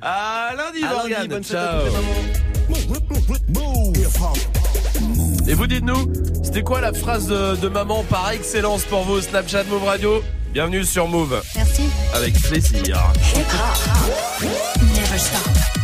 À lundi, À lundi, Morgane. bonne à Ciao. Et vous dites-nous, c'était quoi la phrase de, de maman par excellence pour vous Snapchat Move Radio? Bienvenue sur Move. Merci. Avec plaisir. Never stop.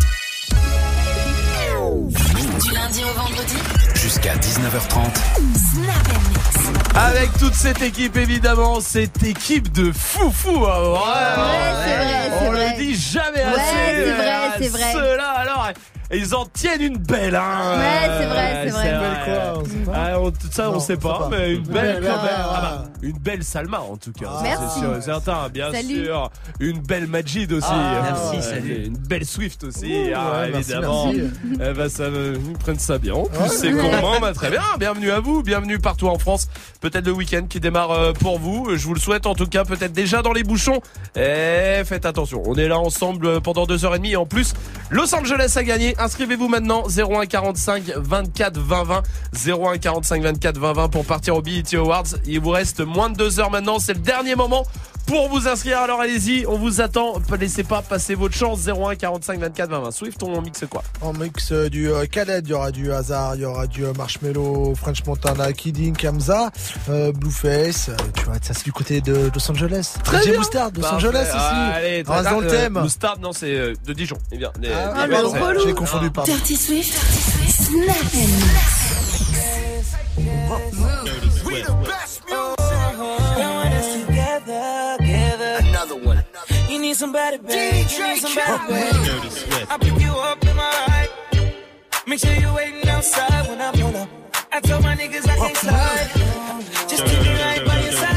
Jusqu'à 19h30. Snap Mix. Avec toute cette équipe, évidemment, cette équipe de fou fou. hein. Ouais, On vrai. le dit jamais Ouais, assez. c'est vrai, Ah, c'est vrai. Alors, ils en tiennent une belle. Hein. Ouais, c'est vrai, c'est vrai. Une belle quoi, on sait pas. Ah, ça, on sait pas, mais une belle quand même. Ah bah, une belle Salma en tout cas. Merci. C'est sûr et certain, bien Salut. sûr. Une belle Majid aussi. Ah, merci, Ouais, salut. Une belle Swift aussi, Ouh, ah, ouais, merci, évidemment. merci. Eh ben, ça, euh, ils prennent ça bien. En plus, Ouais. c'est comment bah, Très bien. Bienvenue à vous. Bienvenue partout en France. Peut-être le week-end qui démarre euh, pour vous. Je vous le souhaite en tout cas. Peut-être déjà dans les bouchons. Et faites attention. On est là ensemble euh, pendant deux heures et demie. Et en plus, Los Angeles a gagné. Inscrivez-vous maintenant. 01 45 24 20 20. 01 45 24 20 20 pour partir au BET Awards. Il vous reste moins de deux heures maintenant. C'est le dernier moment. Pour vous inscrire, alors allez-y, on vous attend. Laissez pas passer votre chance. 01 45 24 20 20. Swift, on mixe quoi? En mix euh, du euh, Khaled, il y aura du Hazard, il y aura du euh, Marshmello, French Montana, Kidding, Kamza, euh, Blueface. euh, tu vois, ça c'est du côté de Los Angeles. Très DJ bien. Los Parfait. Angeles aussi. Allez, On reste dans le thème. Moustard, non, c'est euh, de Dijon. Eh bien, les- Ah, les- relou. j'ai confondu, pardon. Dirty Swift, Snap Mix. Another need somebody, babe. You need somebody, babe. I pick you up in my ride. Make sure you're waiting outside when I pull up. I told my niggas I can't slide. Just keep me right by your side.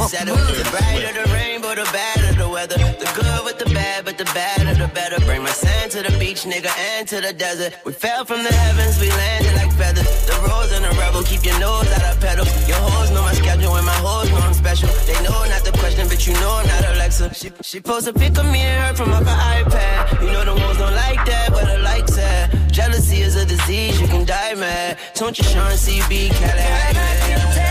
Or you settle? The brighter the rainbow, the better the weather. The good with the bad, but the badder the better. Bring my sand to the beach, nigga, and to the desert. We fell from the heavens, we landed like feathers. The rose and the rebel, keep your nose out of pedal. Your hoes know my schedule and my hoes know I'm special. They know not the question, but you know not Alexa. She, she post a pic of me and her from up her iPad. You know the hoes don't like that, but I like that. Jealousy is a disease, you can die mad. Don't you Sean CB, Cali,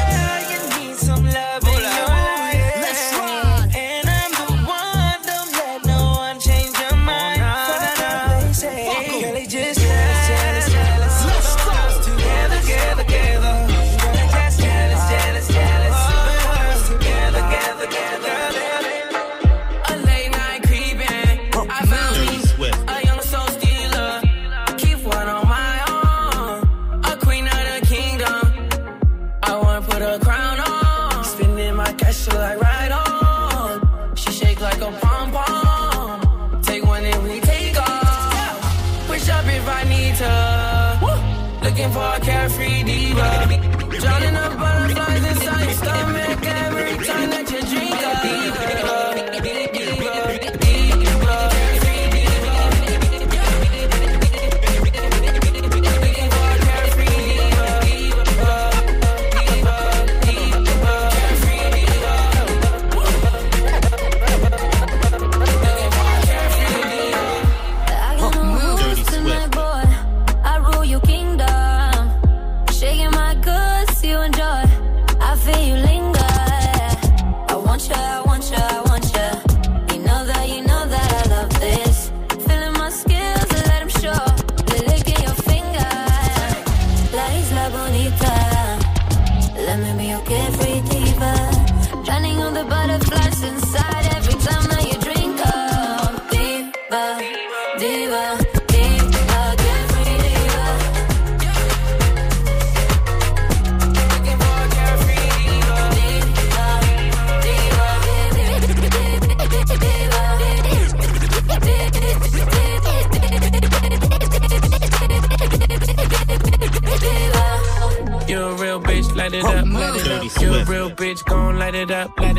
light it up, light it up.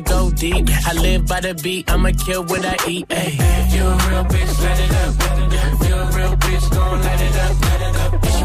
go deep. I live by the beat, I'ma kill what I eat. Ay. You a real bitch, let it up. You a real bitch, gon' let it up. Let it up.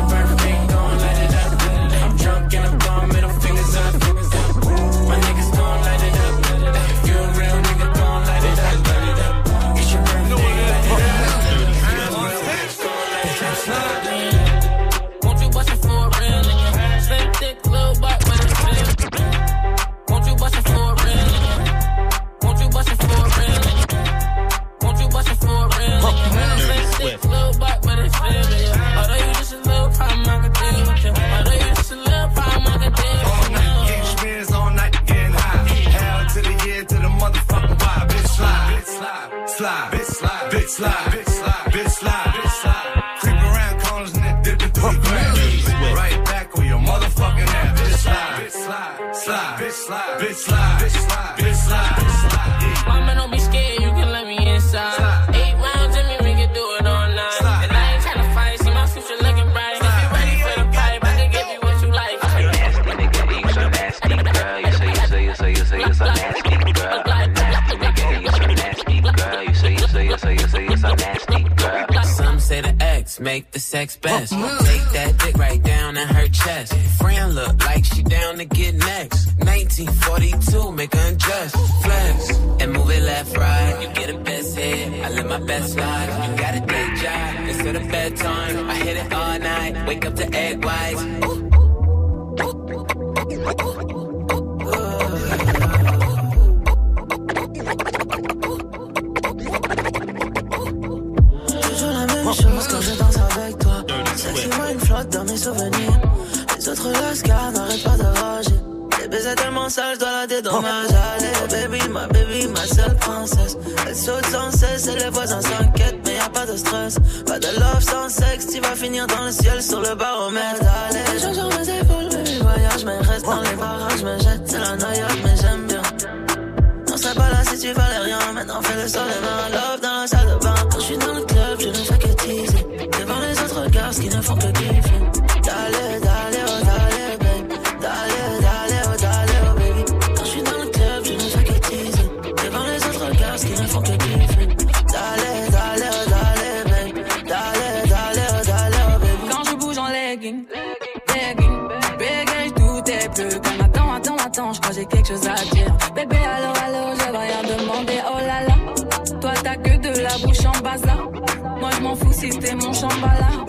Slide, make the sex best. Take that dick right down in her chest. Friend look like she down to get next. 1942, make her undress. Flex and move it left, right. You get a best hit. I live my best life. You got a day job instead of bedtime. I hit it all night. Wake up to egg whites. Toujours Dans mes souvenirs. Les autres lascars n'arrêtent pas de rager. Les baisers tellement sales, dois la dédommager. Allez, baby, ma baby, ma seule princesse. Elle saute sans cesse et les voisins s'inquiètent, mais y a pas de stress. Pas de love sans sexe, tu vas finir dans le ciel sur le baromètre. Allez, je sur mes épaules, baby, voyage, mais reste dans les barrages, me jette, c'est la noyade, mais j'aime bien. On serait pas là si tu valais rien. Maintenant fais le sol et mets un love dans la salle de bain. Quand je suis dans le autres regards, ce qui ne font que kiffer. D'aller, d'aller, oh d'aller, baby. D'aller, d'aller, oh d'aller, oh baby. Quand je suis dans le club, je ne fais que teaser. Devant les autres regards, ce qui ne font que kiffer. D'aller, d'aller, oh d'aller, baby. D'aller, d'aller, oh d'aller, oh baby. Quand je bouge en legging, legging, bégay, tout est plus calme. Attends, attends, attends, je crois j'ai quelque chose à dire. Bébé, allô, allô, je vais rien demander. Oh là là, toi t'as que de la bouche en bazar. Moi je m'en fous si t'es mon chambala.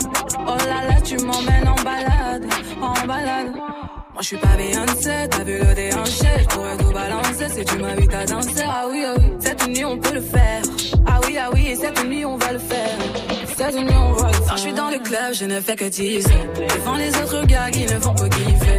Oh là là, tu m'emmènes en balade, en balade. Moi je suis pas Beyoncé, t'as vu le déhanché, je pourrais tout balancer si tu m'invites à danser. Ah oui, ah oui, cette nuit on peut le faire. Ah oui, ah oui, cette nuit on va le faire. Cette nuit on va le faire. Quand je suis dans le club, je ne fais que teaser. Devant les autres gars qui ne font que kiffer.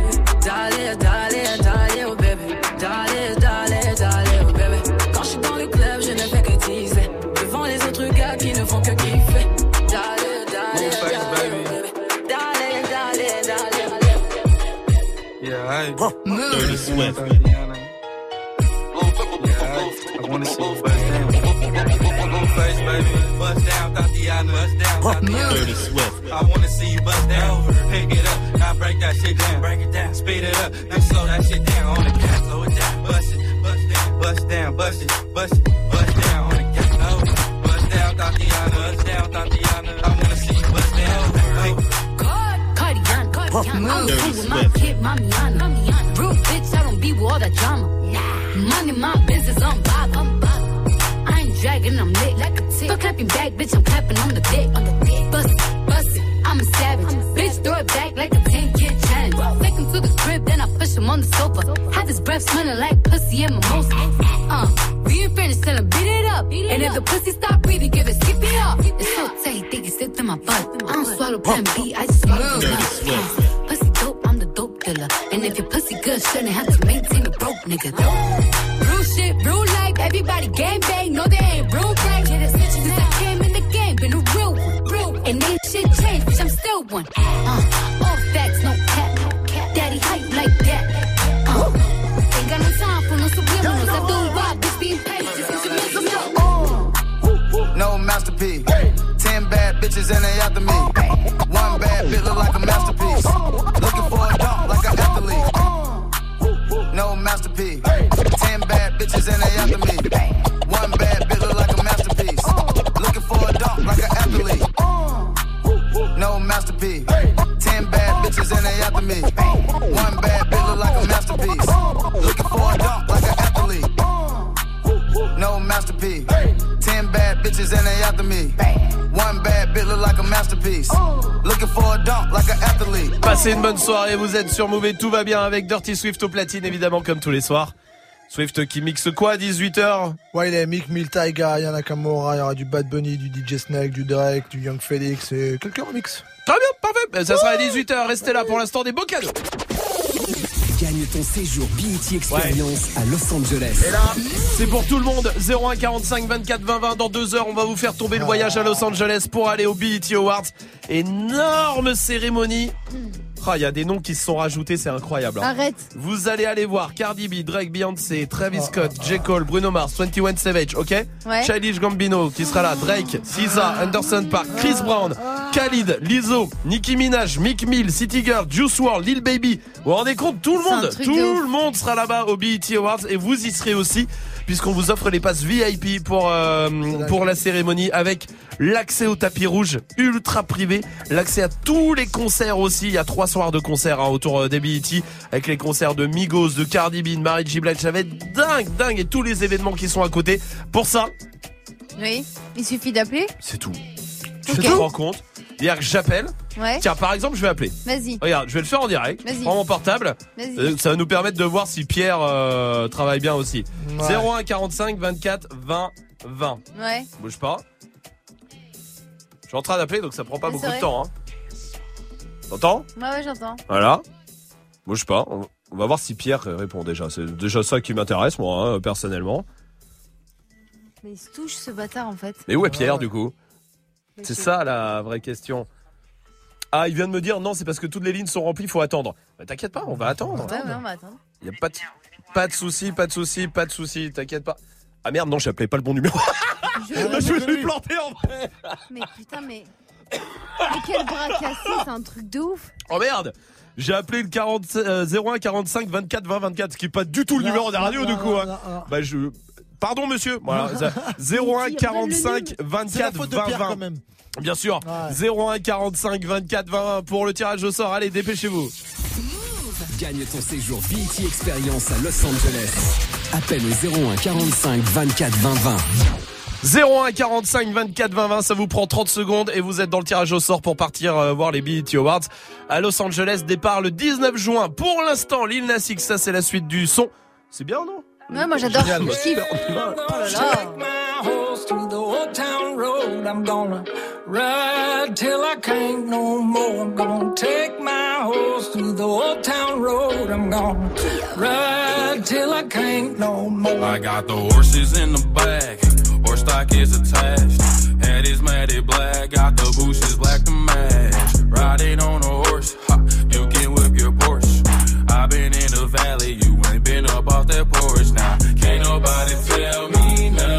Bust down, Tatiana. Dirty Swift. I wanna see you bust down. Pick it up, now break that shit down. Break it down, speed it up, then slow that shit down on the gas. Slow it down, bust it, bust down, bust down, bust it, bust it, bust down on the gas. Oh, bust down, Tatiana. Bust down, Tatiana. I wanna see you bust down. Hey. Cardiana, Cardiana. I'm Dirty cool with my Swift. kid, Mamiana. Mamiana. Real bitch, I don't be with all that drama. Nah. Money, my business, I'm bob, I'm bob. I ain't dragging, I'm lit like a tick. Fuck clapping back, bitch, I'm clapping on the dick. On the dick. Bust it, bust it, I'm a savage. bitch, throw it back like a 10 year challenge. Take him to the crib, then I push him on the sofa. Have his breath smelling like pussy and mimosa. Uh, we ain't finished, tell him beat it up. Beat it and if the pussy stop breathing, give it skip it up. It's so tight, think he slipped in my butt. I don't swallow plan B, I just swallow the Dirty nut. Uh, Pussy dope, I'm the dope dealer. And If your pussy good, shouldn't have to maintain a broke nigga. Real shit, real life, everybody gang bang. No, they ain't real gang. Yeah, that's it. Since I came in the game, been a real one. Real one. And ain't shit changed, bitch, I'm still one. Uh, all facts, no cap. Daddy hype like that. Uh, ain't got no time for no subliminals. I do why, bitch, being paid. Just cause you make them know. no masterpiece. Ten bad bitches and they after me. One bad bitch look like a masterpiece. Looking for a dunk like an athlete. No masterpiece. Ten bad bitches and they after me. Bitches and they after me. One bad bitch look like a masterpiece. Looking for a dunk like an athlete. Passez une bonne soirée, vous êtes sur Move et tout va bien avec Dirty Swift au platine évidemment comme tous les soirs. Swift qui mixe quoi à 18h Ouais, il y a Mick Mill, Taiga, Yana Nakamura, il y aura du Bad Bunny, du DJ Snake, du Drake, du Young Felix et quelques remix. Très bien, parfait. Ben, ça sera à 18h, restez là pour l'instant des beaux cadeaux. Ton séjour BET Experience à Los Angeles. Et là, c'est pour tout le monde. 01 45 24 20 20. Dans deux heures, on va vous faire tomber le voyage à Los Angeles pour aller au BET Awards. Énorme cérémonie. Ah, il y a des noms qui se sont rajoutés, c'est incroyable. hein. Arrête. Vous allez aller voir Cardi B, Drake, Beyoncé, Travis Scott, J. Cole, Bruno Mars, 21 Savage, ok? Ouais. Childish Gambino qui sera là, Drake, SZA, Anderson Park, Chris Brown, Khalid, Lizzo, Nicki Minaj, Mick Mill, City Girl, Juice WRLD, Lil Baby. Vous vous rendez compte Tout le monde, tout le monde sera là-bas au BET Awards et vous y serez aussi puisqu'on vous offre les passes VIP pour euh, pour la cérémonie avec l'accès au tapis rouge ultra privé, l'accès à tous les concerts aussi. Il y a trois soirs de concerts hein, autour euh, BET avec les concerts de Migos, de Cardi B, de Mary J. Blige. Ça va être dingue, dingue et tous les événements qui sont à côté. Pour ça, Oui. Il suffit d'appeler. c'est tout. Tu Ok. te rends compte C'est-à-dire que j'appelle. Ouais. Tiens, par exemple, je vais appeler. Vas-y. Regarde, je vais le faire en direct. Vas-y. Je prends mon portable. Vas-y. Euh, Ça va nous permettre de voir si Pierre euh, travaille bien aussi. Ouais. 01 45 24 20 20. Ouais. Bouge pas. Je suis en train d'appeler donc ça prend pas Oui, beaucoup de temps. Hein. T'entends? Ouais, ouais, j'entends. Voilà. Bouge pas. On va voir si Pierre répond déjà. C'est déjà ça qui m'intéresse moi hein, personnellement. Mais il se touche ce bâtard en fait. Mais où est Pierre du coup? C'est ça la vraie question. Ah, il vient de me dire non, c'est parce que toutes les lignes sont remplies, il faut attendre. Bah, t'inquiète pas, on va attendre. Ouais, ouais, on va attendre. Il y a pas de pas de souci, pas de souci, pas de souci, t'inquiète pas. Ah merde, non, j'ai appelé pas le bon numéro. Je- je me suis planté en vrai. Mais putain, mais. Mais quel bras cassé, c'est un truc de ouf. Oh merde J'ai appelé le 40, euh, 01 45 24 20 24, ce qui est pas du tout le numéro non, radios non, du coup. hein. Bah je. Pardon monsieur. Voilà. ça- 01 45 C'est la 24 faute de 20 Pierre 20. quand même. Bien sûr. Ouais. 01 45 24 20 pour le tirage au sort. Allez, dépêchez-vous. Gagne ton séjour BET Experience à Los Angeles. Appelle au 01 45 24 20 20. 01 45 24 20 20, ça vous prend 30 secondes et vous êtes dans le tirage au sort pour partir euh, voir les BET Awards à Los Angeles. Départ le 19 juin. Pour l'instant, Lil Nas X, ça c'est la suite du son. C'est bien, non? Ouais, moi j'adore. Je kiffe. Oh là là. My horse through the old town road. I'm gonna ride till I can't no more. I'm gonna take my horse through the old town road. I'm gonna ride till I can't no more. I got the horses in the back, horse stock is attached. Head is matted black, got the bushes black to match. Riding on a horse, ha, you can whip your Porsche. I've been in the valley, you up off that porch. Now, can't nobody tell me nothing.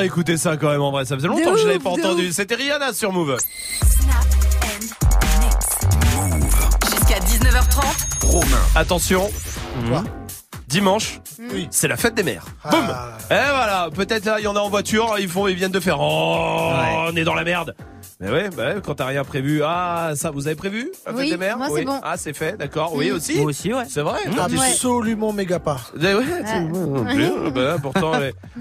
réécouter ça quand même en vrai. Ça faisait longtemps que je l'avais pas entendu. C'était Rihanna sur Move. Jusqu'à 19h30. Romain. Attention. Mmh. Dimanche, oui. c'est la fête des mères. Ah. Boum Et voilà, peut-être hein, il y en a en voiture, ils font ils viennent de faire oh, on est dans la merde. Mais ouais, bah ouais, quand t'as rien prévu. Ah, ça, vous avez prévu la fête Oui, des mères moi, c'est Oui. bon. Ah, c'est fait, d'accord. Oui, Mm. aussi. Moi aussi, ouais. C'est vrai. Mmh. t'es- Absolument méga part. Eh ouais, c'est- Ouais. bien, bah, pourtant,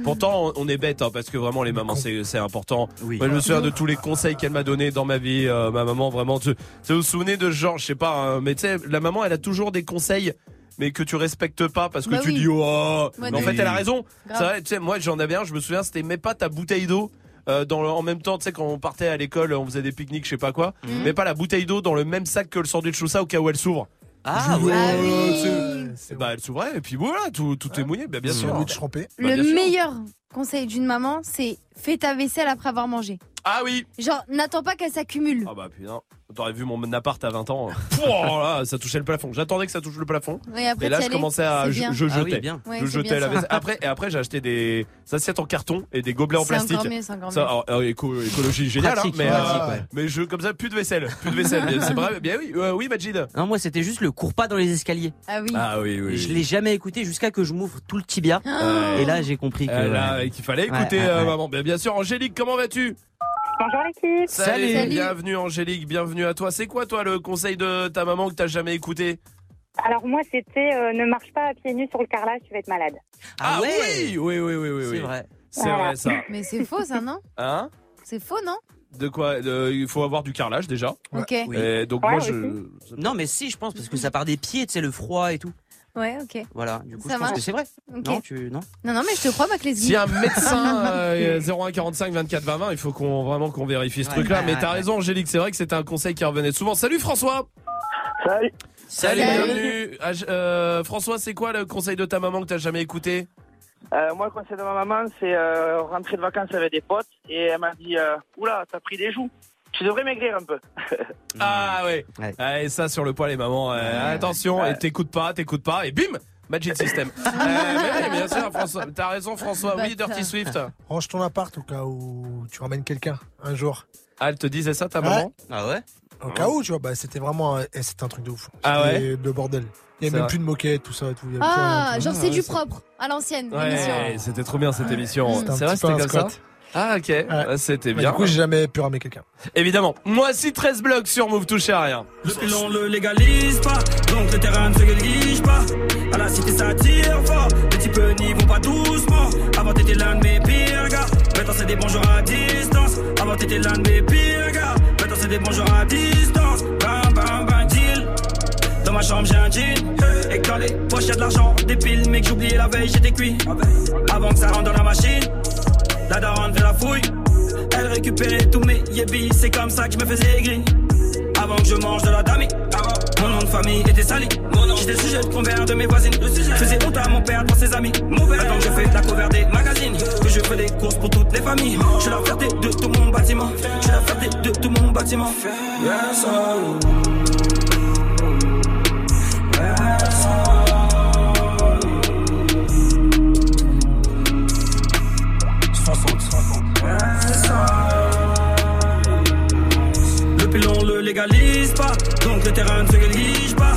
pourtant, on est bête, hein, parce que vraiment, les mamans, c'est c'est important. Oui. Moi, je me souviens de tous les conseils qu'elle m'a donné dans ma vie. euh, ma maman, vraiment, tu, tu sais, vous vous souvenez de ce genre, je sais pas, hein, mais tu sais, la maman, elle a toujours des conseils. Mais que tu respectes pas parce que Bah tu oui. dis oh Ouais, mais en fait elle a raison Grave. c'est vrai tu sais moi j'en avais un je me souviens c'était mets pas ta bouteille d'eau euh, dans le, en même temps tu sais quand on partait à l'école on faisait des pique-niques je sais pas quoi Mhm. mets pas la bouteille d'eau dans le même sac que le sandwich ou ça au cas où elle s'ouvre Ah ouais. Ah oui. bah elle s'ouvrait et puis voilà tout, tout est mouillé bah, bien sûr. Bah, bien Le sûr. meilleur conseil d'une maman, c'est fais ta vaisselle après avoir mangé. ah oui Genre, n'attends pas qu'elle s'accumule. Ah bah putain, t'aurais vu mon appart à 20 ans. Oh là, ça touchait le plafond. J'attendais que ça touche le plafond. Et après, Et là, je allais, commençais à, je, bien. je Ah oui, jetais, bien. Je c'est jetais bien la ça. vaisselle. Après, et après, j'ai acheté des assiettes en carton et des gobelets en C'est plastique. encore mieux, c'est encore Ça, mieux. alors, alors, éco- écologie géniale, hein, Pratique, mais, pratique, euh, ouais. mais je, comme ça, plus de vaisselle, plus de vaisselle. c'est vrai, bien oui, euh, oui, Majid. Non, moi, c'était juste le cours pas dans les escaliers. Ah oui. Ah oui, oui. Je l'ai jamais écouté jusqu'à que je m'ouvre tout le tibia. Ah. Et là, j'ai compris que. Euh, qu'il fallait écouter Ouais, ouais, euh, ouais. maman. Bien, bien sûr, Angélique, comment vas-tu? Bonjour l'équipe. Salut, Salut. bienvenue Angélique, bienvenue à toi. C'est quoi toi le conseil de ta maman que t'as jamais écouté? Alors moi c'était euh, ne marche pas à pieds nus sur le carrelage, tu vas être malade. Ah, ouais oui, oui, oui, oui, oui, C'est oui. vrai. C'est Voilà. vrai ça. Mais c'est faux, ça, non? Hein? C'est faux, non? De quoi? Il faut avoir du carrelage déjà. Ok. Et donc Ouais, moi je. Non, mais si, je pense, parce que ça part des pieds, tu sais, le froid et tout. Ouais, ok. Voilà, du coup, Ça je pense que c'est vrai. Non, tu. Non Non, non, mais je te crois, Maclesby. Si un médecin euh, 01 45 24 20 20, il faut qu'on vraiment qu'on vérifie ce Ouais, truc-là. ouais, Mais t'as ouais. raison, Angélique. C'est vrai que c'était un conseil qui revenait souvent. Salut François. Salut. Salut, Salut. bienvenue. Ah, euh, François, c'est quoi le conseil de ta maman que t'as jamais écouté? Euh, moi, le conseil de ma maman, c'est euh, rentrer de vacances avec des potes et elle m'a dit euh, Oula, t'as pris des joues. Tu devrais maigrir un peu. Ah ouais. Ouais. Ah, et ça sur le poil, les mamans. euh, attention, et t'écoutes pas, t'écoutes pas, et bim, Magic System. euh, mais oui, bien sûr, François. T'as raison, François. Oui. Dirty Swift. Range ton appart au cas où tu ramènes quelqu'un un jour. Ah, elle te disait ça, ta maman? Ah ouais? Au cas où, tu vois, bah, c'était vraiment un, eh, c'était un truc de ouf. Ah ouais? Le bordel. Il C'est y a même vrai. plus de moquette, tout ça, tout. avait Ah, genre c'est vois. du propre, à l'ancienne. Ouais, c'était trop bien cette émission. C'est vrai, c'était comme ça? Ah ok, Ouais, c'était Mais bien. Du coup, j'ai jamais pu ramener quelqu'un. Évidemment. Moi, si 13 blocs sur Move touché à rien. Le pilon le légalise pas, donc le terrain ne se néglige pas. À la cité ça tire fort, les types n'y vont pas doucement. Avant t'étais l'un de mes pires gars, maintenant c'est des bonjours à distance. Avant t'étais l'un de mes pires gars, maintenant c'est des bonjours à distance. Bam bam bam deal. Dans ma chambre j'ai un jean, et que dans les poches y'a de l'argent, des piles, mais que j'oubliais la veille j'étais cuit. Avant que ça rentre dans la machine, la daronne fait la fouille. Elle récupérait tous mes yébis, c'est comme ça que je me faisais gris. Avant que je mange de la dami, mon nom de famille était sali. J'étais sujet de convers de mes voisines. Je faisais honte à mon père dans ses amis. Maintenant que je fais la cover des magazines, que je fais des courses pour toutes les familles. Je suis la fierté de tout mon bâtiment. Je suis la fierté de tout mon bâtiment. Yes, oh. Légalise pas, donc le terrain ne se néglige pas.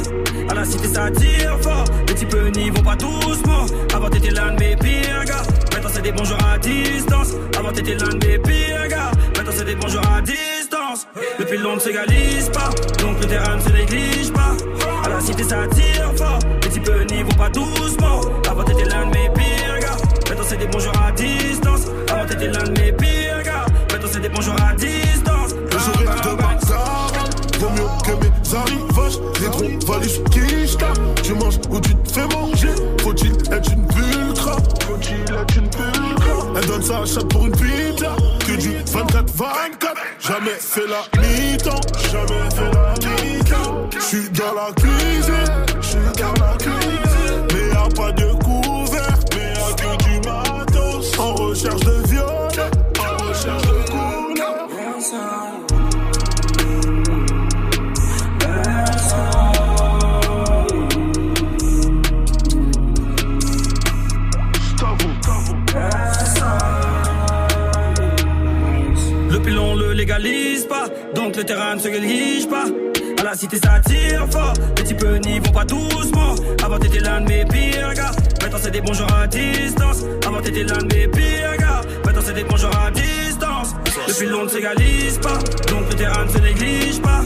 À la cité ça tire fort, les types n'y vont pas doucement. Avant t'étais l'un de mes pires gars, maintenant c'est des bonjours à distance. Avant t'étais l'un de mes pires gars, maintenant c'est des bonjours à distance. Le pilon ne se légalise pas, donc le terrain ne se néglige pas. À la cité ça tire fort, les types n'y vont pas doucement. Avant t'étais l'un de mes pires gars, maintenant c'est des bonjours à distance. Avant t'étais l'un de mes pires gars, maintenant c'est des bonjours à distance. Fais manger. Faut-il être une pulcra Faut-il une pulcra Elle donne sa chatte pour une pizza. Que du 24-24 Jamais fait la mi-temps. Jamais fait la mi-temps. J'suis dans la cuisine. J'suis dans la cuisine donc le terrain ne se néglige pas. À la cité ça tire fort, les types n'y vont pas doucement. Avant t'étais l'un de mes pires gars, maintenant c'est des bonjours à distance. Avant t'étais l'un de mes pires gars, maintenant c'est des bonjours à distance. Depuis long ne s'égalise pas, donc le terrain ne se néglige pas.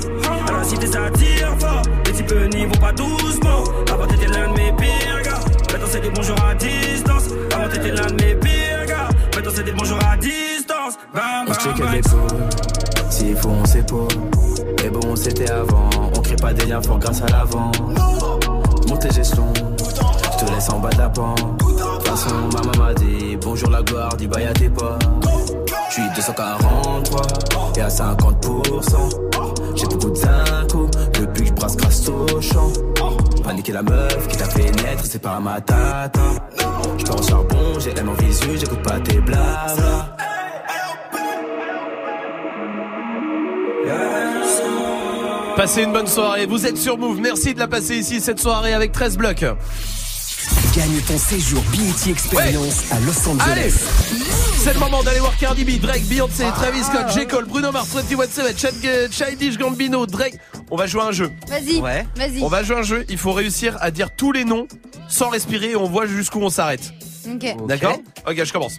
À la cité ça tire fort, les types n'y vont pas doucement. Avant t'étais l'un de mes pires gars, maintenant c'est des bonjours à distance. Avant t'étais l'un de mes pires gars, maintenant c'est des bonjours à distance. On se check les pots, s'il faut on s'épaule. Mais bon, c'était avant, on crée pas des liens forts grâce à l'avant. Montez gestion, je te laisse en bas de la pente. De toute façon, maman m'a dit bonjour la gloire, dis bye à tes potes. Je suis 243 et à 50%. J'ai beaucoup de zinco depuis que je brasse grâce au champ. Paniquer la meuf qui t'a fait naître, c'est pas ma tata. Je pars au charbon, j'ai l'aime en visu, j'écoute pas tes blabla. Passez une bonne soirée. Vous êtes sur Move. Merci de la passer ici cette soirée avec 13 blocs. Gagne ton séjour BT Experience à Los Angeles. Allez C'est le moment d'aller voir Cardi B, Drake, Beyoncé, Travis Scott, J. Cole, Bruno Mars, 21 Savage, Chad- Childish Gambino, Drake. On va jouer à un jeu. Vas-y. Vas-y. On va jouer à un jeu. Il faut réussir à dire tous les noms sans respirer et on voit jusqu'où on s'arrête. Ok. D'accord? Ok, je commence.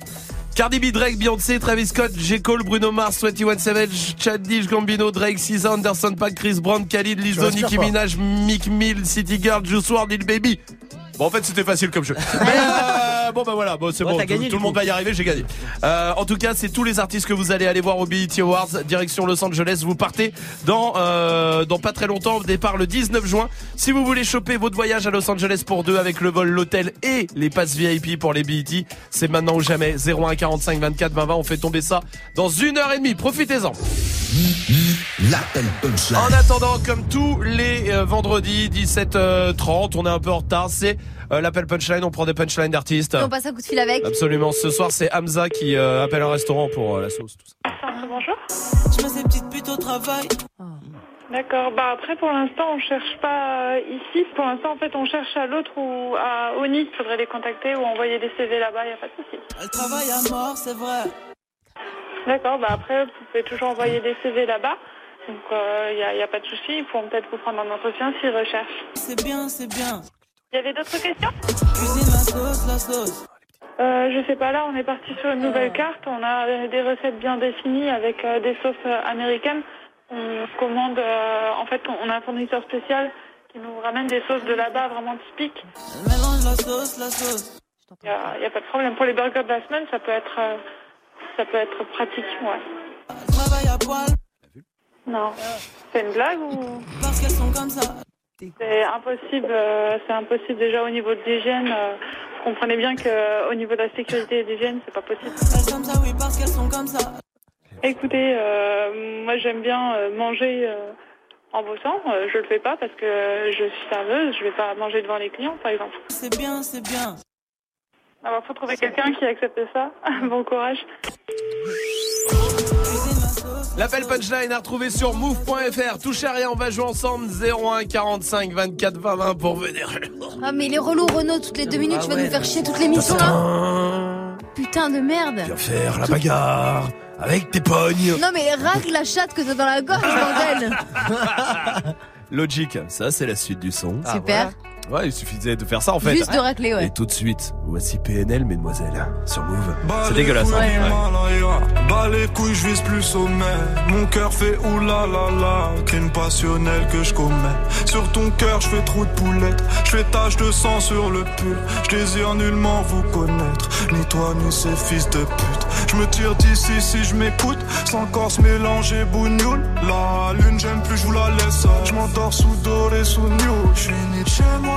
Cardi B, Drake, Beyoncé, Travis Scott, J. Cole, Bruno Mars, 21 Savage, Childish Gambino, Drake, SZA, Anderson Paak, Chris Brown, Khalid, Lizzo, Nicki. Minaj, Mick Mill, City Girl, Juice WRLD, Lil Baby. Bon, en fait, c'était facile comme jeu. Mais, euh, bon, bah voilà, bon, c'est bon. Tout, le monde va y arriver, j'ai gagné. Euh, en tout cas, c'est tous les artistes que vous allez aller voir au BET Awards, direction Los Angeles. Vous partez dans, euh, dans pas très longtemps, départ le 19 juin. Si vous voulez choper votre voyage à Los Angeles pour deux avec le vol, l'hôtel et les passes VIP pour les BET, c'est maintenant ou jamais. 01 45 24 20 20. On fait tomber ça dans une heure et demie. Profitez-en. L'appel punchline. En attendant, comme tous les euh, vendredis 17h30, on est un peu en retard. C'est euh, l'appel punchline. On prend des punchlines d'artistes. On passe un coup de fil avec. Absolument. Ce soir, c'est Hamza qui euh, appelle un restaurant pour euh, la sauce. Tout ça. Bonjour. Je mets ces petites putes au travail. D'accord. Bah après, pour l'instant, on cherche pas euh, ici. Pour l'instant, en fait, on cherche à l'autre ou à Oni. Il faudrait les contacter ou envoyer des CV là-bas. Il y a pas de souci. Elle travaille à mort, c'est vrai. D'accord. Bah après, vous pouvez toujours envoyer des CV là-bas. Donc, il n'y a, y a pas de souci. Ils pourront peut-être vous prendre en entretien s'ils recherchent. C'est bien, c'est bien. Il y avait d'autres questions? Euh, je sais pas, là, on est parti sur une nouvelle carte. On a des recettes bien définies avec euh, des sauces euh, américaines. On commande, euh, en fait, on a un fournisseur spécial qui nous ramène des sauces de là-bas vraiment typiques. Mélange la sauce, la sauce. Il n'y a, pas de problème. Pour les burgers de la semaine, ça peut être, ça peut être pratique, ouais. Non. C'est une blague ou? Parce qu'elles sont comme ça. C'est impossible, euh, c'est impossible déjà au niveau de l'hygiène. euh, vous comprenez bien qu'au niveau de la sécurité et de l'hygiène, c'est pas possible. Elles comme ça, oui, parce qu'elles sont comme ça. Écoutez, euh, moi j'aime bien euh, manger euh, en bossant. Euh, je le fais pas parce que je suis serveuse. Je vais pas manger devant les clients, par exemple. C'est bien, c'est bien. Alors faut trouver quelqu'un qui accepte ça. bon courage. L'appel punchline à retrouver sur move.fr. Touchez à rien, on va jouer ensemble. 01 45 24 20 20 pour venir. Ah, mais il est relou, Renault, toutes les deux minutes, Ah tu vas ouais, nous faire chier toute l'émission là. Putain de merde. Faire la bagarre avec tes pognes. Non, mais racle la chatte que t'as dans la gorge, bordel. Logique, ça c'est la suite du son. Super. Ouais, il suffisait de faire ça en fait. Juste de racler, ouais. Et tout de suite, voici PNL, mesdemoiselles, sur Move. Bah, C'est dégueulasse. couilles, hein. Ouais. Malaya. Bah les couilles, je vise plus sommet. Mon cœur fait oulala, crime passionnel que je commets. Sur ton cœur, je fais trop de poulettes. Je fais tache de sang sur le pull. Je désire nullement vous connaître. Ni toi, ni ces fils de pute. Je me tire d'ici si je m'écoute. Sans corps mélanger bougnoule. La lune, j'aime plus, je vous la laisse. Je m'endors sous doré, sous new. Je suis ni de chez moi,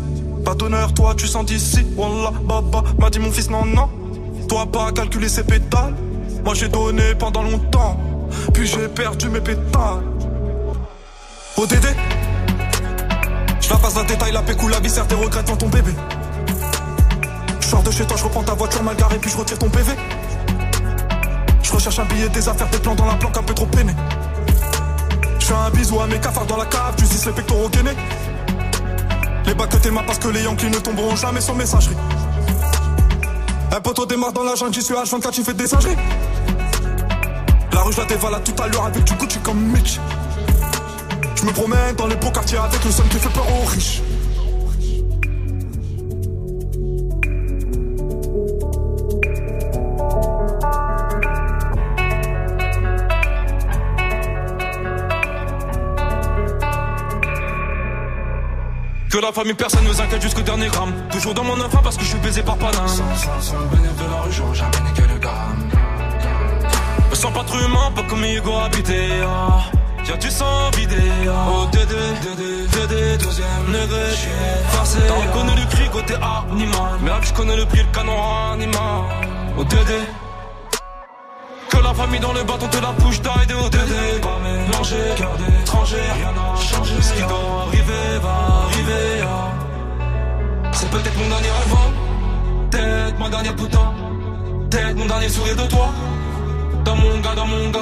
Pas d'honneur, toi tu sens d'ici. Wallah, baba, m'a dit mon fils, non, non. Toi pas calculer ses pétales. Moi j'ai donné pendant longtemps. Puis j'ai perdu mes pétales. ODD Je la passe la détail, la pécou, la viscère, tes regrets dans ton bébé. Je de chez toi, je reprends ta voiture mal garée, puis je retire ton PV. Je recherche un billet, des affaires, des plans dans la planque un peu trop peiné. fais un bisou à mes cafards dans la cave, tu dis les pectoraux gainés. Les bacs que t'aimas parce que les Yankees ne tomberont jamais sur messagerie. Un poteau démarre dans la jungle, j'y suis H24, tu fais des singeries. La rue, je la dévalade tout à l'heure avec du Gucci comme Mitch. Je me promène dans les beaux quartiers avec le son qui fait peur aux riches. Que la famille, personne nous inquiète jusqu'au dernier gramme. Toujours dans mon enfant parce que je suis baisé par Paname. Sans, sans, sans le de la rue, j'aurais jamais niqué le gamme. Me sens pas trop humain, pas comme Hugo habité. Ah. Y'a du sang vidé. Ah. Oh, Dédé, Dédé, Dédé, deuxième degré. Forcé. T'as reconnu le cri côté animal. Mais là, je connais le prix, le canon animal. Oh, Dédé. Que la famille dans le bâton te la push d'aide au Dédé. Pas mélangé, cœur d'étranger, rien n'a changé. Ce qui doit arriver va C'est peut-être mon dernier rêve, hein. peut-être ma dernière putain, peut-être mon dernier sourire de toi. Dans mon gars, dans mon gars.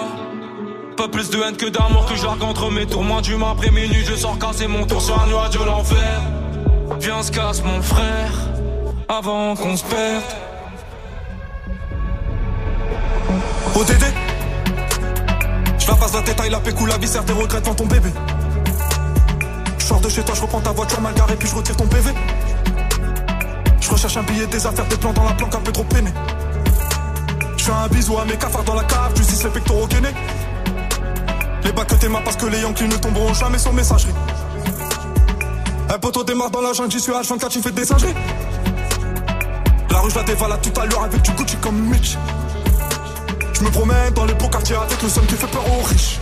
Pas plus de haine que d'amour que je entre mes tours. Moins d'humain après minuit, je sors casser mon tour sur un nuage de l'enfer. Viens, se casse mon frère, avant qu'on se perde. Dédé Je la passe la détail, la pécou, la viscère, tes regrets devant ton bébé. Sors de chez toi, je reprends ta voiture mal garée, puis je retire ton PV. Je recherche un billet, des affaires, des plans dans la planque, un peu trop peiné. Je fais un bisou à mes cafards dans la cave, tu dis les pectoraux gainés. Les bacs que t'aimas parce que les Yankees ne tomberont jamais sur messagerie. Un poteau démarre dans la jungle, j'y suis H24, tu fais des singeries. La rue, je la dévalade tout à l'heure avec du Gucci comme Mitch. Je me promène dans les beaux quartiers avec le son qui fait peur aux riches.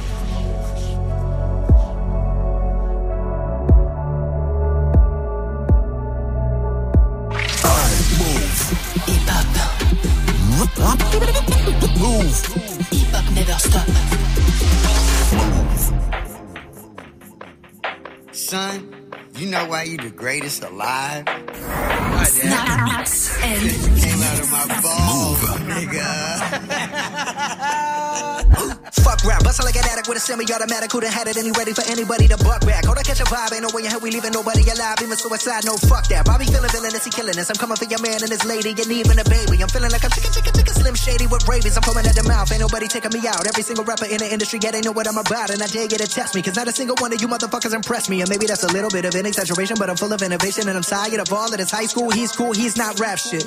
Why you the greatest alive? Snaps and came out of my balls, nigga. Fuck rap, bustle like an addict with a semi-automatic. Who done had it? and Any ready for anybody to buck back? Hold on, catch a vibe. Ain't no way in hell we leaving nobody alive. Even suicide, no fuck that. Bobby feeling villainous, he killing us. I'm coming for your man and his lady, and even a baby. I'm feeling like I'm chicken, chicken, chicken, slim shady with rabies. I'm foaming at the mouth. Ain't nobody taking me out. Every single rapper in the industry, yeah, they know what I'm about. And I dare you to test me, cause not a single one of you motherfuckers impress me. And maybe that's a little bit of an exaggeration, but I'm full of innovation and I'm tired of all of this high school. He's cool, he's not rap shit.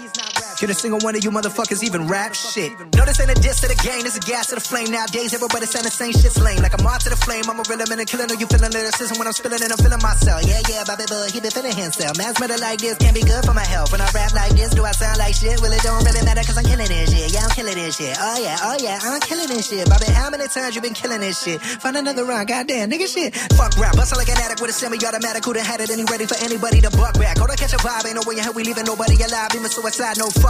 Can a single one of you motherfuckers even rap shit? No, this ain't a diss to the game, this a gas to the flame. Nowadays, everybody saying the same shit's lame. Like I'm on to the flame, I'm a real man and killing. Are you feeling lyricism when I'm spilling and I'm feeling myself? Yeah, yeah, Bobby Bud, he been feeling himself. Man's better like this, can't be good for my health. When I rap like this, do I sound like shit? Well, it don't really matter cause I'm killing this shit. Yeah, I'm killing this shit. Oh yeah, oh yeah, I'm killing this shit. Bobby, how many times you been killing this shit? Find another rhyme, goddamn, nigga shit. Fuck rap, bustle like an addict with a semi-automatic. Who done had it and he ready for anybody to buck back? Hold on, catch a vibe, ain't no way in hell we leaving nobody alive. Even suicide, no fuck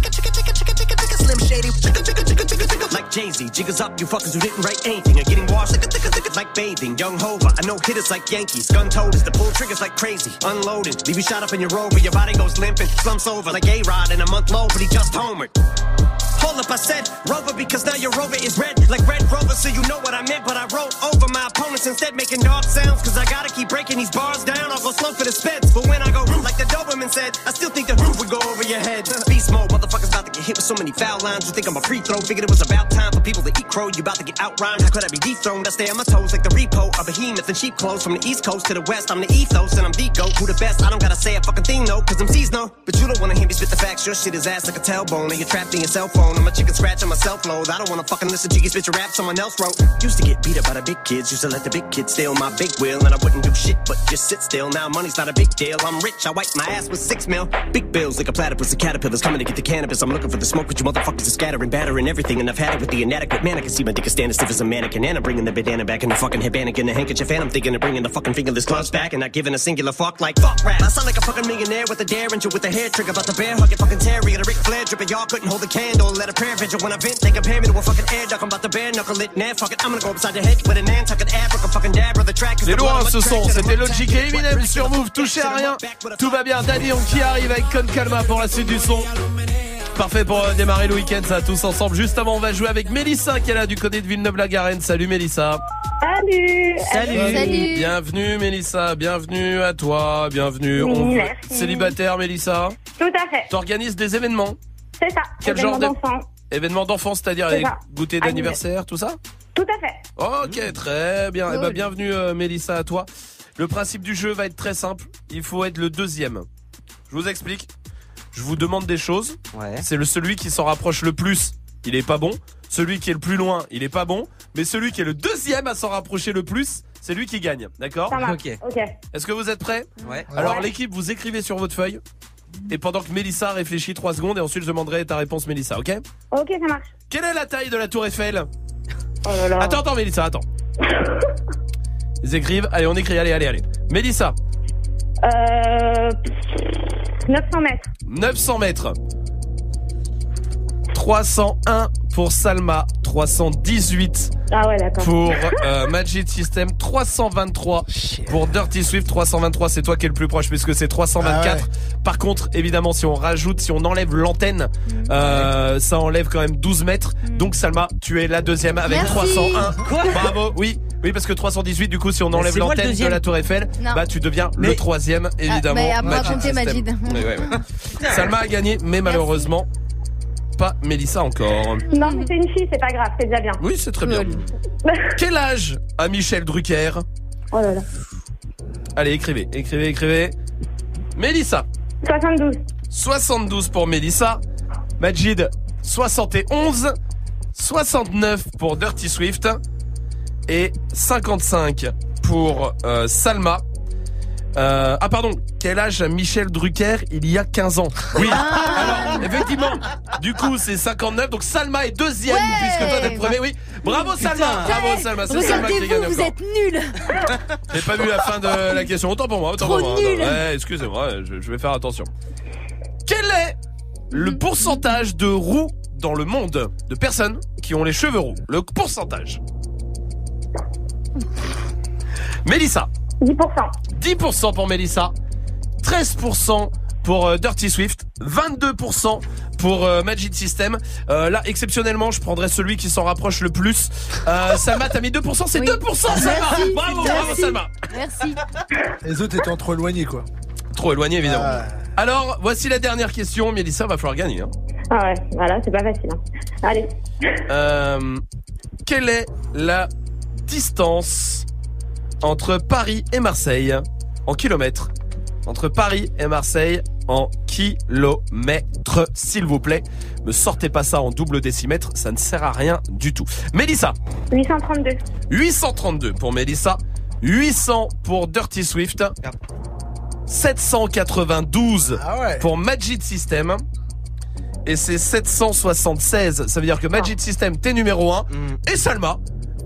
slim shady. Chicken, chicken, chicken, chicken, chicken. Like Jay-Z, jiggers up, you fuckers who didn't write anything are getting washed. Like bathing, young Hova, I know hitters like Yankees. Gun toters, the pull triggers like crazy. Unloaded, leave you shot up in your rover, your body goes limping. Slumps over like A-Rod in a month low, but he just homered. Hold up, I said Rover because now your Rover is red like Red Rover, so you know what I meant. But I wrote over my opponents instead, making dog sounds. Cause I gotta keep breaking these bars down. I'll go slow for the speds. But when I go like the Doberman said, I still think the roof would go over your head. Beast mode, motherfuckers to get hit with so many foul lines. You think I'm a free throw? Figured it was about time for people to eat crow. You about to get outrhymed? How could I be dethroned? I stay on my toes like the repo, a behemoth in cheap clothes. From the east coast to the west, I'm the ethos and I'm the goat. Who the best? I don't gotta say a fucking thing though, cause I'm no. But you don't wanna hear me spit the facts. Your shit is ass like a tailbone, and you're trapped in your cell phone. I'm a chicken scratch on my self load. I don't wanna fucking listen to you spit your rap someone else wrote. Used to get beat up by the big kids, used to let the big kids steal my big wheel, and I wouldn't do shit but just sit still. Now money's not a big deal. I'm rich, I wipe my ass with six mil. Big bills like a platypus of caterpillars coming to get the cannabis. I'm looking for the smoke, but you motherfuckers are scattering, battering everything, and I've had it with the inadequate man. I can see my dick is standing stiff as a mannequin, and I'm bringing the bandana back in the fucking headband and the handkerchief, and I'm thinking of bringing the fucking fingerless gloves back, and not giving a singular fuck like fuck rap. I sound like a fucking millionaire with a derringer with a hair trigger, about the bear hug it fucking Terry and a Ric Flair dripping. Y'all couldn't hold a candle, let a prayer vigil when I vent. They compare me to a fucking air duck. I'm about to bare knuckle it, nah, fuck it. I'm gonna go upside the head with a Nantucket abric, a fucking dab, the track C'est loin ce a son, c'était Logic et Eminem sur Move, touchez à rien, tout va bien, Daddy qui arrive avec Con Calma pour la suite du son. Parfait pour euh, démarrer le week-end, ça tous ensemble. Juste avant, on va jouer avec Mélissa qui est là du côté de Villeneuve-la-Garenne. Salut Mélissa. Salut Salut. Bienvenue Mélissa, bienvenue à toi, bienvenue. On- Merci. Célibataire Mélissa. Tout à fait. T'organises des événements C'est ça. Quel événement genre de- d'enfants. Événements d'enfants, c'est-à-dire C'est les goûters d'anniversaire, tout ça Tout à fait. Ok, très bien. Eh ben, bienvenue euh, Mélissa à toi. Le principe du jeu va être très simple. Il faut être le deuxième. Je vous explique. Je vous demande des choses. C'est le celui qui s'en rapproche le plus. Il est pas bon. Celui qui est le plus loin, il est pas bon. Mais celui qui est le deuxième à s'en rapprocher le plus, c'est lui qui gagne. D'accord Ça marche. Ok. Est-ce que vous êtes prêts Ouais. Alors Ouais. l'équipe, vous écrivez sur votre feuille. Et pendant que Mélissa réfléchit 3 secondes, et ensuite je demanderai ta réponse Mélissa, ok Ok, ça marche. Quelle est la taille de la tour Eiffel Oh là là. Attends, attends, Mélissa, attends. Ils écrivent. Allez, on écrit. Allez, allez, allez. Mélissa, Euh, 900 mètres. 900 mètres. 301 pour Salma. 318 Ah ouais, d'accord. pour euh, Magic System. 323 pour Dirty Swift. 323, c'est toi qui es le plus proche puisque c'est 324. Par contre, évidemment, si on rajoute, si on enlève l'antenne, euh, ça enlève quand même 12 mètres. Donc Salma, tu es la deuxième avec Merci. 301. Quoi Bravo. Oui. Oui, parce que 318, du coup, si on enlève l'antenne de la Tour Eiffel, Non. bah tu deviens le Mais- troisième, évidemment. mais à me Magic. Majid. Ouais, ouais, ouais. Salma a gagné, mais malheureusement, pas Mélissa encore. Non, mais c'est une fille, c'est pas grave, c'est déjà bien. Oui, c'est très bien. Quel âge a Michel Drucker? Oh là là. Allez, écrivez, écrivez, écrivez. Mélissa. 72. 72 pour Mélissa. Majid, 71. 69 pour Dirty Swift. Et 55 pour euh, Salma. Euh, ah pardon, quel âge a Michel Drucker il y a 15 ans? Oui, alors effectivement, du coup c'est 59, donc Salma est deuxième Ouais. puisque toi t'es premier, oui. Bravo Salma, bravo Salma, c'est Salma qui gagne vous encore. êtes nuls. J'ai pas vu la fin de la question. Autant pour moi, autant Trop pour moi. nul. Ouais, excusez-moi, je, je vais faire attention. Quel est le pourcentage de roux dans le monde? De personnes qui ont les cheveux roux Le pourcentage. Mélissa. 10%. 10% pour Mélissa. 13% pour euh, Dirty Swift. 22% pour euh, Magic System. Euh, là, exceptionnellement, je prendrais celui qui s'en rapproche le plus. Euh, Salma, t'as mis 2%, c'est 2% Salma Merci. Bravo, bravo Merci. Salma Merci. Les autres étant trop éloignés, quoi. Trop éloigné, évidemment. Ah. Alors, voici la dernière question. Mélissa, va falloir gagner. hein. Ah ouais, voilà, c'est pas facile. hein. Allez. Euh, quelle est la distance entre Paris et Marseille en kilomètres Entre Paris et Marseille en kilomètres, s'il vous plaît. Me sortez pas ça en double décimètre, ça ne sert à rien du tout. Mélissa, 832. 832 pour Mélissa, 800 pour Dirty Swift, 792 pour Magic System. Et c'est 776. Ça veut dire que Magic System, t'es numéro 1. Et Salma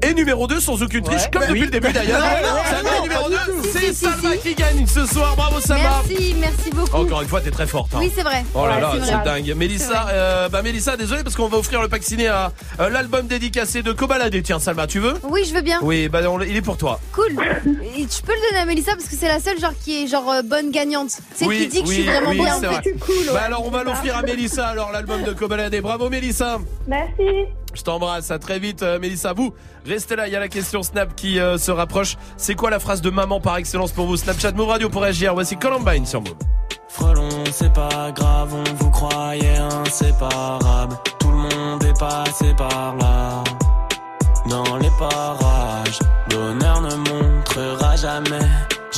est numéro 2 sans aucune triche, comme depuis le début d'ailleurs. Ouais, Salma numéro pas 2. du tout. C'est Si, si, Salma si. qui gagne ce soir. Bravo Salma. Merci, merci beaucoup. Encore une fois, t'es très forte. hein. Oui, c'est vrai. Oh là Ouais, là, c'est dingue. Mélissa, euh, bah Mélissa, désolé parce qu'on va offrir le pack ciné à euh, l'album dédicacé de Kobalade. Tiens, Salma, tu veux? Oui, je veux bien. Oui, bah on- il est pour toi. Cool. Et tu peux le donner à Mélissa parce que c'est la seule genre qui est genre euh, bonne gagnante. C'est oui, qui dit que oui, je suis vraiment oui, bien vrai. fait. Bah alors on va l'offrir à Mélissa alors l'album de Kobalade. Bravo Mélissa. Merci. Je t'embrasse, à très vite euh, Mélissa. Vous, restez là, il y a la question Snap qui euh, se rapproche. C'est quoi la phrase de maman par excellence pour vous? Snapchat Move Radio pour réagir. Voici Columbine sur Move. Frelon, c'est pas grave, on vous croyait inséparable. Tout le monde est passé par là. Dans les parages, l'honneur ne montrera jamais,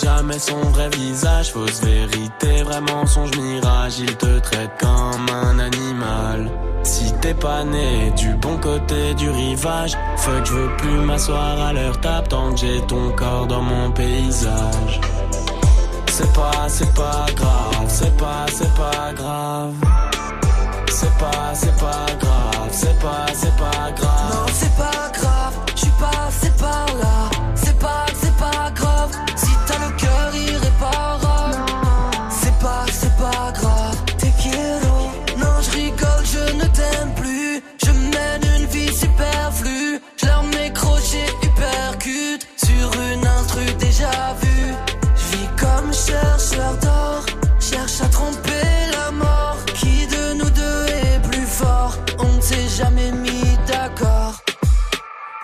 jamais son vrai visage. Fausse vérité, vrai mensonge, mirage. Il te traite comme un animal. Si t'es pas né du bon côté du rivage, fuck, je veux plus m'asseoir à leur table tant que j'ai ton corps dans mon paysage. C'est pas, c'est pas grave, c'est pas, c'est pas grave. C'est pas, c'est pas grave, c'est pas, c'est pas grave. Non, c'est pas grave, je suis passé par là.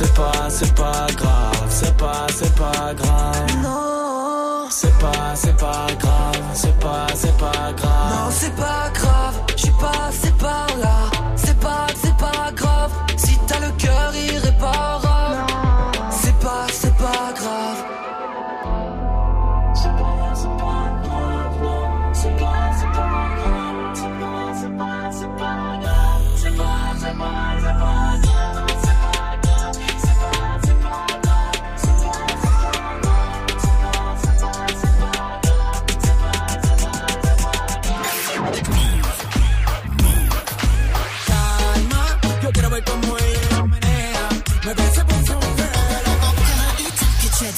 C'est pas, c'est pas grave, c'est pas, c'est pas grave. Non, c'est pas, c'est pas grave, c'est pas, c'est pas grave. Non, c'est pas grave, je suis passé par là. C'est pas, c'est pas grave, si t'as le cœur irréparable.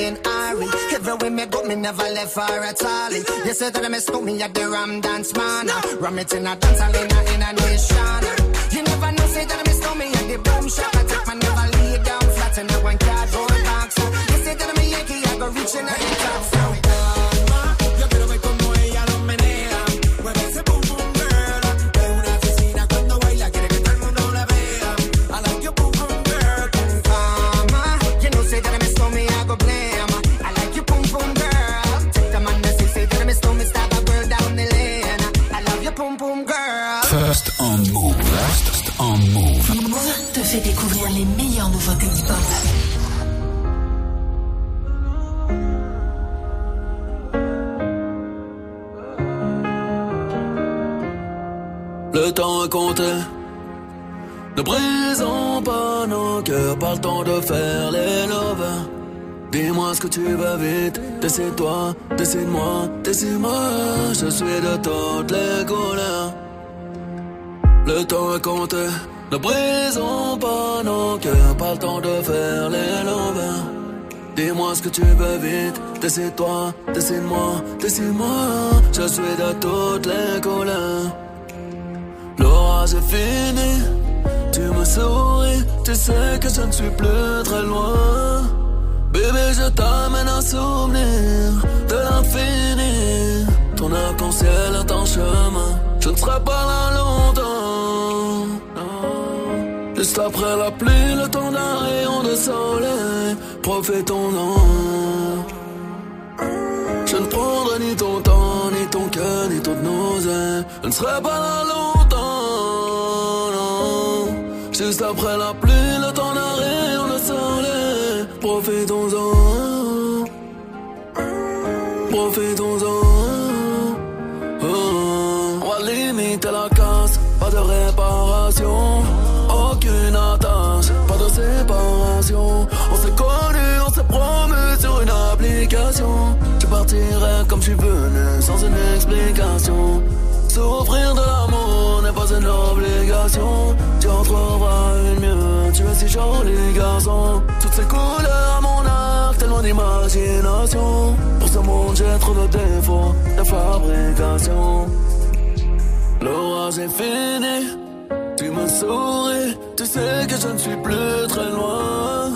Jacqueline Ari. Everywhere me go, me never left her at all. You say that I miss me at the Ram Dance Man. Ram it in a dance hall in a, in a nation. You never know, say that I miss me at the boom shop. I take my never lay down flat in a one cardboard fait découvrir les meilleures nouveautés hip-hop. Le temps est compté. Ne brisons pas nos cœurs, pas le temps de faire les lovers. Dis-moi ce que tu veux vite, décide-toi, décide-moi, décide-moi. Je suis de toutes les couleurs. Le temps est compté. Ne brisons pas nos cœurs, pas le temps de faire les lovers. Dis-moi ce que tu veux vite, décide-toi, décide-moi, décide-moi. Je suis de toutes les couleurs. L'orage est fini, tu me souris, tu sais que je ne suis plus très loin. Bébé, je t'amène un souvenir de l'infini. Ton arc-en-ciel est en chemin, je ne serai pas là longtemps. Juste après la pluie, le temps d'un rayon de soleil, profitons-en. Je ne prendrai ni ton temps, ni ton cœur, ni ton nausée. Je ne serai pas là longtemps, non. Juste après la pluie, le temps d'un rayon de soleil. Profitons-en. Profitons-en. On s'est connus, on s'est promu sur une application. Je partirai comme je suis venu, sans une explication. Souffrir de l'amour n'est pas une obligation. Tu en trouveras une mieux, tu es si joli garçon. Toutes ces couleurs à mon arc, tellement d'imagination. Pour ce monde, j'ai trop de défauts de fabrication. L'orage est fini, tu me souris, tu sais que je ne suis plus très loin.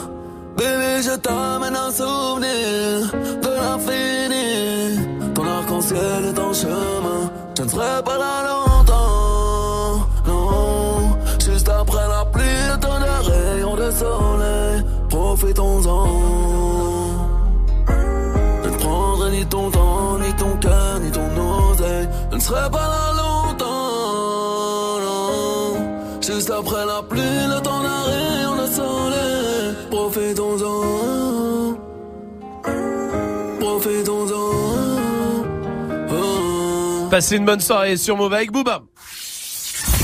Bébé, je t'amène un souvenir de l'infini. Ton arc-en-ciel est en chemin, je ne serai pas là longtemps. Non, juste après la pluie, le temps d'un rayon de soleil. Profitons-en. Je ne prendrai ni ton temps, ni ton cœur, ni ton oseille. Je ne serai pas là Juste après la pluie, le temps d'un rayon de soleil. Profitons-en. Profitons-en. Oh. Passez une bonne soirée sur Move avec Booba.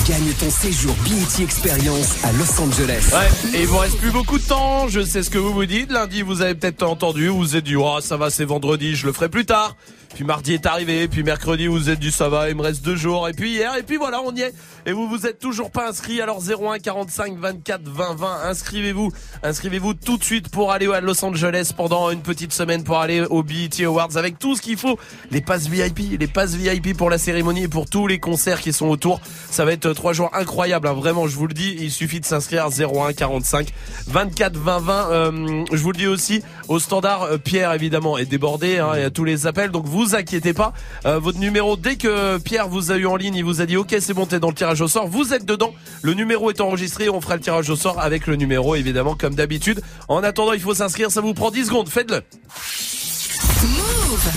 Gagne ton séjour BET Experience à Los Angeles. Ouais, et il vous reste plus beaucoup de temps. Je sais ce que vous vous dites. Lundi, vous avez peut-être entendu. Vous vous êtes dit, oh, ça va, c'est vendredi, je le ferai plus tard. Puis mardi est arrivé. Puis mercredi, vous vous êtes dit, ça va, il me reste deux jours. Et puis hier, et puis voilà, on y est. Et vous vous êtes toujours pas inscrit. Alors 01 45 24 20 20. Inscrivez-vous. Inscrivez-vous tout de suite pour aller à Los Angeles pendant une petite semaine pour aller au BET Awards avec tout ce qu'il faut. Les passes VIP, les passes VIP pour la cérémonie et pour tous les concerts qui sont autour. Ça va être trois jours incroyables. hein. Vraiment, je vous le dis. Il suffit de s'inscrire 01 45 24 20 20. Euh, je vous le dis aussi au standard. euh, Pierre évidemment est débordé. Il y a tous les appels. Donc vous inquiétez pas. Euh, votre numéro dès que Pierre vous a eu en ligne, il vous a dit OK, c'est bon, t'es dans le tirage au sort. Vous êtes dedans. Le numéro est enregistré. On fera le tirage au sort avec le numéro évidemment comme d'habitude. En attendant, il faut s'inscrire. Ça vous prend 10 secondes. Faites-le.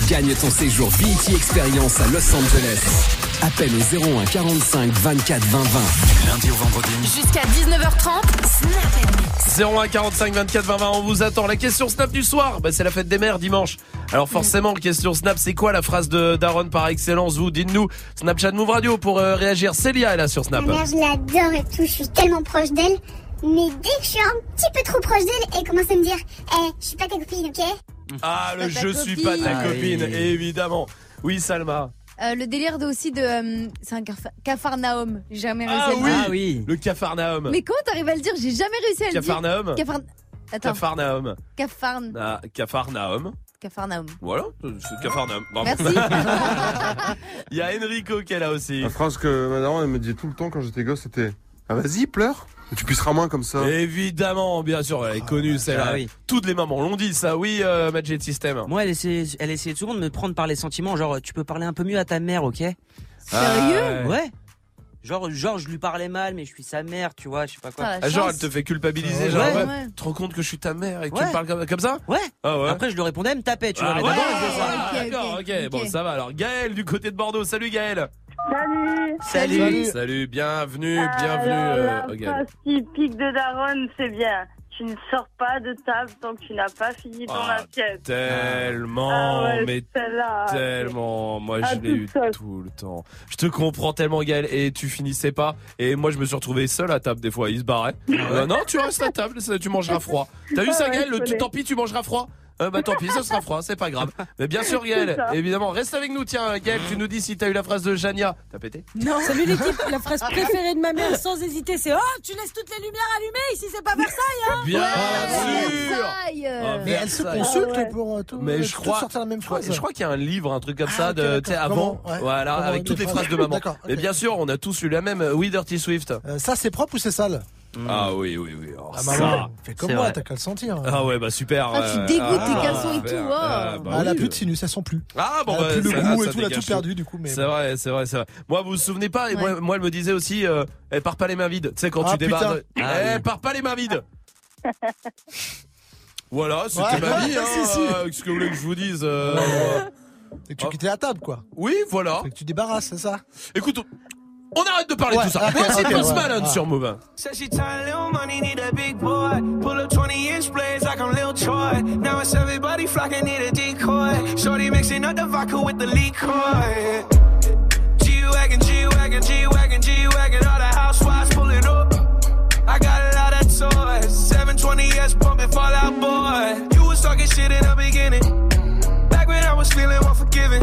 Gagne ton séjour BET Experience à Los Angeles. Appelle au 01 45 24 20 20. Lundi au vendredi. Jusqu'à 19h30, Snap 01 45 24 20 20 on vous attend. La question snap du soir bah, c'est la fête des mères dimanche. Alors forcément question snap c'est quoi la phrase de Daron par excellence vous dites-nous. Snapchat Move Radio pour euh, réagir. Célia est là sur Snap. Ma mère, je l'adore et tout, je suis tellement proche d'elle. Mais dès que je suis un petit peu trop proche d'elle, elle commence à me dire Eh, je suis pas ta copine, ok? Ah le Pas ta je suis pas ta copine. copine Ah oui. évidemment oui Salma Euh, le délire de aussi de. euh, c'est un cafa- Capharnaüm. J'ai jamais réussi ah à le oui, dire. le Cafarnaum Mais comment t'arrives à le dire? J'ai jamais réussi à le dire. Attends. Cafarnaum Capharn. ah, Cafarnaum Capharnaüm. voilà c'est Cafarnaum Bravo. Merci. il y a Enrico qui est là aussi La phrase que ma daronne elle me disait tout le temps quand j'étais gosse, c'était Ah vas-y, pleure. Tu puisseras moins comme ça. Évidemment, bien sûr, elle est connue celle-là. Ah oui. Toutes les mamans l'ont dit ça, oui, euh, Magic System. Moi, elle essayait, elle essayait souvent de me prendre par les sentiments, genre tu peux parler un peu mieux à ta mère, ok? Sérieux? Ouais. Genre, genre, je lui parlais mal, mais je suis sa mère, tu vois, je sais pas quoi. Ah, genre, elle te fait culpabiliser, genre, Ouais. ouais, tu te rends compte que je suis ta mère et que tu me parles comme, comme ça Ouais. Ah ouais. Après, je lui répondais, elle me tapait, tu vois. Ah mais ah, D'accord, ok, bon, ça va. Alors, Gaël du côté de Bordeaux, salut Gaël. Salut. Salut. Salut, bienvenue, bienvenue. Alors, euh, la typique de Daron, c'est bien. Tu ne sors pas de table tant que tu n'as pas fini ton Ah, assiette. Tellement, Ah ouais, mais tellement. Moi, je l'ai eu seule. tout le temps. Je te comprends tellement, Gaël. Et tu finissais pas. Et moi, je me suis retrouvé seul à table des fois. Il se barrait. Euh, non, tu restes à table. ça, Tu mangeras froid. T'as vu ça, Ah ouais, Gaël Le-. Tant pis, tu mangeras froid? Euh, bah tant pis, ça sera froid, c'est pas grave. Mais bien sûr, Gaël, évidemment, reste avec nous. Tiens, Gaël, tu nous dis si t'as eu la phrase de Jania. T'as pété Non. Salut l'équipe, la phrase préférée de ma mère sans hésiter c'est Oh, tu laisses toutes les lumières allumées ici, c'est pas Versailles, hein Bien sûr Ah, Mais elle se consulte pour euh, tout. Mais je tout crois, sortir la même je crois, phrase. je crois qu'il y a un livre, un truc comme Ah, ça, de, sais, avant, ouais. voilà, Comment avec toutes les phrases. de maman. D'accord, Mais bien sûr, on a tous eu la même. euh, Oui, Dirty Swift. Euh, ça, c'est propre ou c'est sale? Ah oui, oui, oui. Oh, Ah, ça. maman, fais comme moi, t'as qu'à le sentir. Ah ouais, bah super. Ah, tu euh, dégoûtes ah, tes caleçons et tout, Ah, bah Ah, elle a oui. plus de sinus, elles sont plus. Ah bon, bah, plus le goût ça et tout, elle a tout perdu du coup. Mais C'est vrai, c'est vrai, c'est vrai. Moi, vous vous souvenez pas et moi, moi, elle me disait aussi, euh, elle part pas les mains vides. Tu sais, quand Ah, tu débarres, putain. de- Ah, elle part pas les mains vides. Voilà, c'était Ouais, ma vie. ouais, Hein, si, si. euh, Qu'est-ce que vous voulez que je vous dise euh, Et que tu quittais la table, quoi. Oui, voilà. Et que tu débarrasses, c'est ça? Écoute, on arrête de parler de Ouais, tout ça. ok, Voici ok, Post ouais. Malone sur Move. Said she tired, little money, need a big boy. Pull up 20 inch blades like I'm Lil Troy. Now it's everybody flocking, need a decoy. Shorty mixing up the vodka with the liquor. G-Wagon, G-Wagon, G-Wagon, G-Wagon. All the housewives pulling up. I got a lot of toys. 720S pumping Fallout Boy. You was talking shit in the beginning. Back when I was feeling unforgiving.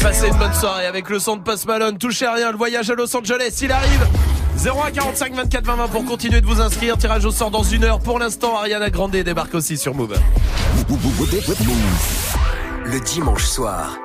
Passez une bonne soirée avec le son de Post Malone. Touchez à rien, le voyage à Los Angeles, il arrive. 0145 24 20 20 pour continuer de vous inscrire. Tirage au sort dans une heure. Pour l'instant, Ariana Grande débarque aussi sur Move. Le dimanche soir,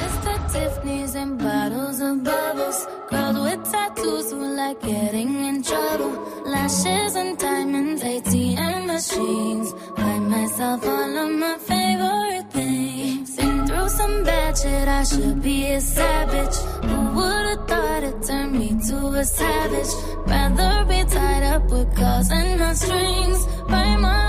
Mr. Tiffany's and bottles of bubbles. Girls with tattoos who like getting in trouble. Lashes and diamonds, ATM machines. Buy myself all of my favorite things. Been through some bad shit, I should be a savage. Who would've thought it turned me to a savage? Rather be tied up with calls and strings. Write my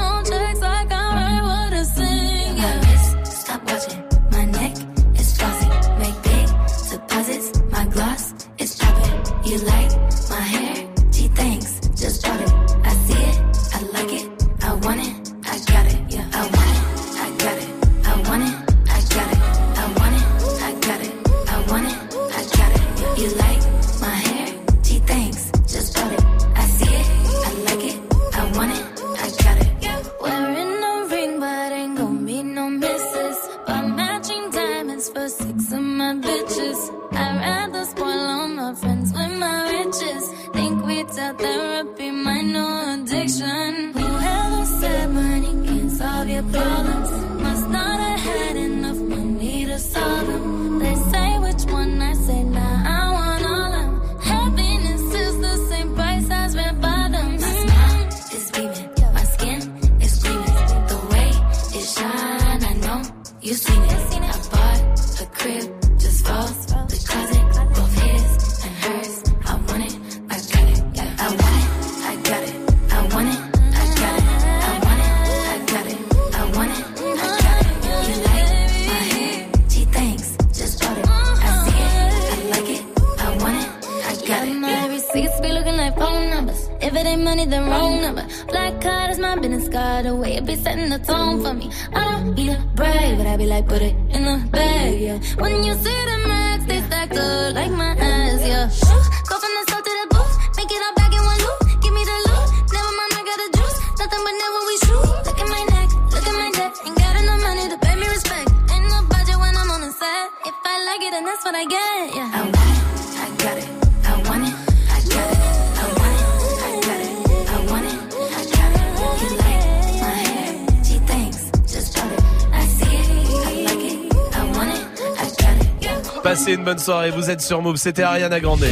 soirée, vous êtes sur Move, c'était Ariana Grande.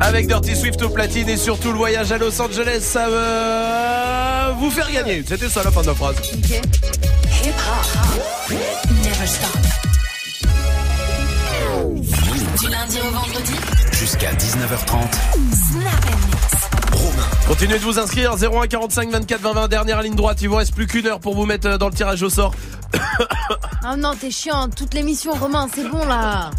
Avec Dirty Swift au platine et surtout le voyage à Los Angeles, ça va vous faire gagner. C'était ça la fin de la phrase. Hip hop. Never stop. Du lundi au vendredi. Jusqu'à 19h30. Snap and mix. Continuez de vous inscrire 01 45 24 20 20 dernière ligne droite. Il vous reste plus qu'une heure pour vous mettre euh, dans le tirage au sort. Oh non, t'es chiant. Toute l'émission, Romain, c'est bon là.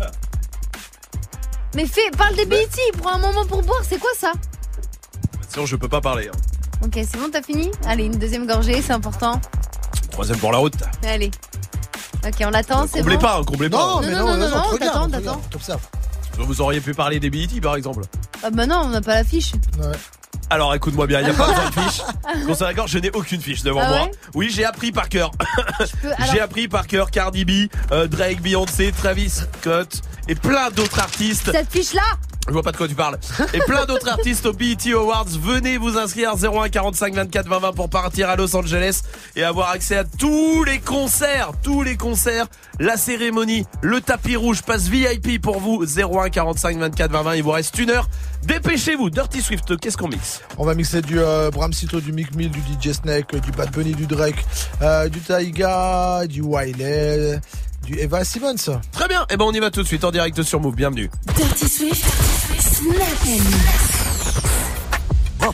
Mais fais, parle des BET. Prends un moment pour boire. C'est quoi ça? Sinon je peux pas parler. hein. Ok, c'est bon, t'as fini? Allez, une deuxième gorgée, c'est important. Troisième pour la route. Allez. Ok, on l'attend, c'est bon? Comblez pas, hein, comblez pas. Non, Non, mais non, non, non, non, regarde, t'attends, t'attends. regarde, on t'observe. Vous auriez pu parler des BET par exemple. Ah bah non, on n'a pas la fiche. Alors écoute-moi bien, il n'y a pas besoin de fiche. Qu'on soit d'accord, je n'ai aucune fiche devant Ah moi. ouais Oui, j'ai appris par cœur. peux- J'ai appris par cœur Cardi B, euh, Drake, Beyoncé, Travis Scott et plein d'autres artistes. Cette fiche-là Je vois pas de quoi tu parles. Et plein d'autres artistes au BET Awards. Venez vous inscrire 01 45 24 20 20 pour partir à Los Angeles et avoir accès à tous les concerts, tous les concerts, la cérémonie, le tapis rouge passe VIP pour vous 01 45 24 20 20. Il vous reste une heure. Dépêchez-vous. Dirty Swift, qu'est-ce qu'on mixe? On va mixer du euh, Bram Cito, du Mick Mill, du DJ Snake, euh, du Bad Bunny, du Drake, euh, du Taiga, du Wiley, du Eva Simmons. Très bien. Et ben on y va tout de suite en direct sur Move. Bienvenue. Dirty Swift. Snap and mix.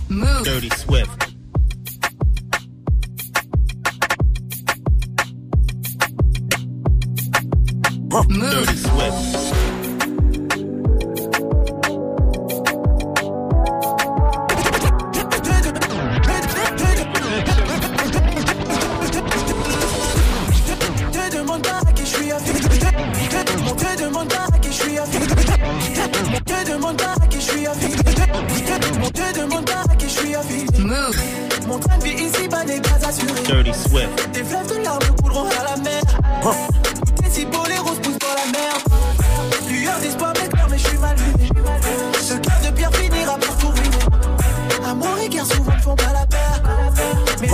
Move. Dirty Swift. Dirty Swift.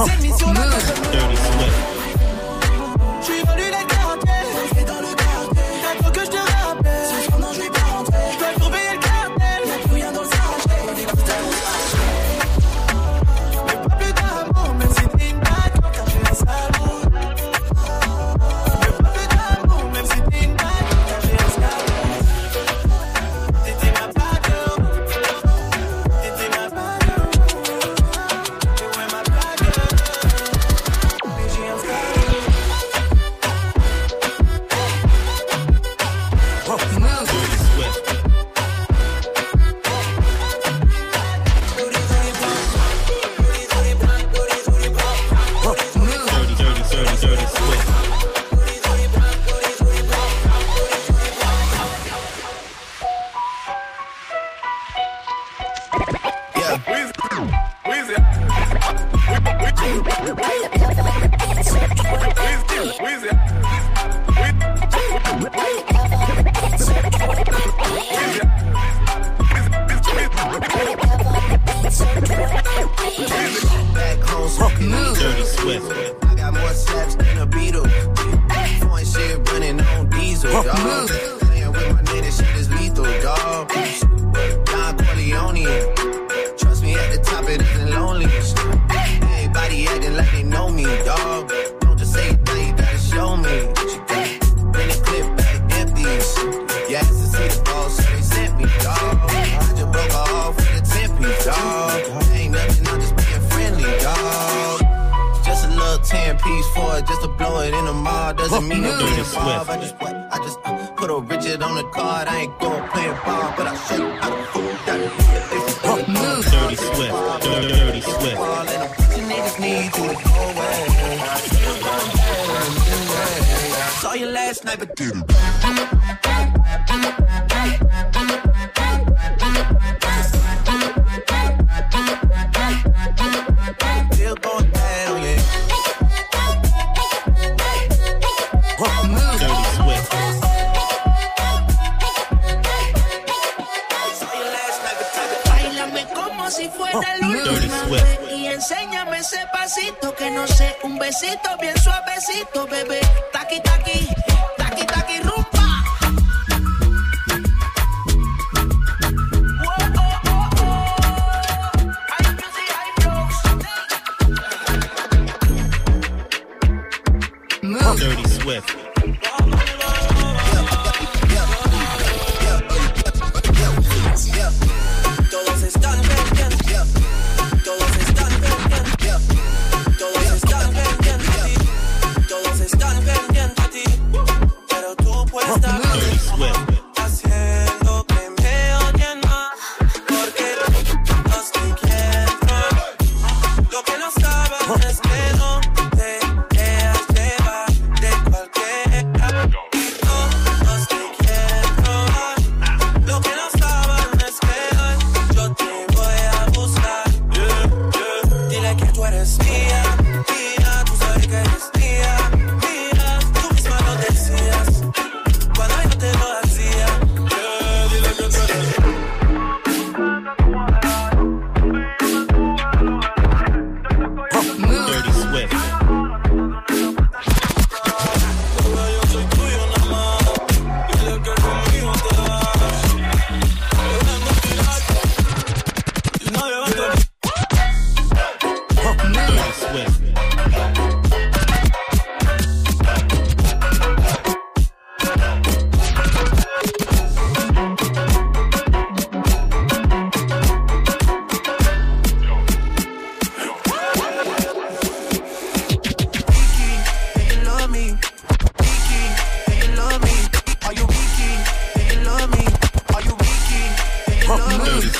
Dirty Swift.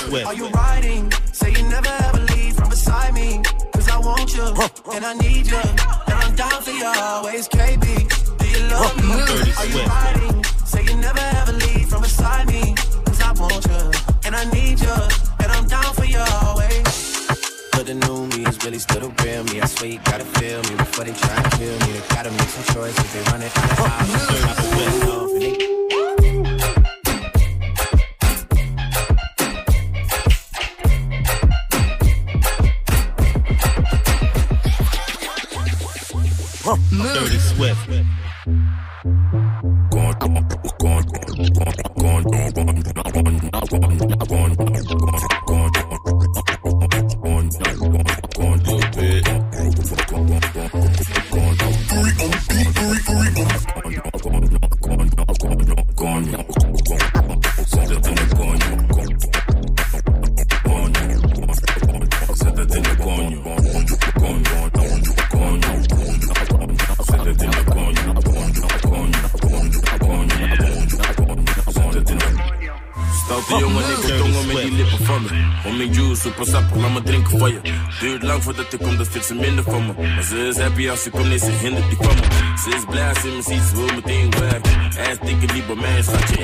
Swift. Are you riding? Say you never ever leave from beside me. Cause I want you, and I need you. And I'm down for you always, KB. Do you love me? Are you riding? Say you never ever leave from beside me. Cause I want you, and I need you. And I'm down for you always. But the new me is really still the real me. I swear you gotta feel me before they try to kill me. They gotta make some choices. They run it out of time. Dirty Swift. i'll les c'est hindert die van me. Ze is blij als ze me ziet, ze wil meteen weg. Ass man,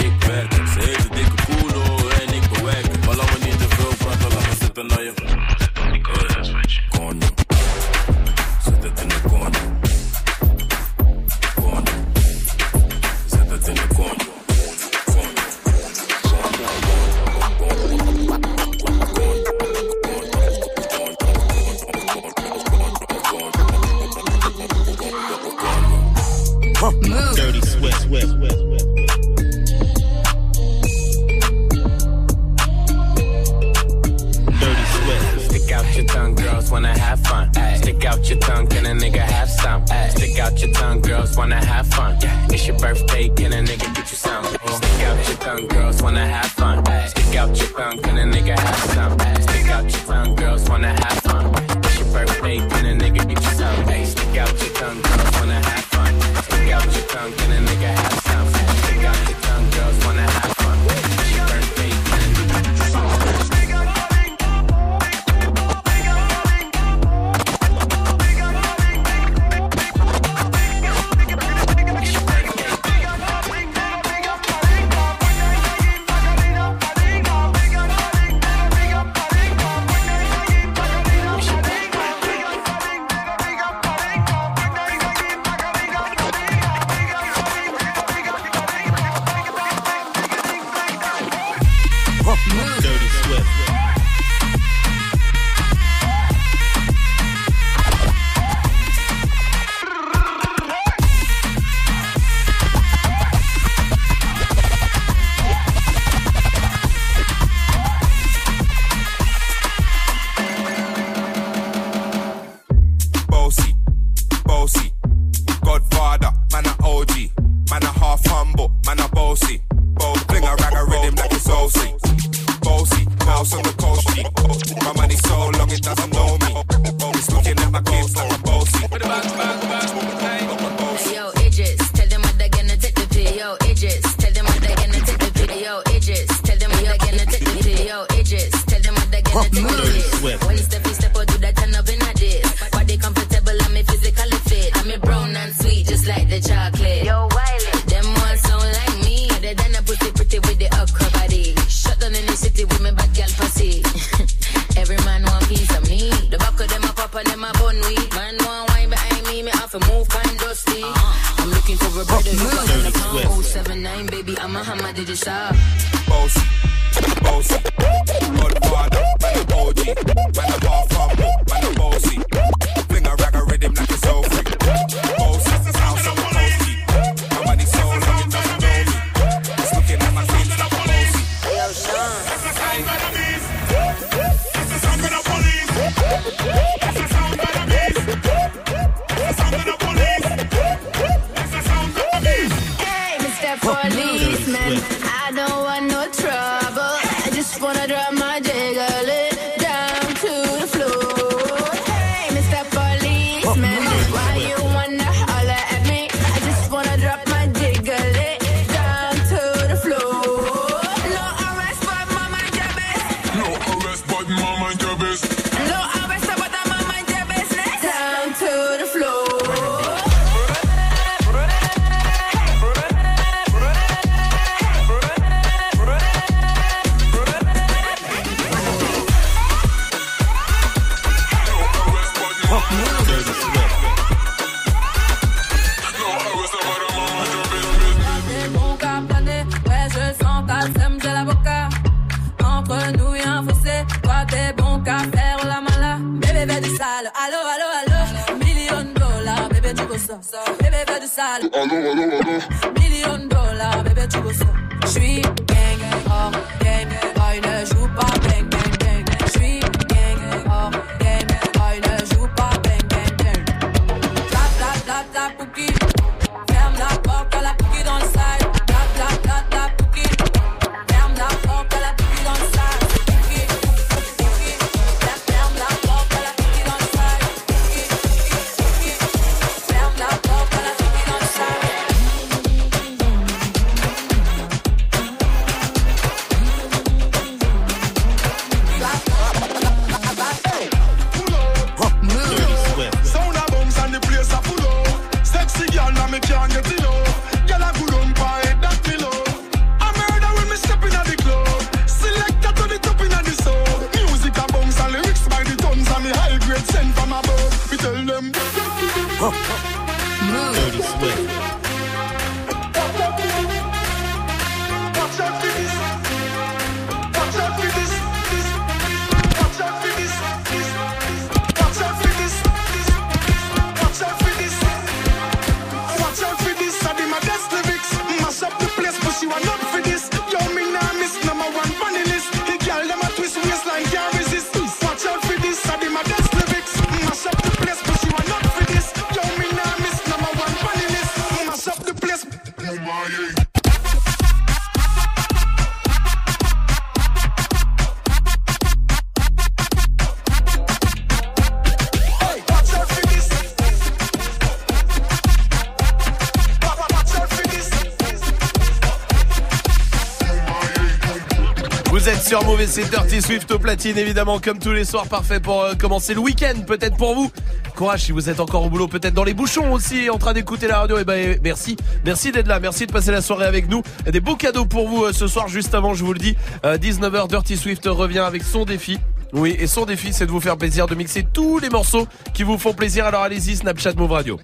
Mauvais, c'est Dirty Swift au platine, évidemment, comme tous les soirs, parfait pour euh, commencer le week-end, peut-être pour vous. Courage si vous êtes encore au boulot, peut-être dans les bouchons aussi, en train d'écouter la radio. Et ben, eh, merci, merci d'être là, merci de passer la soirée avec nous. Des beaux cadeaux pour vous euh, ce soir, juste avant, je vous le dis, euh, 19h, Dirty Swift revient avec son défi. Oui, et son défi, c'est de vous faire plaisir, de mixer tous les morceaux qui vous font plaisir. Alors allez-y, Snapchat Move Radio.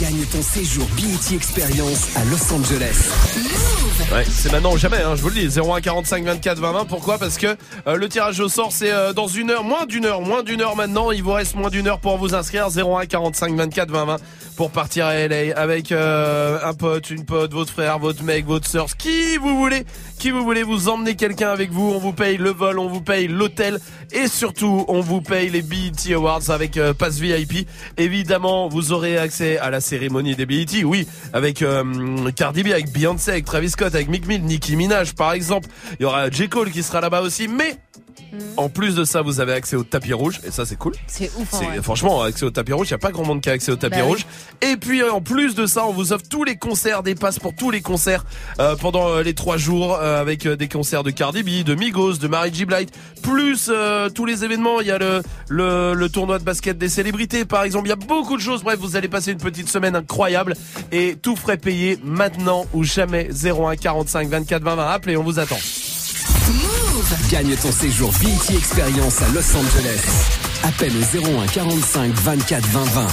Gagne ton séjour BET Experience à Los Angeles. Ouais, c'est maintenant ou jamais, hein, je vous le dis. 01 45 24 20 20. Pourquoi? Parce que euh, le tirage au sort, c'est euh, dans une heure, moins d'une heure, moins d'une heure maintenant. Il vous reste moins d'une heure pour vous inscrire. 01 45 24 20 20 pour partir à LA avec euh, un pote, une pote, votre frère, votre mec, votre soeur, qui vous voulez, qui vous voulez. Vous emmenez quelqu'un avec vous. On vous paye le vol, on vous paye l'hôtel et surtout, on vous paye les BET Awards avec euh, passe VIP. Évidemment, vous aurez accès à la cérémonie des BET. Oui, avec euh, Cardi B, avec Beyoncé, avec Travis Scott, avec Mick Mill, Nicki Minaj, par exemple. Il y aura J. Cole qui sera là-bas aussi. Mais en plus de ça, vous avez accès au tapis rouge et ça c'est cool. C'est ouf. hein, ouais. Franchement, accès au tapis rouge, il n'y a pas grand monde qui a accès au tapis Bah oui. rouge. Et puis euh, en plus de ça, on vous offre tous les concerts, des passes pour tous les concerts euh, pendant euh, les trois jours euh, avec des concerts de Cardi B, de Migos, de Mary J. Blight, plus euh, tous les événements. Il y a le, le le tournoi de basket des célébrités, par exemple. Il y a beaucoup de choses. Bref, vous allez passer une petite semaine incroyable et tout frais payé maintenant ou jamais 01 45 24 20 20. Appelez, on vous attend. Gagne ton séjour BET Experience à Los Angeles. Appelle au 01 45 24 20 20.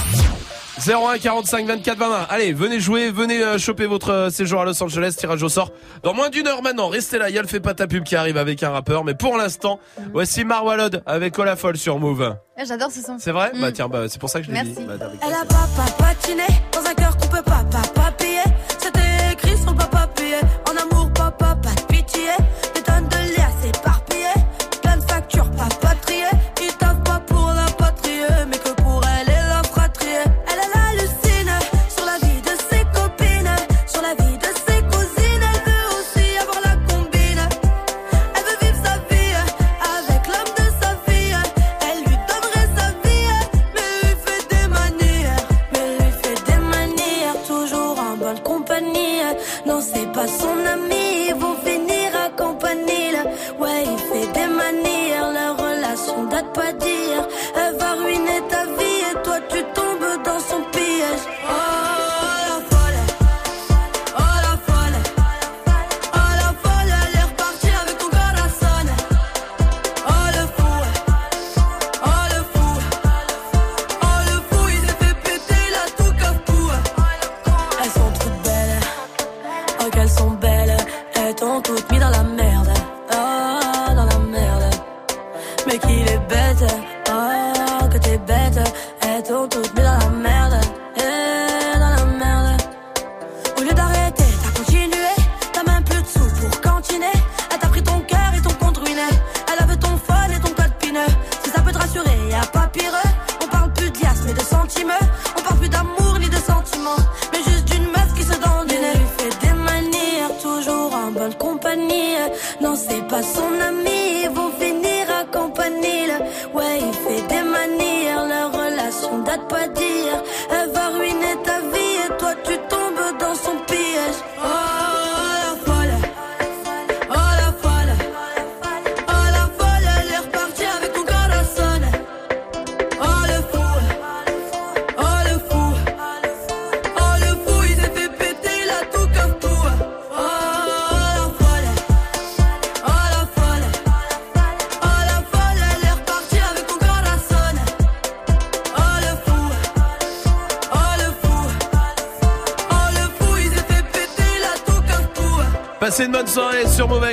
01 45 24 20 20. Allez, venez jouer, venez euh, choper votre euh, séjour à Los Angeles, tirage au sort. Dans moins d'une heure maintenant, restez là, Yal fait pas ta pub qui arrive avec un rappeur, mais pour l'instant, voici Marwalod avec Olafol sur Move. Ah, J'adore ce son. C'est vrai Mm. Bah tiens, bah, c'est pour ça que je l'ai Merci. dit. Bah, Elle a papa patiné dans un cœur qu'on peut pas, pas, pas payer.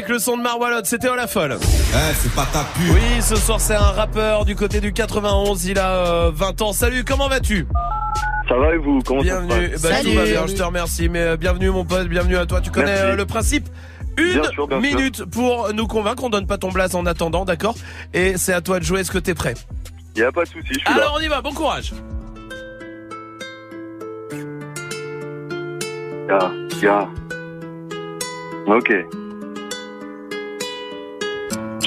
Avec le son de Marwalod, c'était Olafol. Eh, c'est pas ta pub. Oui, ce soir c'est un rappeur du côté du 91, il a euh, 20 ans. Salut, comment vas-tu? Ça va et vous? Comment Bienvenue, ça se bah, tout va bien, je te remercie. Mais euh, bienvenue mon pote, bienvenue à toi. Tu connais euh, le principe? Une Bien sûr, bien sûr. minute pour nous convaincre, on donne pas ton blaze en attendant, d'accord? Et c'est à toi de jouer, est-ce que t'es prêt? Il y a pas de souci, je suis Alors on y va, bon courage ya. Ok.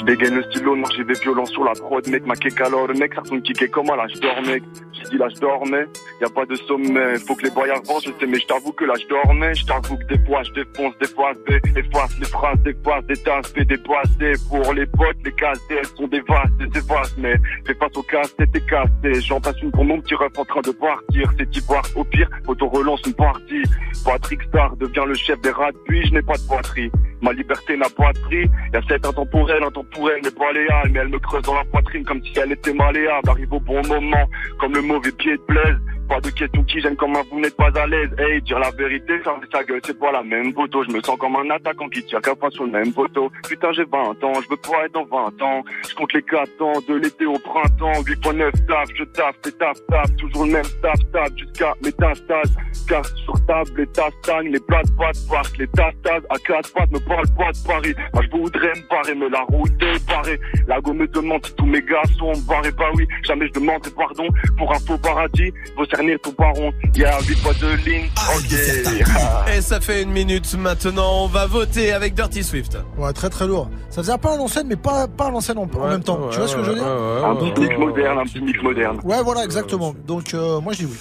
Je dégaine le stylo, noir, j'ai des sur la prod, mec, ma alors, mec, ça retourne kické comment là, je dormais. J'ai dit là, je dormais, y a pas de sommet, faut que les boyards avancent, je sais, mais je t'avoue que là, je dormais, je t'avoue que des fois, je défonce, des fois, je efface les phrases, des fois, des tasses, fais dépasser. Pour les potes, les cases, elles sont des vastes, c'est vaste, mais fais face au casse, t'es cassé. J'en passe une pour mon petit ref en train de partir, c'est voir au pire, auto relance une partie. Patrick Star devient le chef des rats, puis je n'ai pas de poiterie. Ma liberté n'a pas de prix. Y a cette intemporelle, intemporelle n'est pas léale, mais elle me creuse dans la poitrine comme si elle était malléable. Arrive au bon moment, comme le mauvais pied de plaise. Pas de question qui gêne comme un vous n'êtes pas à l'aise. Hey, dire la vérité, fermer sa gueule, c'est pas la même photo. Je me sens comme un attaquant qui tire qu'un sur le même poteau. Putain, j'ai 20 ans, je veux pas être dans 20 ans. Je compte les 4 ans, de l'été au printemps. 8.9 taf, je taf, t'es taf, taf. Toujours le même taf, taf, jusqu'à métastase. Casse sur table, les tasses stagnent, les plats de pâtes passent, les tasses à quatre pattes me parle pas de Paris. Moi, je voudrais me barrer, mais la route est barrée. La gomme me demande si tous mes gars sont barrés. Bah oui, jamais je demanderai pardon pour un faux paradis. Cerner tout baron. Il y a 8 fois de ligne. Ok. Et ça fait une minute maintenant, on va voter avec Dirty Swift. Ouais, très très lourd. Ça faisait un peu à l'ancienne, mais pas, pas à l'ancienne en, en même temps. tu vois ce que je veux dire? Un petit mix moderne, un petit mix moderne. Ouais, voilà, exactement. Donc, euh, moi, je dis oui.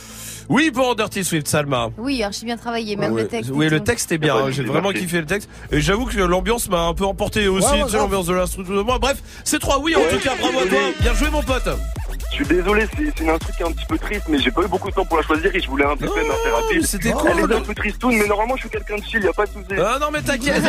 Oui pour Dirty Swift, Salma. Oui, archi bien travaillé, même Ouais. le texte. Oui, le texte est bien. hein. J'ai vraiment kiffé le texte. Et j'avoue que l'ambiance m'a un peu emporté aussi. Ouais, ouais, l'ambiance de l'instru de moi. Bref, c'est trois oui en tout cas. Bravo à toi. Bien joué, mon pote. Je suis désolé, c'est une instru qui est un petit peu triste, mais j'ai pas eu beaucoup de temps pour la choisir et je voulais un peu peine assez rapide. c'était Elle est un peu tristoune, mais normalement je suis quelqu'un de chill, y a pas de souci. Ah non, mais t'inquiète.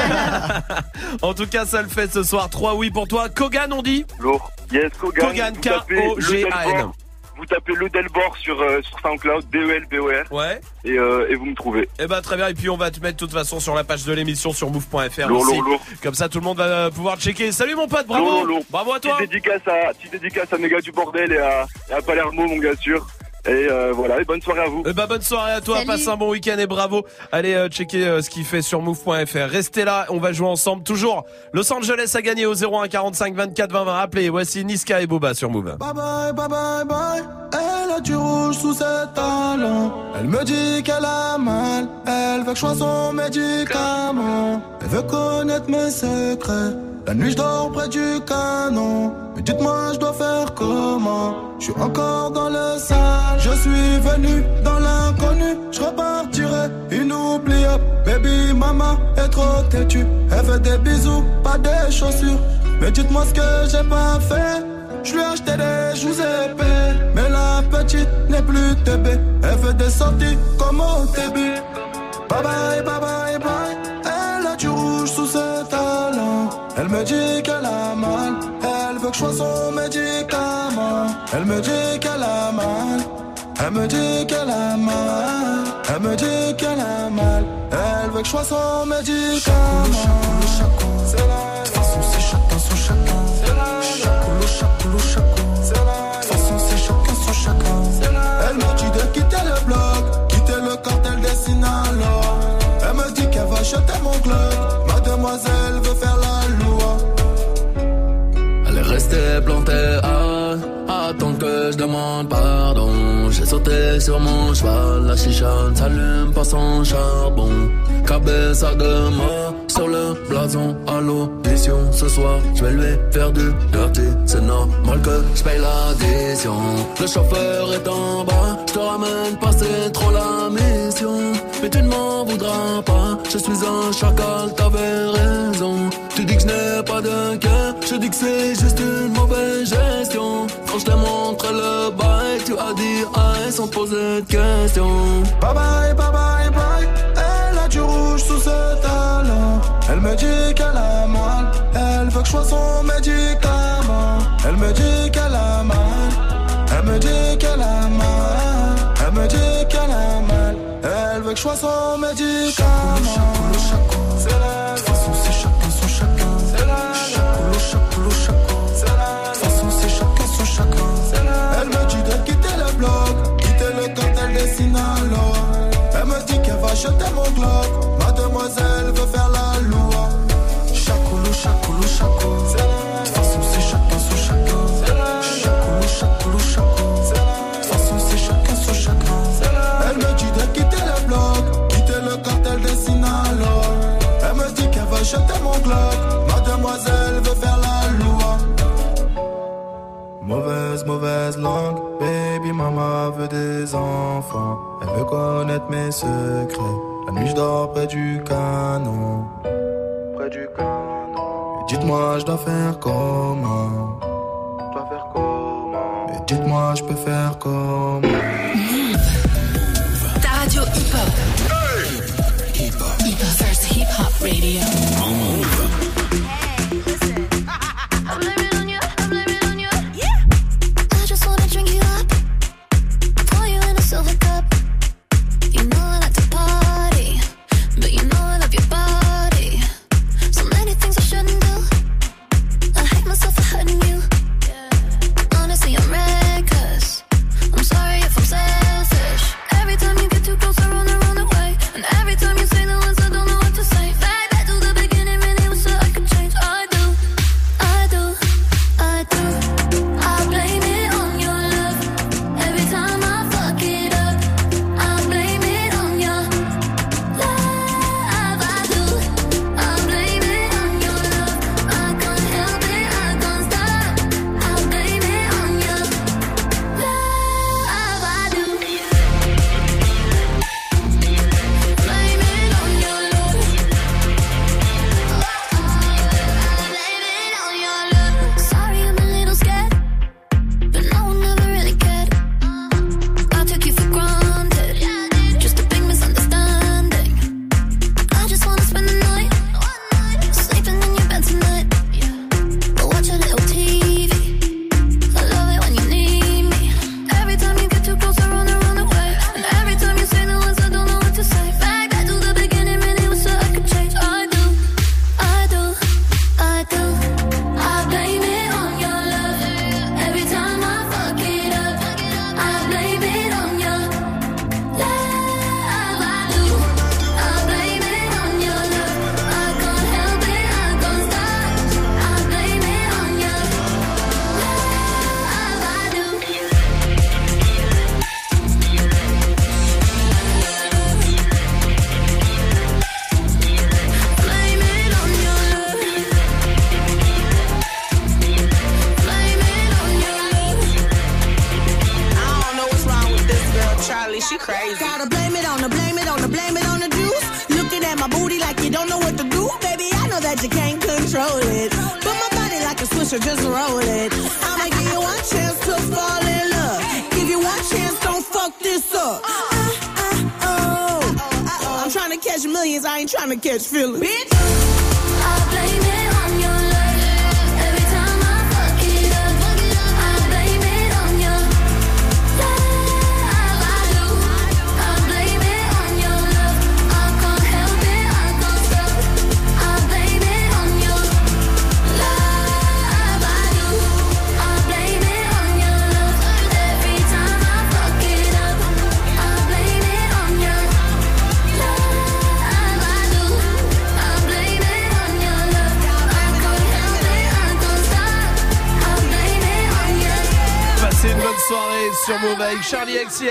en tout cas, ça le fait ce soir. Trois oui pour toi. Kogan, on dit Lourd. Yes, Kogan. Kogan, K-O-G-A-N. Vous tapez le Delbord sur, euh, sur SoundCloud, D-E-L-B-O-R. Ouais. Et, euh, et vous me trouvez. Eh ben très bien et puis on va te mettre de toute façon sur la page de l'émission sur move.fr Lourd, lourd, lourd. Comme ça tout le monde va pouvoir checker. Salut mon pote, bravo. Bravo à toi. Petite dédicace à, petite dédicace à Méga du Bordel et à, et à Palermo, mon gars sûr. Et euh, voilà, et bonne soirée à vous. Eh ben bonne soirée à toi, Salut. passe un bon week-end et bravo. Allez euh, checker euh, ce qu'il fait sur move.fr. Restez là, on va jouer ensemble toujours. Los Angeles a gagné au 01 45 24 20 20. Appelez, voici Niska et Boba sur Move. Bye bye, bye bye, bye. Elle a du rouge sous ses talons. Elle me dit qu'elle a mal. Elle veut que je sois son médicament. Elle veut connaître mes secrets. La nuit, je dors près du canon. Mais dites-moi, je dois faire comment? Je suis encore dans le sale. Je suis venu dans l'inconnu. Je repartirai inoubliable. Baby, maman est trop têtue. Elle fait des bisous, pas des chaussures. Mais dites-moi ce que j'ai pas fait. Je lui ai acheté des joues épais. Mais la petite n'est plus TB. Elle fait des sorties comme au début. Bye bye, bye bye, bye. Elle me dit qu'elle a mal. Elle veut que je sois son médicament. Elle me dit qu'elle a mal. Elle me dit qu'elle a mal. Elle me dit qu'elle a mal. Elle veut que je sois son médicament. C'est la De toute façon, c'est chacun son chacun. De toute façon, c'est chacun son chacun. Elle me dit de quitter le bloc, quitter le cartel des Sinaloa. Elle me dit qu'elle va acheter mon club. Mademoiselle veut faire la. Restée plantée à attendre que je demande pardon. J'ai sauté sur mon cheval, la chicha ne s'allume pas sans charbon. Cabeza de sur le blason à l'audition. Ce soir, je vais lui faire du dirty. C'est normal que je paye l'addition. Le chauffeur est en bas, je te ramène pas, c'est trop la mission. Mais tu ne m'en voudras pas, je suis un chacal, t'avais raison. Tu dis que je n'ai pas de cœur, je dis que c'est juste une mauvaise gestion. Quand je t'ai montré le bail, tu as dit aïe sans poser de questions. Bye bye, bye bye, bye. Elle a du rouge sous ses talons. Elle me dit qu'elle a mal. Elle veut que je sois son médicament. Elle me dit qu'elle a mal. Elle me dit qu'elle a mal. Elle me dit qu'elle a mal. Elle veut que je sois son médicament. acheté mon Glock. Mademoiselle veut faire la loi. Chacoulou, chacoulou, chacoulou. De toute façon, c'est chacun sous chacun. Chacoulou, chacoulou, chacoulou. De façon, c'est chacun sous chacun. Elle me dit de quitter le bloc, quitter le cartel des Sinaloa. Elle me dit qu'elle va jeter mon Glock. Mademoiselle veut faire la loi. Mauvaise, mauvaise langue Baby mama veut des enfants. Elle veut connaître mes secrets. La nuit, je dors près du canon. Près du canon. Et dites-moi, je dois faire comment? Je dois faire comment? Et dites-moi, je peux faire comment? Ta radio hip-hop. Hip-hop. First hip-hop radio.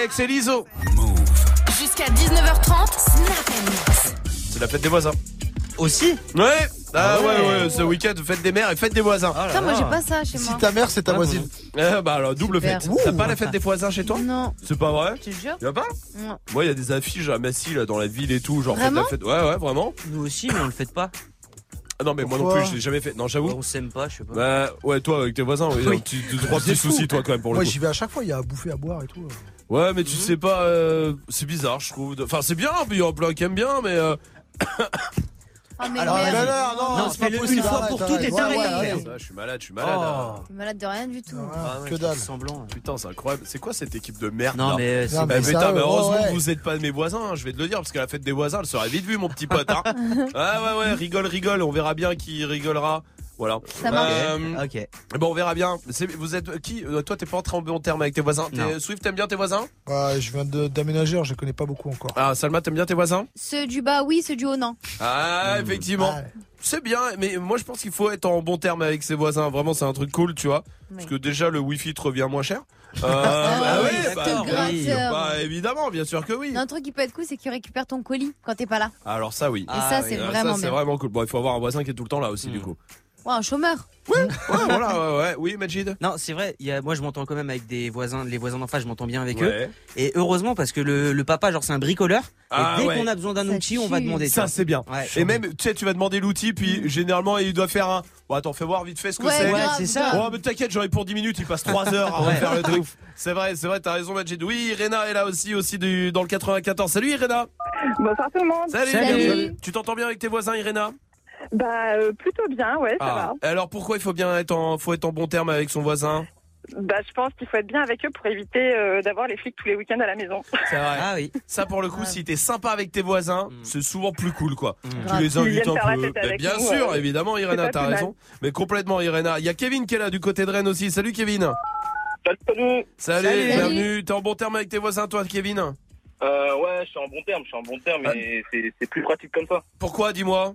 Charlie XCX et Liso. Jusqu'à 19h30, Snap Mix. C'est la fête des voisins. Aussi Ouais ah, Ah ouais, ouais. ouais, ce week-end, fête des mères et fête des voisins. Putain, moi j'ai pas ça chez moi. Si ta mère, c'est ta voisine. Eh bah alors, double Super. fête. T'as pas la fête des voisins chez toi? Non. C'est pas vrai? Tu te jures Y'a pas? Non. Moi, il y a des affiches à Massy, là, dans la ville et tout. Genre, fête Vraiment? la fête. Ouais, ouais, vraiment. Nous aussi, mais on le fait pas. Ah non, mais moi non plus, je l'ai jamais fait. Non, j'avoue. On s'aime pas, je sais pas. Bah, ouais, toi, avec tes voisins, oui, petit- deux, trois petits fou. soucis, toi, quand même, pour le Moi, coup. j'y vais à chaque fois, il y a à bouffer, à boire et tout. Ouais, mais tu sais pas, euh, c'est bizarre, je trouve. Enfin, c'est bien, puis il y en a plein qui aiment bien, mais euh, Oh, mais Alors, merde. mais alors, non, Non, c'est pas possible, une fois arrête, pour toutes et t'arrêtes. ouais, Ah, je suis malade, je suis malade. Oh. T'es malade de rien du tout. Ah ouais, que dalle. semblant. Putain, c'est incroyable. C'est quoi cette équipe de merde Non, là mais euh, c'est Non, Bah, mais putain, mais heureusement que vous êtes pas mes voisins, hein, je vais te le dire, parce que la fête des voisins, elle sera vite vue, mon petit pote. Hein. ah ouais, ouais, rigole, rigole, on verra bien qui rigolera. Voilà. Ça marche. Euh, Ok. bon, on verra bien. C'est- Vous êtes qui Euh, Toi, t'es pas entré en bon terme avec tes voisins. T'es- Non. Swift, t'aimes bien tes voisins? Ouais, je viens de- d'aménager, alors je les connais pas beaucoup encore. Ah, Salma, t'aimes bien tes voisins? Ceux du bas, oui, ceux du haut, non. Ah, effectivement. Ah, C'est bien, mais moi je pense qu'il faut être en bon terme avec ses voisins. Vraiment, c'est un truc cool, tu vois. Parce Oui. que déjà, le wifi te revient moins cher. Euh, bah oui, oui, c'est bah, oui, gratteur. bah, évidemment, bien sûr que oui. Un truc qui peut être cool, c'est qu'il récupère ton colis quand t'es pas là. Alors ça, oui. Et ça, c'est Ah, vraiment ça, c'est bien. vraiment cool. Bon, il faut avoir un voisin qui est tout le temps là aussi, du coup. Ouais, un chômeur. Ouais, voilà, ouais, ouais. Oui, Majid? Non, c'est vrai, il y a, moi je m'entends quand même avec des voisins, les voisins d'en face, je m'entends bien avec Ouais. eux. Et heureusement parce que le, le papa, genre c'est un bricoleur. Ah, et dès ouais. qu'on a besoin d'un outil, on va demander. Ça, vois. c'est bien. Ouais. Et même, tu sais, tu vas demander l'outil, puis généralement, il doit faire un. Bon, attends, fais voir vite fait ce que Ouais, c'est. ouais, c'est ça. Oh, mais t'inquiète, j'aurai pour 10 minutes, il passe 3 heures à Ouais. faire le truc. C'est vrai, c'est vrai, t'as raison, Majid. Oui, Irena est là aussi, aussi du, dans le 94. Salut, Irena. Bonsoir tout le monde. Salut. Tu t'entends bien avec tes voisins, Irena? Bah euh, plutôt bien, ouais, ça Ah. Alors, pourquoi il faut bien être en, faut être en bon terme avec son voisin va. Bah je pense qu'il faut être bien avec eux pour éviter euh, d'avoir les flics tous les week-ends à la maison. C'est vrai. Ah oui. Ça, pour le coup, si t'es sympa avec tes voisins, c'est souvent plus cool, quoi. Tu Grave. les invites un peu. Mais bien nous, sûr, ouais. évidemment, Irena, t'as raison. Mais complètement, Irena. Il y a Kevin qui est là du côté de Rennes aussi. Salut, Kevin. Salut. Salut, Salut. bienvenue. T'es en bon terme avec tes voisins, toi, Kevin Euh, ouais, je suis en bon terme, je suis en bon terme, mais c'est c'est plus pratique comme ça. Pourquoi, dis-moi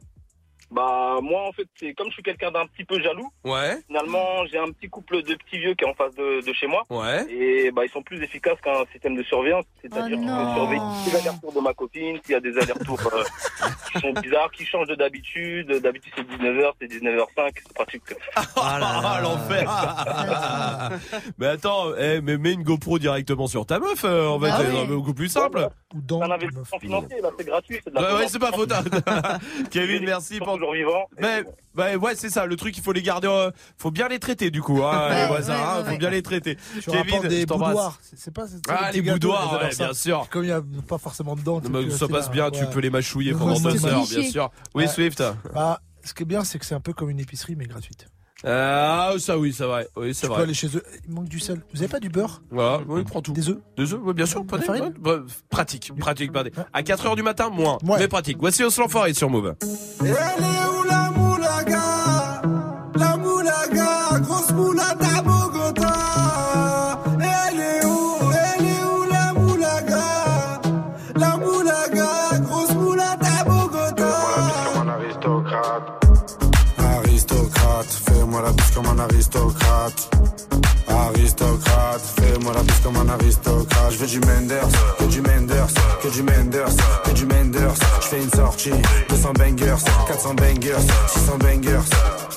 Bah, moi, en fait, c'est comme je suis quelqu'un d'un petit peu jaloux. Ouais. Finalement, j'ai un petit couple de petits vieux qui est en face de, de chez moi. Ouais. Et bah, ils sont plus efficaces qu'un système de surveillance. C'est-à-dire Oh qu'ils non. surveillent tous les allers-retours de ma copine, s'il y a des allers-retours euh, qui sont bizarres, qui changent de d'habitude. D'habitude, c'est 19h, c'est 19h05, c'est pratique. Ah, l'enfer Mais attends, eh, mais mets une GoPro directement sur ta meuf, euh, en fait, Ah c'est oui. beaucoup plus simple. C'est un investissement financier, là, c'est gratuit. c'est de la Ouais, c'est pas faute. Kevin, merci pour toujours vivant. Mais, bah, ouais, c'est ça. Le truc, il faut les garder. euh, faut bien les traiter, du coup, hein, Ouais, les voisins. ouais, hein, ouais, faut bien les traiter. Tu rapportes des je boudoirs. C'est c'est pas c'est ça, Ah, les boudoirs, bien sûr. Comme il y a pas forcément dedans. Non, mais ça passe là, bien, tu peux les mâchouiller pendant deux heures, bien sûr. Oui. Swift. Bah, ce qui est bien, c'est que c'est un peu comme une épicerie, mais gratuite. Ah, ça oui, c'est vrai. Oui, c'est Tu peux vrai. aller chez eux. Il manque du sel. Vous avez pas du beurre Voilà, oui, prends tout. Des œufs Des œufs, oui, bien sûr. Farine ouais, bah, pratique, pratique, pratique. À 4h du matin, moins. Mais pratique. Voici Oslan Forêt sur Move. Elle est où la moulaga? Aristocrate. Aristocrate, fais-moi la bise comme un aristocrate. Je veux du Menders, que du Menders, que du Menders, que du Menders. Je fais une sortie, 200 bangers, 400 bangers, 600 bangers.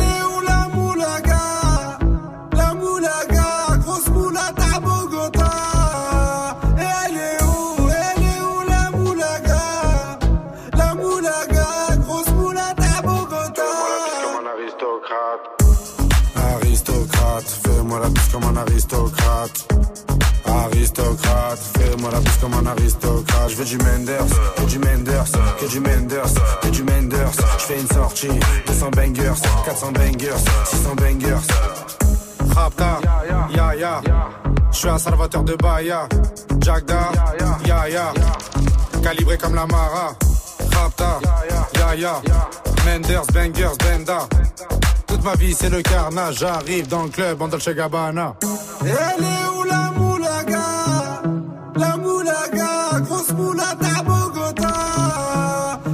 Aristocrate. Aristocrate, fais-moi la bise comme un aristocrate. Je veux du Menders, que du Menders, que du Menders, que du Menders. Je fais une sortie, 200 bangers, 400 bangers, 600 bangers. Rapta, ya ya. Je suis un salvateur de Bahia. Jagda, ya ya. Calibré comme la Mara. Rapta, ya ya. Menders, bangers, benda. Toute ma vie c'est le carnage. J'arrive dans le club en Dolce Gabbana. Elle est où la moulaga? La moulaga, grosse moulade à Bogota.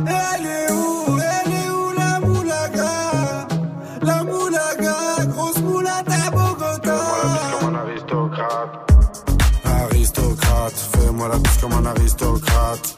Elle est où Elle est où la moulaga? La moulaga, grosse moulade à Bogota. comme un aristocrate. Aristocrate, fais-moi la comme un aristocrate.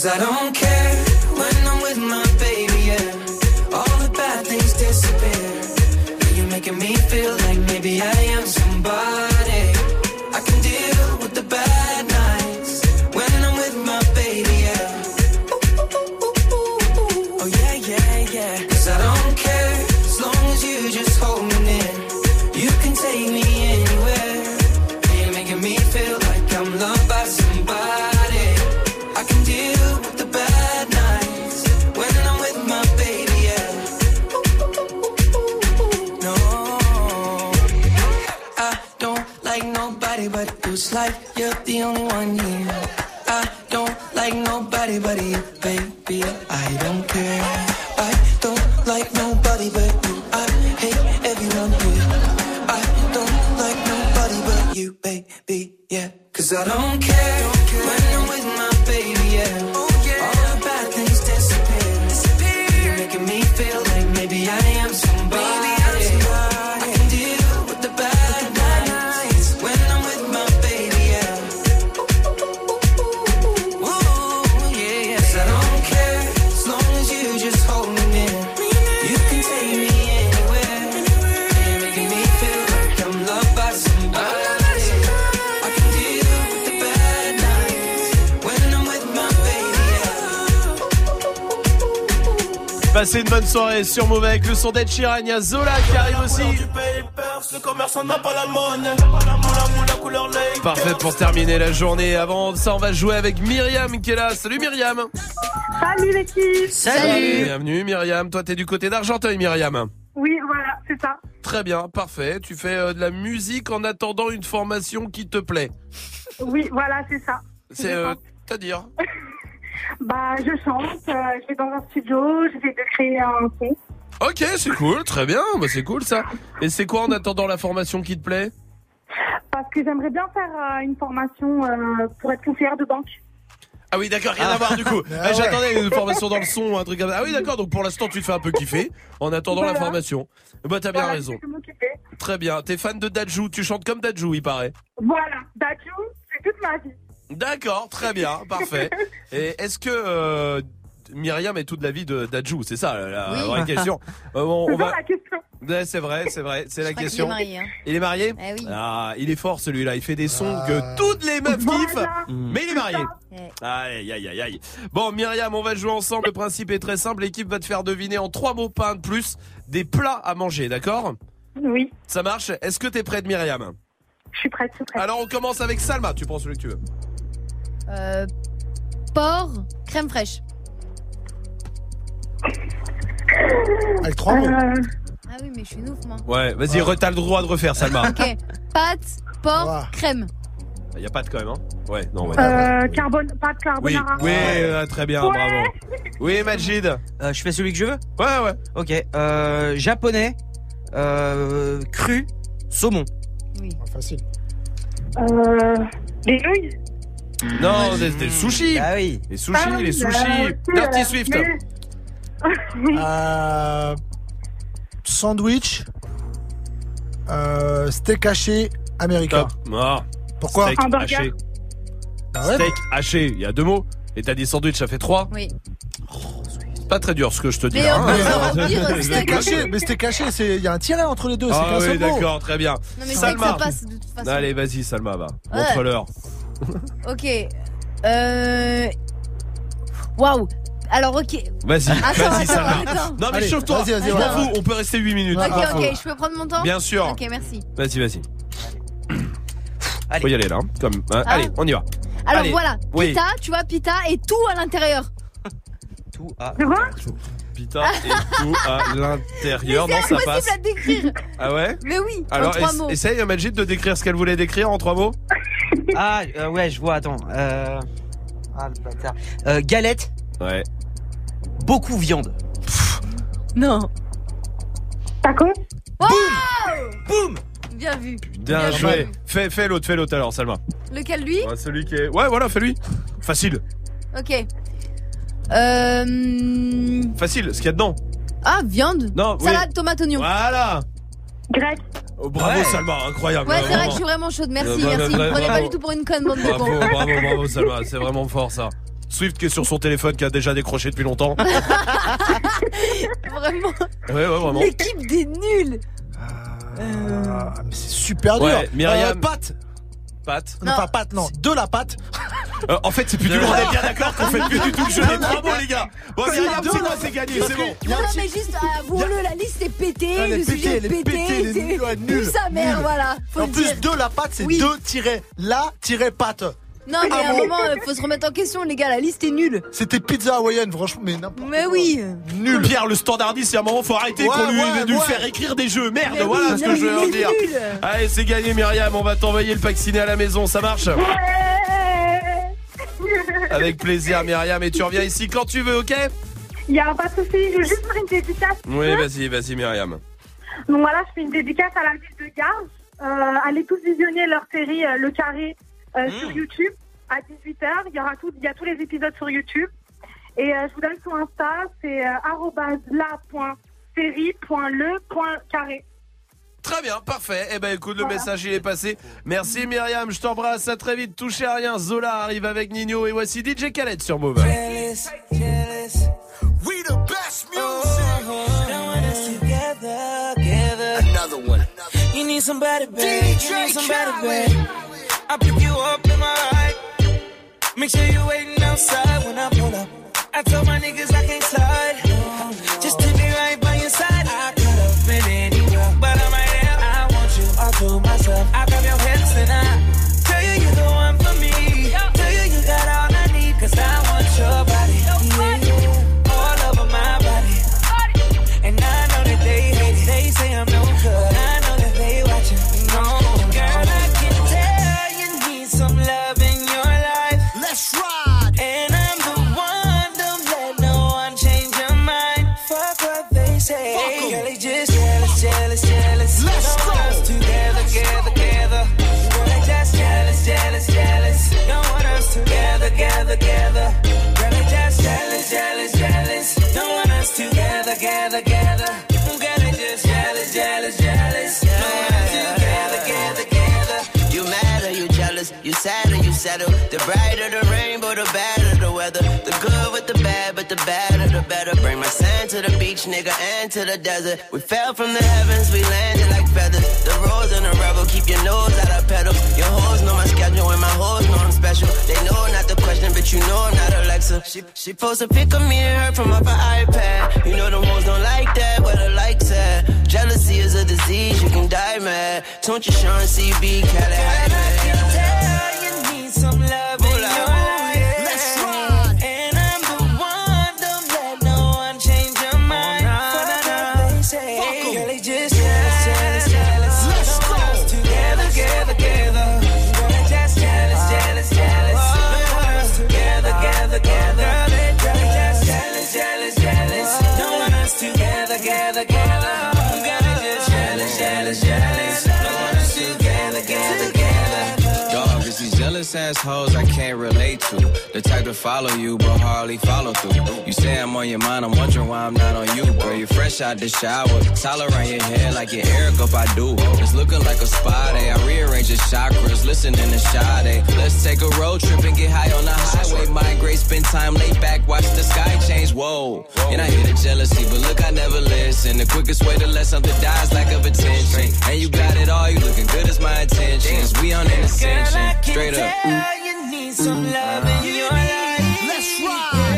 Cause I don't care only one here. Bonne soirée sur Mauvais avec le son d'Ed Sheeran. Il y a Zola qui arrive aussi. Parfait pour terminer la journée. Avant ça, on va jouer avec Myriam qui est là. Salut Myriam. Salut l'équipe Bienvenue Myriam. Toi, t'es du côté d'Argenteuil, Myriam. Oui, voilà, c'est ça. Très bien, parfait. Tu fais euh, de la musique en attendant une formation qui te plaît. Oui, voilà, c'est ça. C'est euh, à dire. Bah, je chante, euh, je vais dans un studio, j'essaie de créer un son. Ok, c'est cool, très bien. Bah, c'est cool ça. Et c'est quoi en attendant la formation qui te plaît? Parce que j'aimerais bien faire euh, une formation euh, pour être conseillère de banque. Ah oui, d'accord, rien à voir du coup. Ah, J'attendais une formation dans le son, un truc comme ça. Ah oui, d'accord, donc pour l'instant, tu te fais un peu kiffer en attendant la formation. Bah, t'as bien Voilà, raison. je vais m'occuper. Très bien. T'es fan de Dajou, tu chantes comme Dajou, il paraît. Voilà, Dajou, c'est toute ma vie. D'accord, très bien, parfait. Et est-ce que euh, Myriam est toute la vie de Dajou C'est ça la, la Oui. vraie question. Euh, on, C'est on ça va... la question. Ouais, c'est vrai, c'est vrai, c'est la crois qu'il question. est marié, hein. Il est marié? Eh oui. Ah, il est fort celui-là. Il fait des sons que toutes les meufs Voilà. kiffent. Mais il est marié. Eh. Aïe, aïe, aïe, aïe. Bon, Myriam, on va jouer ensemble. Le principe est très simple. L'équipe va te faire deviner en trois mots, pas un de plus, des plats à manger, d'accord? Oui, Ça marche? Est-ce que t'es prête, Myriam? Je suis prête, je suis prête. Alors, on commence avec Salma. Tu prends celui que tu veux. Euh, porc, crème fraîche. Mots. Euh, Ah oui, mais je suis une ouf, moi. Ouais, vas-y, re- t'as le droit de refaire, Salma. Ok. Pâte, porc, Ah. crème. Y a pas de quand même, hein Ouais, non, ouais. euh, carbone, pas de Oui, carbonara. oui, euh, très bien, Ouais. bravo. Oui, Majid. Euh, je fais celui que je veux? Ouais, ouais. Ok. Euh, japonais, euh, cru Saumon. Facile. Euh, les nouilles? Non, des, des sushis. Ah oui. Les sushis, Ah oui, les sushis. aussi, Dirty euh, Swift. mais- Euh, sandwich. Euh, steak haché américain. Top. Ah. Pourquoi Steak haché. Ah ouais, Steak haché, il y a deux mots. Et t'as dit sandwich, ça fait trois. Oui. C'est pas très dur ce que je te dis. Mais hein. steak haché, mais steak haché, c'est il y a un tiret entre les deux, c'est Ah oui, d'accord, très bien. Non, mais c'est que Salma. ça passe de toute façon. Allez, vas-y, Salma, va. Ouais. Montre-leur. Ok. Euh. Waouh. Alors, ok. Vas-y, Attends, vas-y, attends, Salma. attends. Non, mais Allez, chauffe-toi. vas-y, vas-y, Je m'en fous, on peut rester 8 minutes. Ok, ok, je peux prendre mon temps Bien sûr. Ok, merci. Vas-y, vas-y. Faut y aller là. hein, Comme... hein, Ah. Allez, on y va. Alors Allez. voilà, Oui. pita, tu vois, pita et tout à l'intérieur. Tout à. Pita et tout à l'intérieur. Mais Non, c'est ça passe. à décrire. Ah ouais? Mais oui, Alors, en trois mots. essaye, Majid, de décrire ce qu'elle voulait décrire en trois mots. Ah, euh, ouais, je vois, attends. Euh... Ah, le bâtard. Euh, galette, Ouais. beaucoup viande. Non. Taco Boum Bien vu. Bien Bien joué. vu. Fais, fais l'autre, fais l'autre alors, Salma. Lequel lui? Ouais, celui qui est. Ouais, voilà, fais lui. Facile. Ok. Euh... Facile, ce qu'il y a dedans. Ah, viande. Non, oui. Salade, tomate, oignon. Voilà. Grec Oh, bravo, Ouais. Salma, incroyable. Ouais, c'est vrai que je suis vraiment chaude. Merci, Euh, bah, merci. bah, Prenez pas du tout pour une conne, bande de Bravo, cons. bravo, bravo, Salma. C'est vraiment fort ça. Swift qui est sur son téléphone qui a déjà décroché depuis longtemps. Vraiment. Ouais, ouais, vraiment. L'équipe des nuls. Ah, mais c'est super dur. Ouais, Myriam. Euh, pâte. Pâte. Non, pas pâte, non. De la pâte. Euh, en fait, c'est plus du tout. On est bien d'accord qu'on fait plus du tout le jeu des trois mots, les gars. Bon, C'est c'est moi, là. c'est gagné, c'est bon. Non, petit- mais juste, avouons-le, la liste est pétée, le sujet est pété, ouais, plus sa mère, voilà. En le plus, de la pâte, c'est Oui. Non, mais à un moment, euh, faut se remettre en question, les gars, la liste est nulle. C'était pizza hawaïenne, franchement, mais n'importe Mais oui. Nul. Pierre, le standardiste, il y a un moment, faut arrêter Ouais, qu'on lui, ouais, lui ouais. faire écrire des jeux. Merde, Mais voilà oui, ce non, que je il veux est dire. nul. Allez, c'est gagné, Myriam. On va t'envoyer le pack ciné à la maison, ça marche? Avec plaisir, Myriam. Et tu reviens ici quand tu veux, ok? Il y a pas de souci, je veux juste faire une dédicace. Oui, vas-y, vas-y, Myriam. Donc voilà, je fais une dédicace à la ville de Garges. Euh, allez tous visionner leur série euh, Le Carré euh, Mmh. sur YouTube à 18h. Il y aura tout, il y a tous les épisodes sur YouTube. Et euh, je vous donne son Insta, c'est euh, arobase la.série.le.carré. Très bien, parfait. Eh ben écoute, le message il est passé. Merci Myriam, je t'embrasse. À très vite. Touchez à rien. Zola arrive avec Nino et voici DJ Khaled sur Move. Jealous, jealous. We the best music. Don't want us together, together. Another one. You need somebody, babe. you need somebody, babe. I pick you up in my ride. Make sure you waiting outside when I pull up. I told my niggas I can't nigga, and to the desert. We fell from the heavens, we landed like feathers. The rose and the rebel, keep your nose out of pedal. Your hoes know my schedule and my hoes know I'm special. They know not the question, but you know I'm not Alexa. She, she posts a pic of me and her from off her iPad. You know the hoes don't like that, where the likes at. Jealousy is a disease, you can die mad. Don't you Sean CB, Cali Hyde, Tell you need some love assholes I can't relate to. The type to follow you, but hardly follow through. You say I'm on your mind, I'm wondering why I'm not on you. Girl, you're fresh out the shower. Towel around your head like you're Eric up, I do. It's looking like a spa day. I rearrange your chakras, listening to Sade. Let's take a road trip and get high on the highway. Migrate, spend time laid back, watch the sky change. Whoa. And I hear the jealousy, but look, I never listen. The quickest way to let something die is lack of attention. And you got it all, you looking good as my intentions. We on an ascension, straight up. You need some love in your life. Let's ride.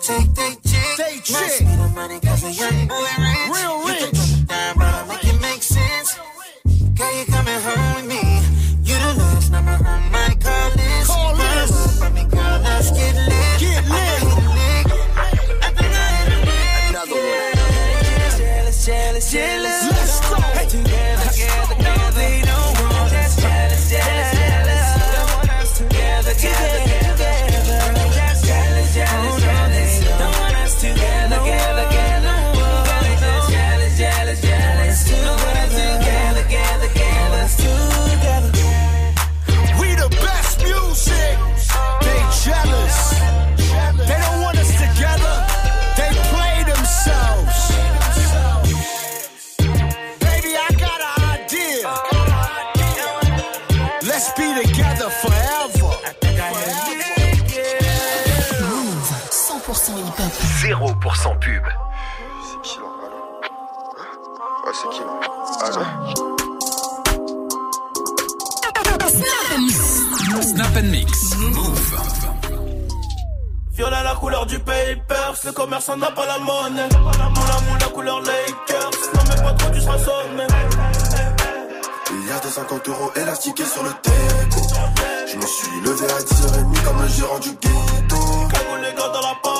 Take they chick. They chick. me the money cause a young boy rich. Real rich. You down, but I make it make sense. Girl, you coming home with me. You the last number on my call list. Call list. Me, girl, let's. Get lit. 0% pub. C'est qui là Allô Ouais, c'est qui là Allô Snap and mix. Move. Violet la couleur du papers, le commerçant n'a pas la monnaie. Moula moula couleur Lakers, non mais pas trop tu seras sonné. Il y a des 50 euros élastiqués sur le teco. Je me suis levé à 10h30 comme le gérant du ghetto. Cagoule les gars dans la porte,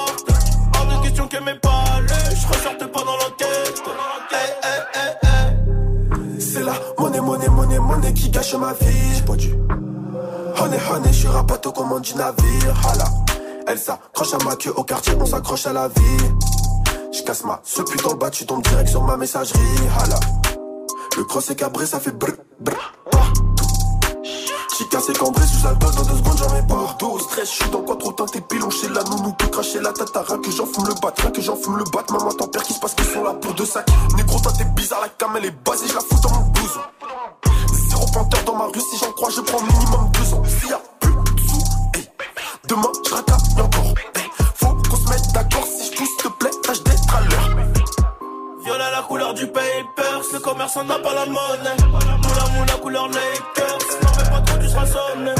que mes palais, je ressortais pas dans l'enquête. Eh, eh, eh. C'est la monnaie, monnaie, monnaie, monnaie qui gâche ma vie. J'ai pas dû. Honey, honey, je suis rapato commande du navire. Hala. Elle s'accroche à ma queue au quartier, on s'accroche à la vie. Je casse ma ce putain le bas, tu tombes direct sur ma messagerie. Hala. Le cross est cabré, ça fait brr, brr. J'ai cassé cambré sous alcool dans deux secondes, j'en mets partout. Au stress, je suis dans quoi trop teinté, pilon chez la nounou, que cracher la tatara, que j'en fume le bat, rien que j'en fume le bat. Maman, ton père qui se passe qu'ils sont là pour deux sacs. Négro, toi t'es bizarre, la cam elle est basée, je la fous dans mon blouson. Zéro panthère dans ma rue, si j'en crois, je prends minimum deux ans. S'il y a plus de sous, hey. demain je racaille encore. hey. Violet la couleur du papers, le commerçant n'a pas la monnaie. Moula moula couleur Lakers, non mais pas trop tu seras sonné.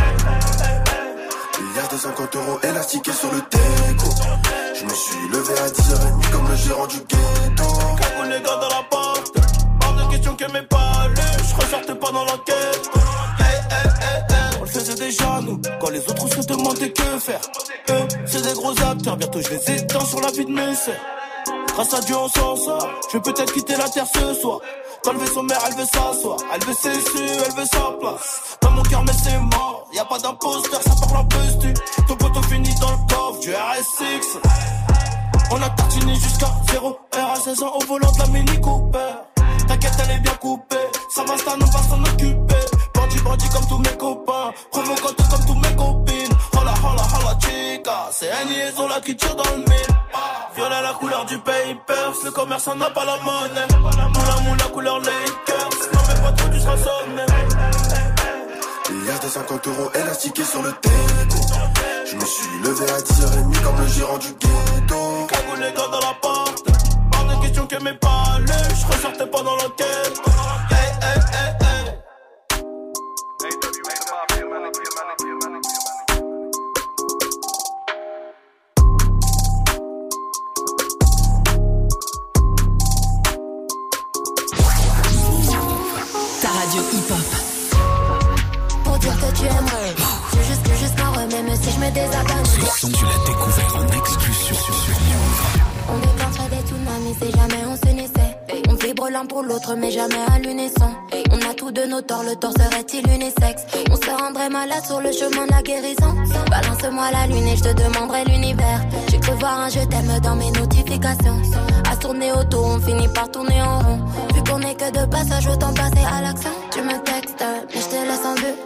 Il y a des 50 euros élastiqués sur le teco. Je me suis levé à 10h30 comme le gérant du ghetto. Cagoule les gars dans la porte, hors de question que mes palais, je ressortais pas dans l'enquête. On le faisait déjà nous, quand les autres se demandaient que faire. Eux, c'est des gros acteurs, bientôt je les éteins sur la vie de mes sœurs. Grâce à Dieu on s'en sort, je vais peut-être quitter la terre ce soir. Dans le vaisseau mère, elle veut s'asseoir, elle veut ses su, elle veut sa place. Dans mon cœur, mais c'est mort, y a pas d'imposteur, ça parle en postu. Ton poteau finit dans le coffre du RS6. On a tartiné jusqu'à 0 R à 16 ans au volant de la Mini Cooper. T'inquiète, elle est bien coupée, ça va, ça nous va s'en occuper. Bandit, bandit comme tous mes copains, provocante comme tous mes copines. Hola, hola, hola, chica, c'est un liaison là qui tire dans le mille. Violet la couleur du papers, le commerçant n'a pas la monnaie. Moula moula couleur Lakers, non mais pas trop tu seras sonné. A des 50 euros élastiqués sur le teco. Je me suis levé à 10h30 comme le gérant du ghetto. Cagoule les gars dans la porte, hors de question que mes palais, je ressortais pas dans l'enquête. Hey, hey, hey, hey. Ta radio hip-hop. Pour dire que tu aimes, c'est juste que remets, mais si je me désabonne, son, tu l'as découvert en exclusion sur, sur Move. On déclencherait des tsunamis si jamais. L'un pour l'autre, mais jamais à l'unisson. On a tous de nos torts, le tort serait-il unisexe? On se rendrait malade sur le chemin de la guérison. Balance-moi la lune et je te demanderai l'univers. J'ai cru voir un je t'aime dans mes notifications. À tourner autour, on finit par tourner en rond. Vu qu'on est que de passage, autant passer à l'action. Tu me textes, mais je te laisse en vue.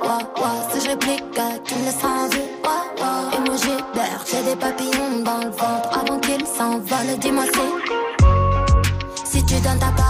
Si je réplique, tu me laisseras en vue. Wow. Emoji d'air, j'ai des papillons dans le ventre. Avant qu'ils s'envolent, dis-moi si. Si tu donnes ta que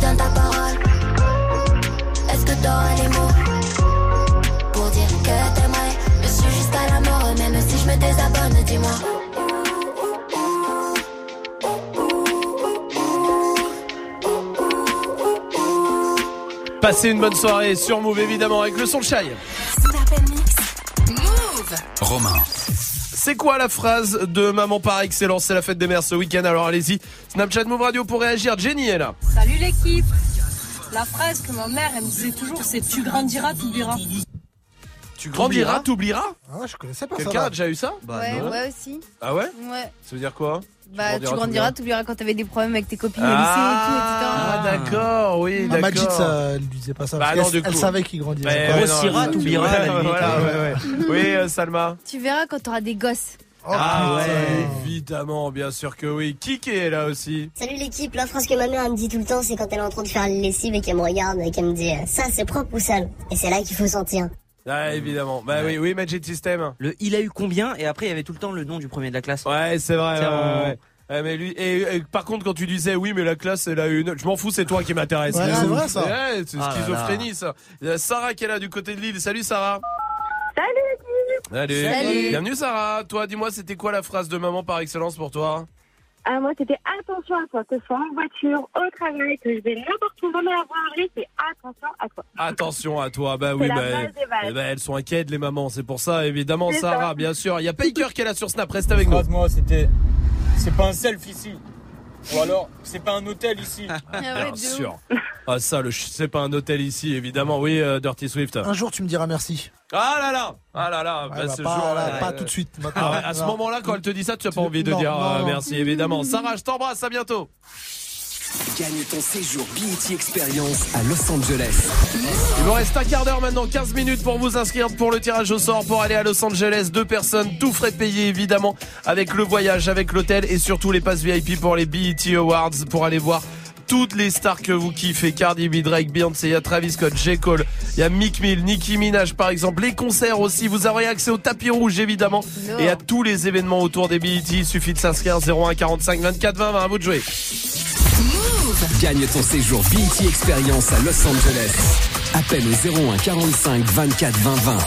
Donnes ta parole, est-ce que t'auras les mots pour dire que t'aimerais? Me suivre jusqu'à la mort, même si je me désabonne, dis-moi. Passez une bonne soirée sur Move évidemment avec le son de. Move. Romain. C'est quoi la phrase de maman par excellence? C'est la fête des mères ce week-end, alors allez-y. Snapchat Move Radio pour réagir. Jenny est là. Salut l'équipe La phrase que ma mère elle me disait toujours c'est tu grandiras, tu oublieras. Tu grandiras, t'oublieras? Ah, je connaissais pas Quelqu'un ça. a déjà eu ça? Ouais, ouais aussi. Ah ouais? Ouais. Ça veut dire quoi? Bah, tu grandiras, tu oublieras quand t'avais des problèmes avec tes copines Ah, au lycée et tout, etc. d'accord, oui, Ah, d'accord. Majid, ça, elle lui disait pas ça. Bah parce non, qu'elle- du elle coup. savait qu'il grandissait. Grossira, t'oublieras. Oui, euh, Salma. Tu verras quand t'auras des gosses. ah putain. ouais, évidemment, bien sûr que oui. Kiki est là aussi. Salut l'équipe, la phrase que ma mère elle me dit tout le temps, c'est quand elle est en train de faire les lessives et qu'elle me regarde et qu'elle me dit euh, ça c'est propre ou sale? Et c'est là qu'il faut sentir. Ah, évidemment. Bah oui, oui, Magic System. Le il a eu combien et après il y avait tout le temps le nom du premier de la classe. Ouais, c'est vrai. C'est ouais, vraiment- ouais. Ouais, mais lui, et, et par contre, quand tu disais oui, mais la classe, elle a une. Je m'en fous, c'est toi qui m'intéresse. Ouais, c'est vrai, ça. Ouais, c'est Ah là schizophrénie, ça. Il y a Sarah qui est là du côté de l'île. Salut, Sarah. Salut Salut. Salut. Bienvenue, Sarah. Toi, dis-moi, c'était quoi la phrase de maman par excellence pour toi? Ah, moi, c'était attention à toi, que ce soit en voiture, au travail, que je vais n'importe où, à la boulangerie, c'est attention à toi. Attention à toi. Bah oui, bah, eh ben, elles sont inquiètes, les mamans. C'est pour ça, évidemment, Sarah, ça. bien sûr. Il y a Paker qui est là sur Snap. Reste avec nous. moi c'était. C'est pas un self ici. Ou alors, c'est pas un hôtel ici. Ah ouais, Bien sûr. Ah ça, le c'est pas un hôtel ici, évidemment. Oui, euh, Dirty Swift. Un jour, tu me diras merci. Ah là là, ah là là. Ouais, bah, bah, ce pas, jour, là, euh, pas tout de suite. Maintenant. Ah ouais, à ce moment-là, quand elle te dit ça, tu as pas envie de non, dire non, euh, non. merci, évidemment. Sarah, je t'embrasse, à bientôt. Gagne ton séjour BET Experience à Los Angeles. Il vous reste un quart d'heure maintenant, 15 minutes pour vous inscrire pour le tirage au sort pour aller à Los Angeles. Deux personnes, tout frais payé évidemment, avec le voyage, avec l'hôtel et surtout les passes VIP pour les BET Awards pour aller voir toutes les stars que vous kiffez. Cardi B, Drake, Beyoncé, il y a Travis Scott, J. Cole, il y a Mick Mill, Nicki Minaj par exemple. Les concerts aussi, vous aurez accès au tapis rouge évidemment et à tous les événements autour des BET. Il suffit de s'inscrire 01 45 24 20 20. À vous de jouer. Gagne ton séjour BET Experience à Los Angeles. Appelle au 01 45 24 20 20.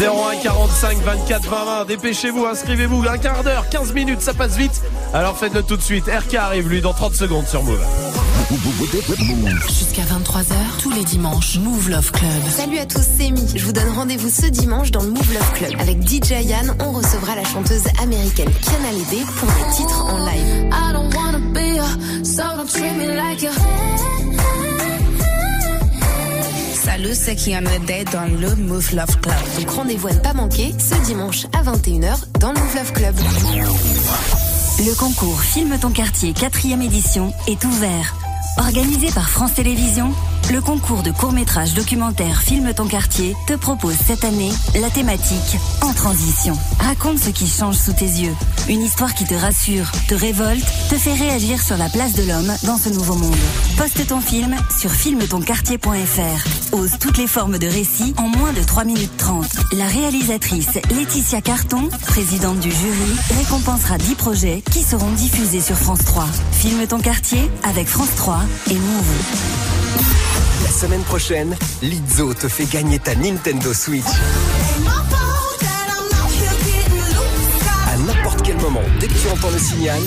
01 45 24 20 20. Dépêchez-vous, inscrivez-vous. Un quart d'heure, 15 minutes, ça passe vite. Alors faites-le tout de suite. RK arrive lui dans 30 secondes sur Move. Jusqu'à 23h, tous les dimanches, Move Love Club. Salut à tous, c'est Mi. Je vous donne rendez-vous ce dimanche dans le Move Love Club. Avec DJ Yann, on recevra la chanteuse américaine Kiana Lede pour un titre en live. I don't wanna be a, so don't treat me like a. jalouse, c'est dans le Move Love Club. Donc rendez-vous à ne pas manquer ce dimanche à 21h dans le Move Love Club. Le concours Filme ton quartier 4 édition est ouvert. Organisé par France Télévisions, le concours de court-métrage documentaire Filme ton quartier te propose cette année la thématique En transition. Raconte ce qui change sous tes yeux. Une histoire qui te rassure, te révolte, te fait réagir sur la place de l'homme dans ce nouveau monde. Poste ton film sur filmetonquartier.fr. Ose toutes les formes de récit en moins de 3 minutes 30. La réalisatrice Laetitia Carton, présidente du jury, récompensera 10 projets qui seront diffusés sur France 3. Filme ton quartier avec France 3 et Move. La semaine prochaine, Lizzo te fait gagner ta Nintendo Switch. À n'importe quel moment, dès que tu entends le signal,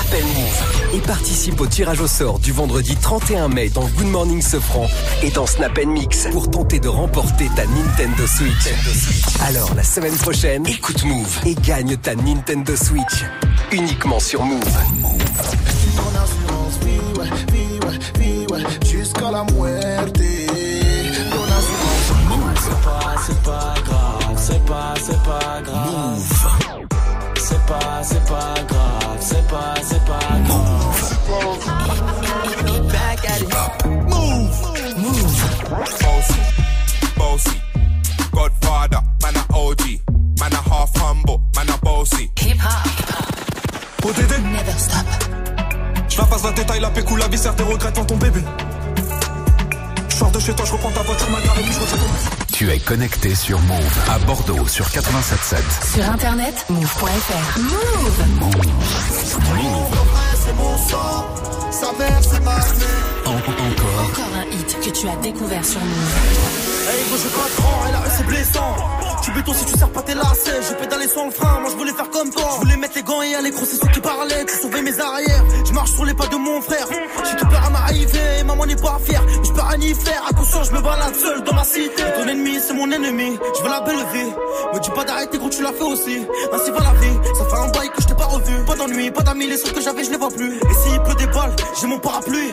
appelle Move et participe au tirage au sort du vendredi 31 mai dans Good Morning Sofran et dans Snap Mix pour tenter de remporter ta Nintendo Switch. Alors la semaine prochaine, écoute Move et gagne ta Nintendo Switch uniquement sur Move. Vive, vive, vive, jusqu'à la muerte. C'est pas, c'est pas grave, c'est pas, c'est pas grave. C'est pas, c'est pas grave, c'est pas, c'est pas grave. Back at it. Move, move. Bossy, bossy. Godfather, man a OG. Man a half humble, man a bossy. Hip hop. ODD Never stop. Je la passe la détail, la pécou, la viscère, tes regrets devant ton bébé. Je sors de chez toi, je reprends ta voiture, ma gare et puis je ton... Tu es connecté sur Move à Bordeaux sur 87.7. Sur internet, move.fr. Move c'est mon sang, sa mère c'est ma mère. Encore. Encore un hit que tu as découvert sur Move. Hey gros j'ai pas cran, elle a c'est blessant. Tu béton si tu sers pas tes lacets. J'ai pédalé sans le frein, moi je voulais faire comme toi. Je voulais mettre les gants et aller gros c'est ceux qui parlaient Tu sauvais mes arrières, je marche sur les pas de mon frère. J'ai tout peur à m'arriver, maman n'est pas fière. Mais je peux rien y faire, à conscience je me balade seul dans ma cité. Ton ennemi c'est mon ennemi, je veux la belle vie. Me dis pas d'arrêter gros tu l'as fait aussi. Ainsi va la vie, Pas d'amis, les seuls que j'avais je les vois plus. Et s'il pleut des balles, j'ai mon parapluie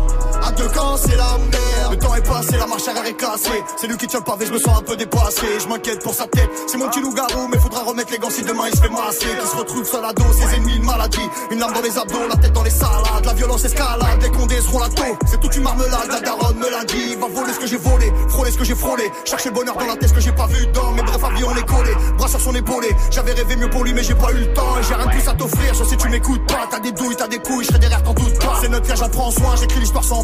À deux camps, c'est la merde. Le temps est passé, la marche arrière est cassée. C'est lui qui tient le pavé, je me sens un peu dépassé. Je m'inquiète pour sa tête. C'est mon petit loup-garou, mais faudra remettre les gants si demain il se fait masser. Qui se retrouve seul à dos, ses ennemis, une maladie. Une lame dans les abdos, la tête dans les salades. La violence escalade, des condés seront la taux. C'est toute une marmelade, la daronne me l'a dit. Va voler ce que j'ai volé, frôler ce que j'ai frôlé. Chercher le bonheur dans la tête, ce que j'ai pas vu dans mes brefs avis, on est collé. Bras sur son épaulé. J'avais rêvé mieux pour lui, mais j'ai pas eu le temps. J'ai rien plus à t'offrir, je sais tu m'écoutes pas. T'as des douilles, t'as des couilles, je derrière, t'en doute. C'est notre cas, j'en soin, j'écris l'histoire sans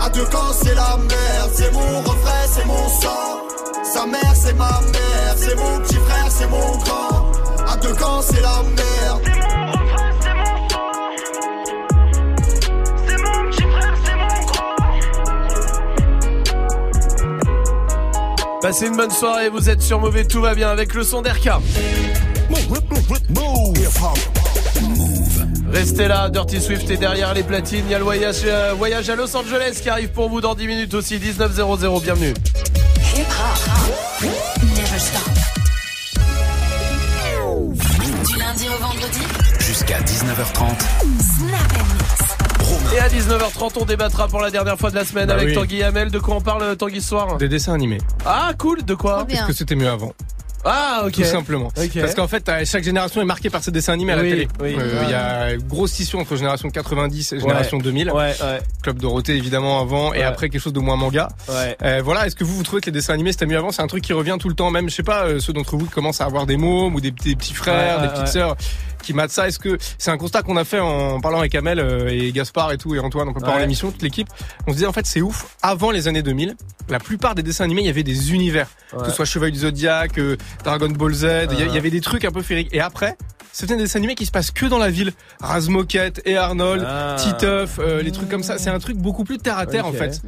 À deux camps, c'est la merde. C'est mon refrain, c'est mon sang. Sa mère, c'est ma mère. C'est mon petit frère, c'est mon grand. À deux camps, c'est la merde. C'est mon petit frère, c'est mon grand Passez une bonne soirée, vous êtes sur Mauvais, tout va bien avec le son d'RK. Restez là, Dirty Swift est derrière les platines. Il y a le voyage, euh, voyage à Los Angeles qui arrive pour vous dans 10 minutes aussi. 19.00, bienvenue. Du lundi au vendredi. Jusqu'à 19h30. Snap and mix. Et à 19h30, on débattra pour la dernière fois de la semaine Bah avec oui. Tanguy Hamel. De quoi on parle, Tanguy, ce soir Des dessins animés. Ah, cool, de quoi Est-ce que c'était mieux avant Ah, ok. Tout simplement. Ok. Parce qu'en fait, chaque génération est marquée par ses dessins animés à la Oui, télé. oui. Euh, Il y a une grosse scission entre génération 90 et génération 2000. Ouais, ouais. Club Dorothée évidemment avant et Ouais. après quelque chose de moins manga. Ouais. Euh, voilà, est-ce que vous vous trouvez que les dessins animés c'était mieux avant? C'est un truc qui revient tout le temps, même je sais pas euh, ceux d'entre vous qui commencent à avoir des mômes ou des, des petits frères, Ouais, des ouais, petites ouais. sœurs qui matent ça. Est-ce que c'est un constat qu'on a fait en parlant avec Amel euh, et Gaspard et tout et Antoine en préparant Ouais. l'émission, toute l'équipe On se disait en fait c'est ouf. Avant les années 2000, la plupart des dessins animés il y avait des univers, que ce soit Chevalier du Zodiac, euh, Dragon Ball Z, il y avait des trucs un peu féeriques. Et après c'était des dessins animés qui se passent que dans la ville. Razmoket et Arnold, Ah. Titeuf, euh, les trucs comme ça. C'est un truc beaucoup plus terre à terre en fait.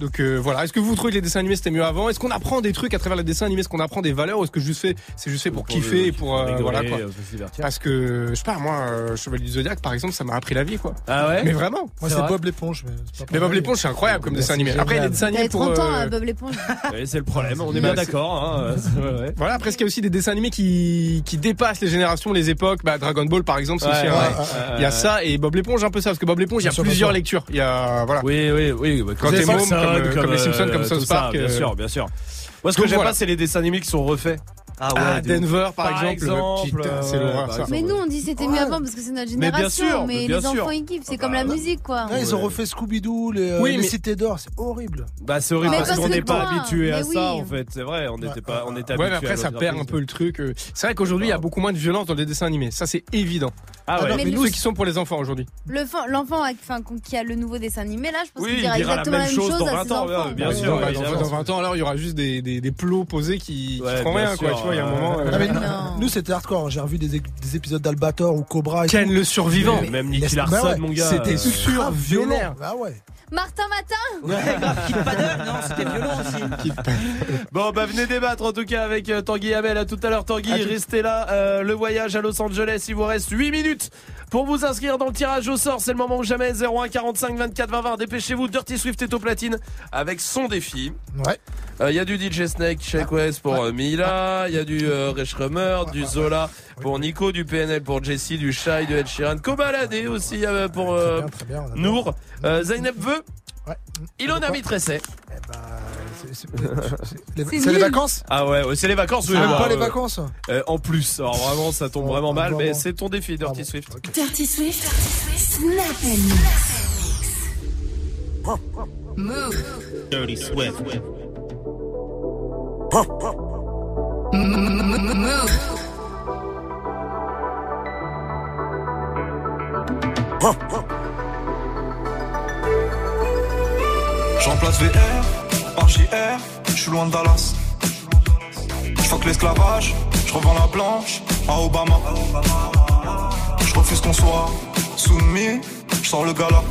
Donc euh, voilà, est-ce que vous trouvez que les dessins animés c'était mieux avant? Est-ce qu'on apprend des trucs à travers les dessins animés? Est-ce qu'on apprend des valeurs ou est-ce que juste fait c'est juste fait pour, Pour kiffer et pour euh, rigoler, voilà quoi? euh. Parce que je sais pas moi euh, Chevalier du Zodiac par exemple, ça m'a appris la vie quoi. Ah ouais? Mais vraiment. Moi, c'est Bob l'éponge. Mais, c'est pas Mais Bob l'éponge c'est incroyable comme Ouais, dessin animé. Après il y a des génial. dessins animés pour 30 ans, euh, hein, Bob l'éponge. C'est le problème, on est Bah, bien d'accord. Hein. ouais, ouais. Voilà, après, il y a aussi des dessins animés qui, qui dépassent les générations, les époques? Bah, Dragon Ball, par exemple, c'est aussi Il y a ça et Bob l'éponge, un peu ça, parce que Bob l'éponge, il y a plusieurs lectures. Il y a, voilà. Oui, oui, oui. ouais, Quand les t'es môme, Simpsons, comme, euh, comme les Simpsons, euh, comme South ça, Park, Bien euh, sûr, bien sûr. Moi, ce que j'aime pas, c'est les dessins animés qui sont refaits. Ah Ah, ouais. ouf. Denver, par, Par exemple. exemple, putain, c'est euh, l'horreur, ça. Mais nous, on dit c'était mieux avant parce que c'est notre Mais bien génération. sûr, Mais mais bien les sûr. enfants, ils kiffent. C'est Ah comme bah, la musique, quoi. Là, ils ont refait Scooby-Doo, les, euh, Oui, les mais- cités d'or, c'est horrible. Bah, c'est horrible Mais parce parce qu'on n'est pas habitué à ça, en fait. C'est vrai, on n'était pas, on était habitué Ouais, mais après, ça perd un peu le truc. euh. C'est vrai qu'aujourd'hui, il y a beaucoup moins de violence dans les dessins animés. Ça, c'est évident. Ah ouais. non, Mais Mais nous, ceux qui sont pour les enfants aujourd'hui. Le fan- L'enfant enfin, qui a le nouveau dessin animé, là, je pense Oui, qu'il il dira exactement la même chose chose dans à 20 ses ans, enfants. bien sûr, ouais, dans, évidemment. dans 20 ans, alors, il y aura juste des, des, des plots posés qui, qui Ouais, feront rien, quoi. sûr, Tu vois, il y a un moment. euh, Ah, mais nous- Non. nous, c'était hardcore. J'ai revu des, des épisodes d'Albator ou Cobra. et Ken tout. le survivant. Mais- Même Nicky bah Larson, ouais, mon gars. C'était euh, sûr grave violent. violent. Ah ouais. Martin Matin Ouais, grave, Keep Paddle, non, c'était violent aussi. Bon, bah venez débattre en tout cas avec euh, Tanguy Hamel. À tout à l'heure, Tanguy. Restez là. Euh, le voyage à Los Angeles, il vous reste 8 minutes pour vous inscrire dans le tirage au sort. C'est le moment ou jamais. 01 45 24 20 20. Dépêchez-vous. Dirty Swift est au platine avec son défi. Ouais. Il y a du DJ Snake, Shake West pour euh, Mila. Il y a du euh, Rummer, du Zola pour Nico, du PNL pour Jesse, du Shy, de Ed Sheeran. Kobalade aussi euh, pour euh. Nour. Euh, Zainab veut. Ouais. Ilona Mitresset. Eh ben, c'est- les- vacances Ah ouais, ouais, c'est les vacances. oui, C'est même bah, pas les euh, vacances. euh, en plus, alors vraiment, ça tombe Oh, vraiment mal, mais vraiment. c'est ton défi, Dirty Ah bon, Swift. ok. Dirty Swift. Snap. Move. Dirty Swift. Move. Je remplace VR par JR, je suis loin de Dallas. Je fuck l'esclavage, je revends la blanche à Obama. Je refuse qu'on soit soumis, je sors le gala.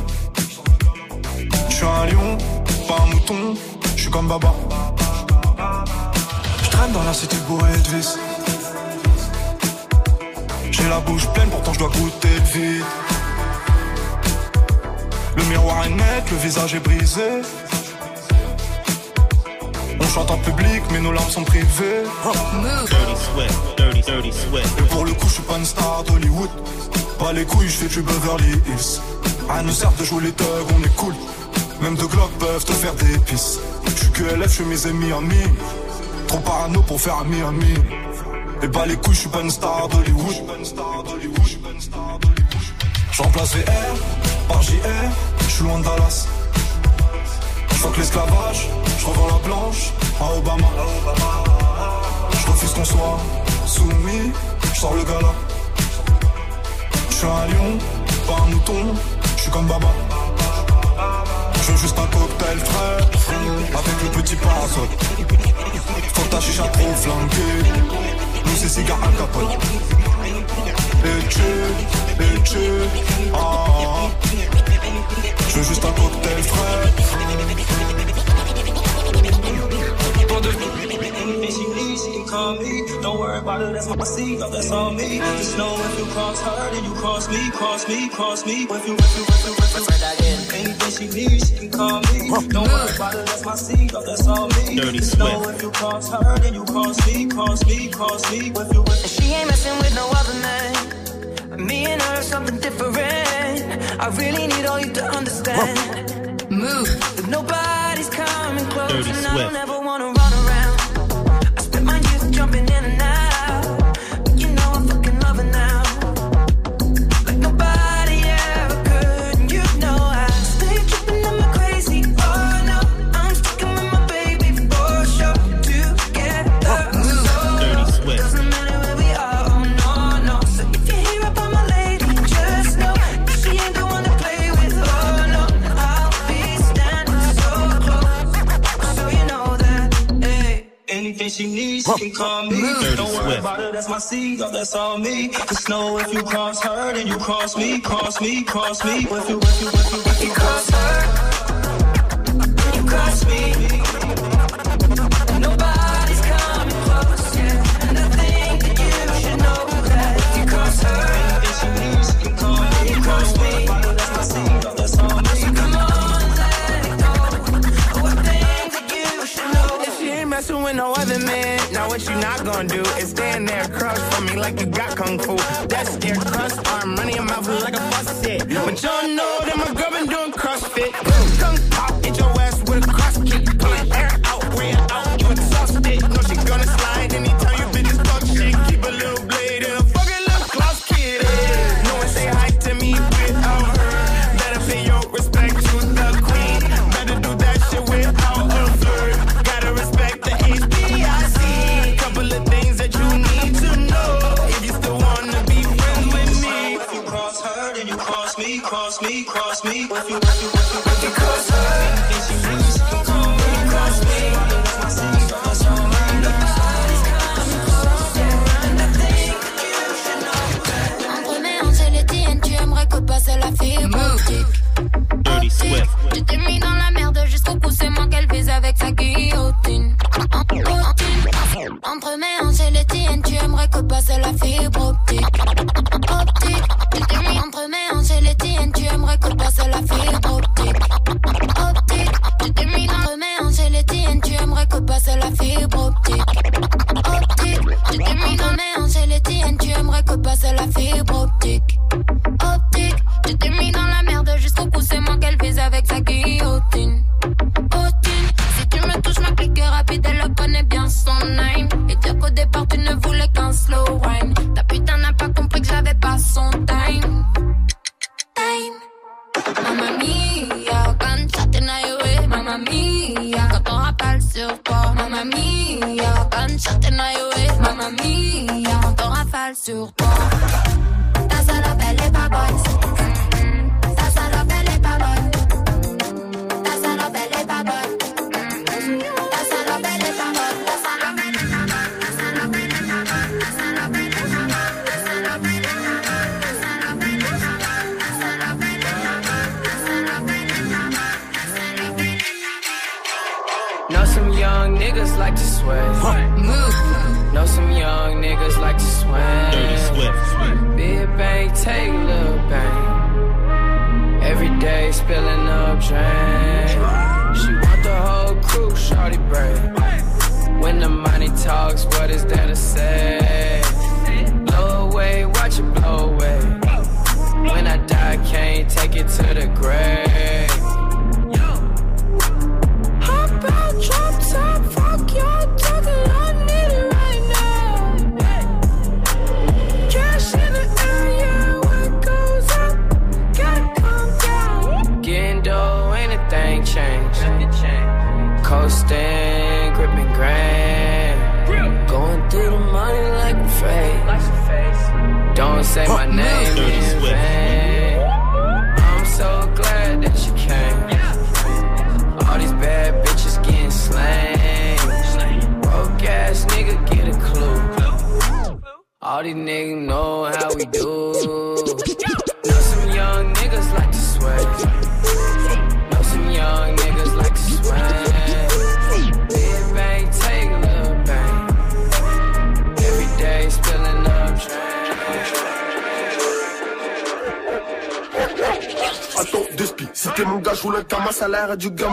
Je suis un lion, pas un mouton, je suis comme Baba. Je traîne dans la cité bourrée de vis. J'ai la bouche pleine, pourtant je dois goûter le vide. Le miroir est net, le visage est brisé. On chante en public, mais nos larmes sont privées. Dirty Swift. Dirty, dirty Swift. Et pour le coup, je suis pas une star d'Hollywood. Pas les couilles, je fais du Beverly Hills. À nous sert de jouer les thugs, on est cool. Même deux glocks peuvent te faire des pisses. Je suis que LF, je suis mes amis en mine. Trop parano pour faire un Miami. Et bah les couilles, je suis pas une star d'Hollywood. Je remplace VR par JR, je suis loin de Dallas. Je fuck l'esclavage, je revends la blanche à Obama. Je refuse qu'on soit soumis, je sors le gala. Je suis un lion, pas un mouton, je suis comme Baba. Je veux juste un cocktail frais, avec le petit parasol. Faut que ta chicha trop flanquée, nous c'est cigare à capote. Et tu, et tu, ah. Je veux juste un cocktail frais. She can call me. Don't worry about it, that's my that's all me. Just know if you cross her, then you cross me, cross me, cross me. If you, if you, if you, if you, She ain't messing with no other man. Me and her are something different. I really need all you to understand. Whoa. Move. But nobody's coming close, Dirty and Swift. I don't ever wanna run around. I spent my youth jumping in and out. anything she needs, she can call me. Don't worry about it, that's my seed, oh, that's all me. Just know if you cross her, then you cross me, cross me, cross me. If you, if you, if you, if you cross her, you cross me. with no other man. Now what you not gonna do is stand there crush for me like you got kung fu. That's scared crust arm running your mouth like a faucet. But y'all know that my girl.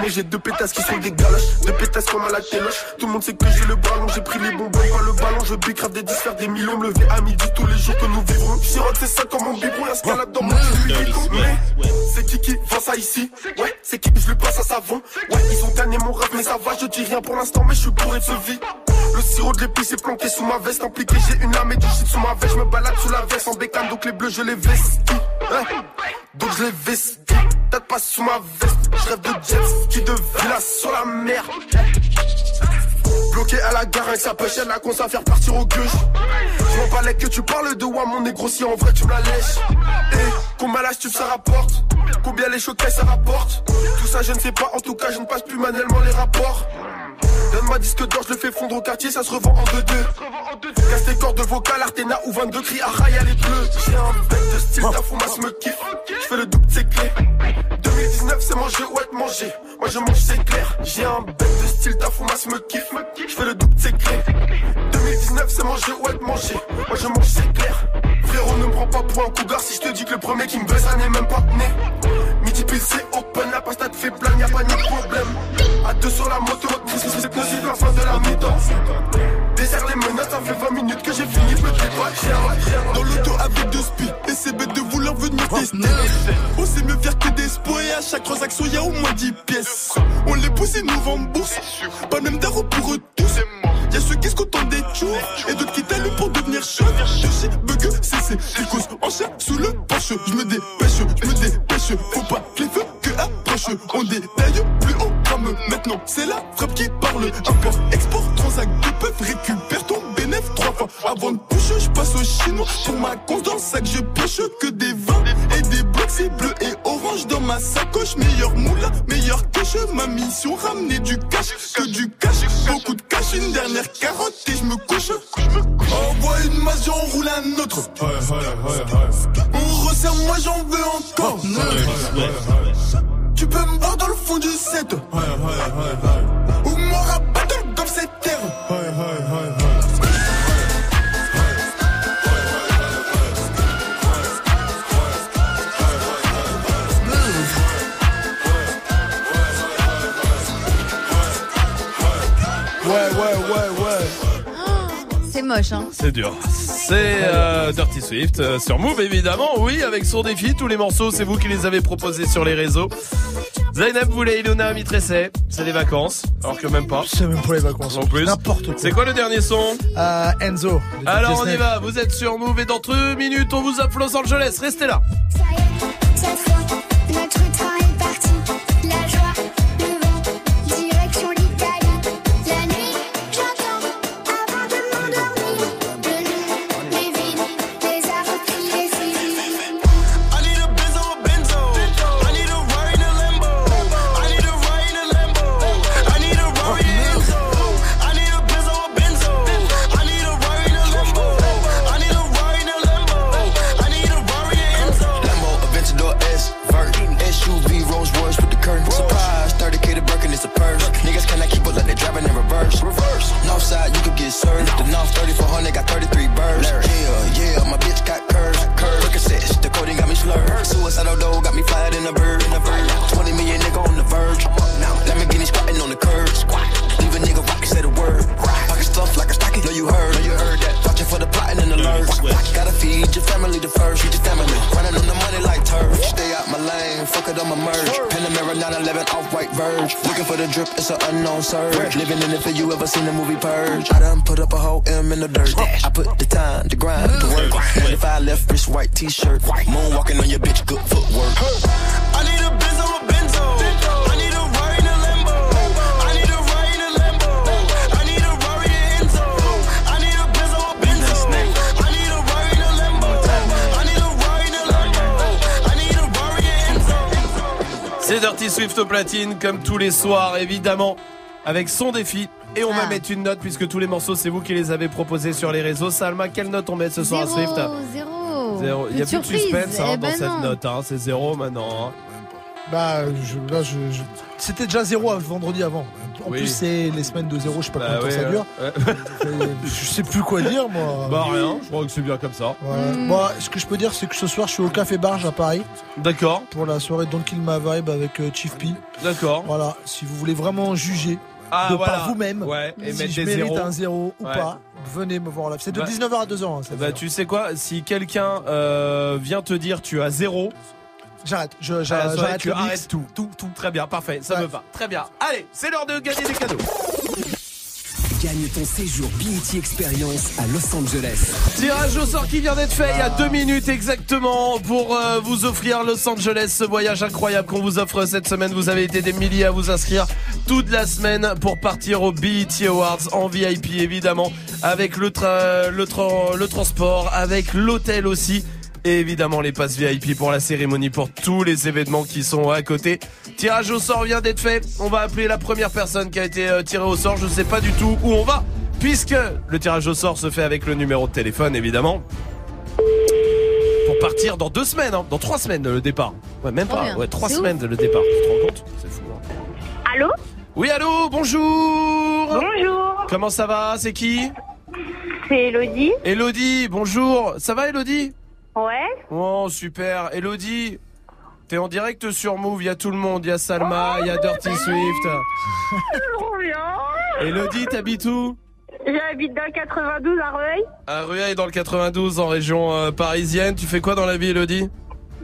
J'ai deux pétasses qui sont des galoches, deux pétasses comme à la téloche. Tout le monde sait que j'ai le ballon, j'ai pris les bonbons, pas le ballon. Je bicrave des disques, faire des millions, me lever à midi tous les jours que nous vivrons. Sirote, c'est ça comme mon biberon, la scalade dans mon Mais C'est qui qui vend ça ici? Ouais, c'est qui? Je lui passe à savon. Ouais, ils ont gagné mon rêve, mais ça va, je dis rien pour l'instant, mais je suis bourré de ce vie. Le sirop de l'épice est planqué sous ma veste, impliqué, j'ai une arme et du shit sous ma veste. Je me balade sous la veste en bécane, donc les bleus je les vestis. Hein? Donc je les vestis. La sa pêche, elle a qu'on à faire partir au gueuche. Je m'en balais que tu parles de moi, mon négro, si en vrai tu me la lèches. Et combien la tu ça rapporte? Combien les choquets ça rapporte? Tout ça je ne sais pas, en tout cas je ne passe plus manuellement les rapports. Donne-moi disque d'or, je le fais fondre au quartier, ça se revend en 2-2. Casse tes cordes vocales, Artena ou 22 cris, à est bleue. J'ai un bec de style, ta foumasse me kiffe. Je fais le double, c'est clé. 2019, c'est manger ou être mangé. Moi je mange, c'est clair. J'ai un bec de style, ta foumasse me kiffe. Je fais le double, c'est clé. 2019, c'est manger ou être mangé. Moi je mange, c'est clair. Frérot, ne me prends pas pour un cougar si je te dis que le premier qui me baisse, ça n'est même pas né. Midi pile, c'est open, la pasta te fait plein, y a pas de problème. À deux sur la moto, c'est possible la fin de la mi-temps. Désert les menaces, ça fait 20 minutes que j'ai fini, dis pas Dans l'auto avec deux spies Et c'est bête de On sait mieux faire que des spots Et à chaque transaction y'a au moins 10 pièces. On les pousse et nous vend en bourse Pas même d'arro pour eux tous. Y'a ceux qui se contentent des tours Et d'autres qui t'allument pour devenir chaud Je sais bug c'est c'est Les causes en chair sous le porche Je me dépêche, je me dépêche. Faut pas que les feux que approche On détaille plus haut comme maintenant C'est la frappe qui parle. Import, export, transac Deux peuvent récupère ton bénéf trois fois Avant de chinois. Pour ma conce dans le sac je pioche que des vins Et des blocs c'est bleu et orange dans ma sacoche. Meilleur moula, meilleur cache. Ma mission ramener du cash Que du cash, beaucoup de cash Une dernière carotte et je me couche. Envoie une masse, j'en roule un autre. On resserre, moi j'en veux encore. Tu peux me voir dans le fond du set Ouais, ouais, ouais, ouais. C'est moche, hein. C'est dur. C'est euh, Dirty Swift euh, sur Move évidemment, oui, avec son défi. Tous les morceaux, c'est vous qui les avez proposés sur les réseaux. Zainab voulait Ilona Mitressé, c'est les vacances, alors que même pas. C'est même pour les vacances. En plus. N'importe quoi. C'est quoi le dernier son? Euh, Enzo. Alors on y va, vous êtes sur Move et dans 3 minutes on vous appelle Los Angeles, restez là. Comme tous les soirs, évidemment, avec son défi. Et on va Ah. mettre une note, puisque tous les morceaux, c'est vous qui les avez proposés sur les réseaux. Salma, quelle note on met ce soir à Swift zéro. Zéro. Il n'y a plus de suspense hein, Eh dans ben cette note, hein. c'est zéro maintenant. hein. Bah, je, là, je, je- c'était déjà zéro vendredi avant. En Oui. plus, c'est les semaines de zéro, je sais pas Bah combien de temps ouais, ça dure. ouais. je sais plus quoi dire, moi. Bah rien, je crois que c'est bien comme ça. Ouais. Moi, ce que je peux dire, c'est que ce soir, je suis au Café Barge à Paris. D'accord. Pour la soirée Don't Kill My Vibe avec euh, Chief P. D'accord. Voilà, si vous voulez vraiment juger Ah, de voilà. par vous-même, Ouais, et si je mérite zéros. un zéro ou Ouais. pas, venez me voir là. C'est de Bah- 19h à 2h. Hein, Bah tu sais quoi, si quelqu'un euh, vient te dire tu as zéro, J'arrête, je- j'arrête j'arrête tu le mix. arrêtes tout, tout, tout, très bien, parfait, ça me va, très bien. Allez, c'est l'heure de gagner des cadeaux. Gagne ton séjour BET Experience à Los Angeles. Tirage au sort qui vient d'être fait il y a deux minutes exactement pour euh, vous offrir Los Angeles, ce voyage incroyable qu'on vous offre cette semaine. Vous avez été des milliers à vous inscrire toute la semaine pour partir au BET Awards en VIP évidemment, avec le, tra- le, tra- le transport, avec l'hôtel aussi. Et évidemment les passes VIP pour la cérémonie, pour tous les événements qui sont à côté. Tirage au sort vient d'être fait. On va appeler la première personne qui a été euh, tirée au sort. Je sais pas du tout où on va, puisque le tirage au sort se fait avec le numéro de téléphone, évidemment. Pour partir dans deux semaines, hein, dans trois semaines le départ. Ouais, même Trop pas. bien. Ouais, trois semaines le départ. Tu te rends compte? C'est fou. hein. Allô? Oui, allô, bonjour. Bonjour. Comment ça va? C'est qui? C'est Elodie. Elodie, bonjour. Ça va, Elodie? Ouais. Oh, super. Elodie, t'es en direct sur Move. Il y a tout le monde. Il y a Salma, il y a Dirty Swift. Elodie, t'habites où? J'habite dans le 92 à Rueil. À Rueil, dans le 92, en région euh, parisienne. Tu fais quoi dans la vie, Elodie?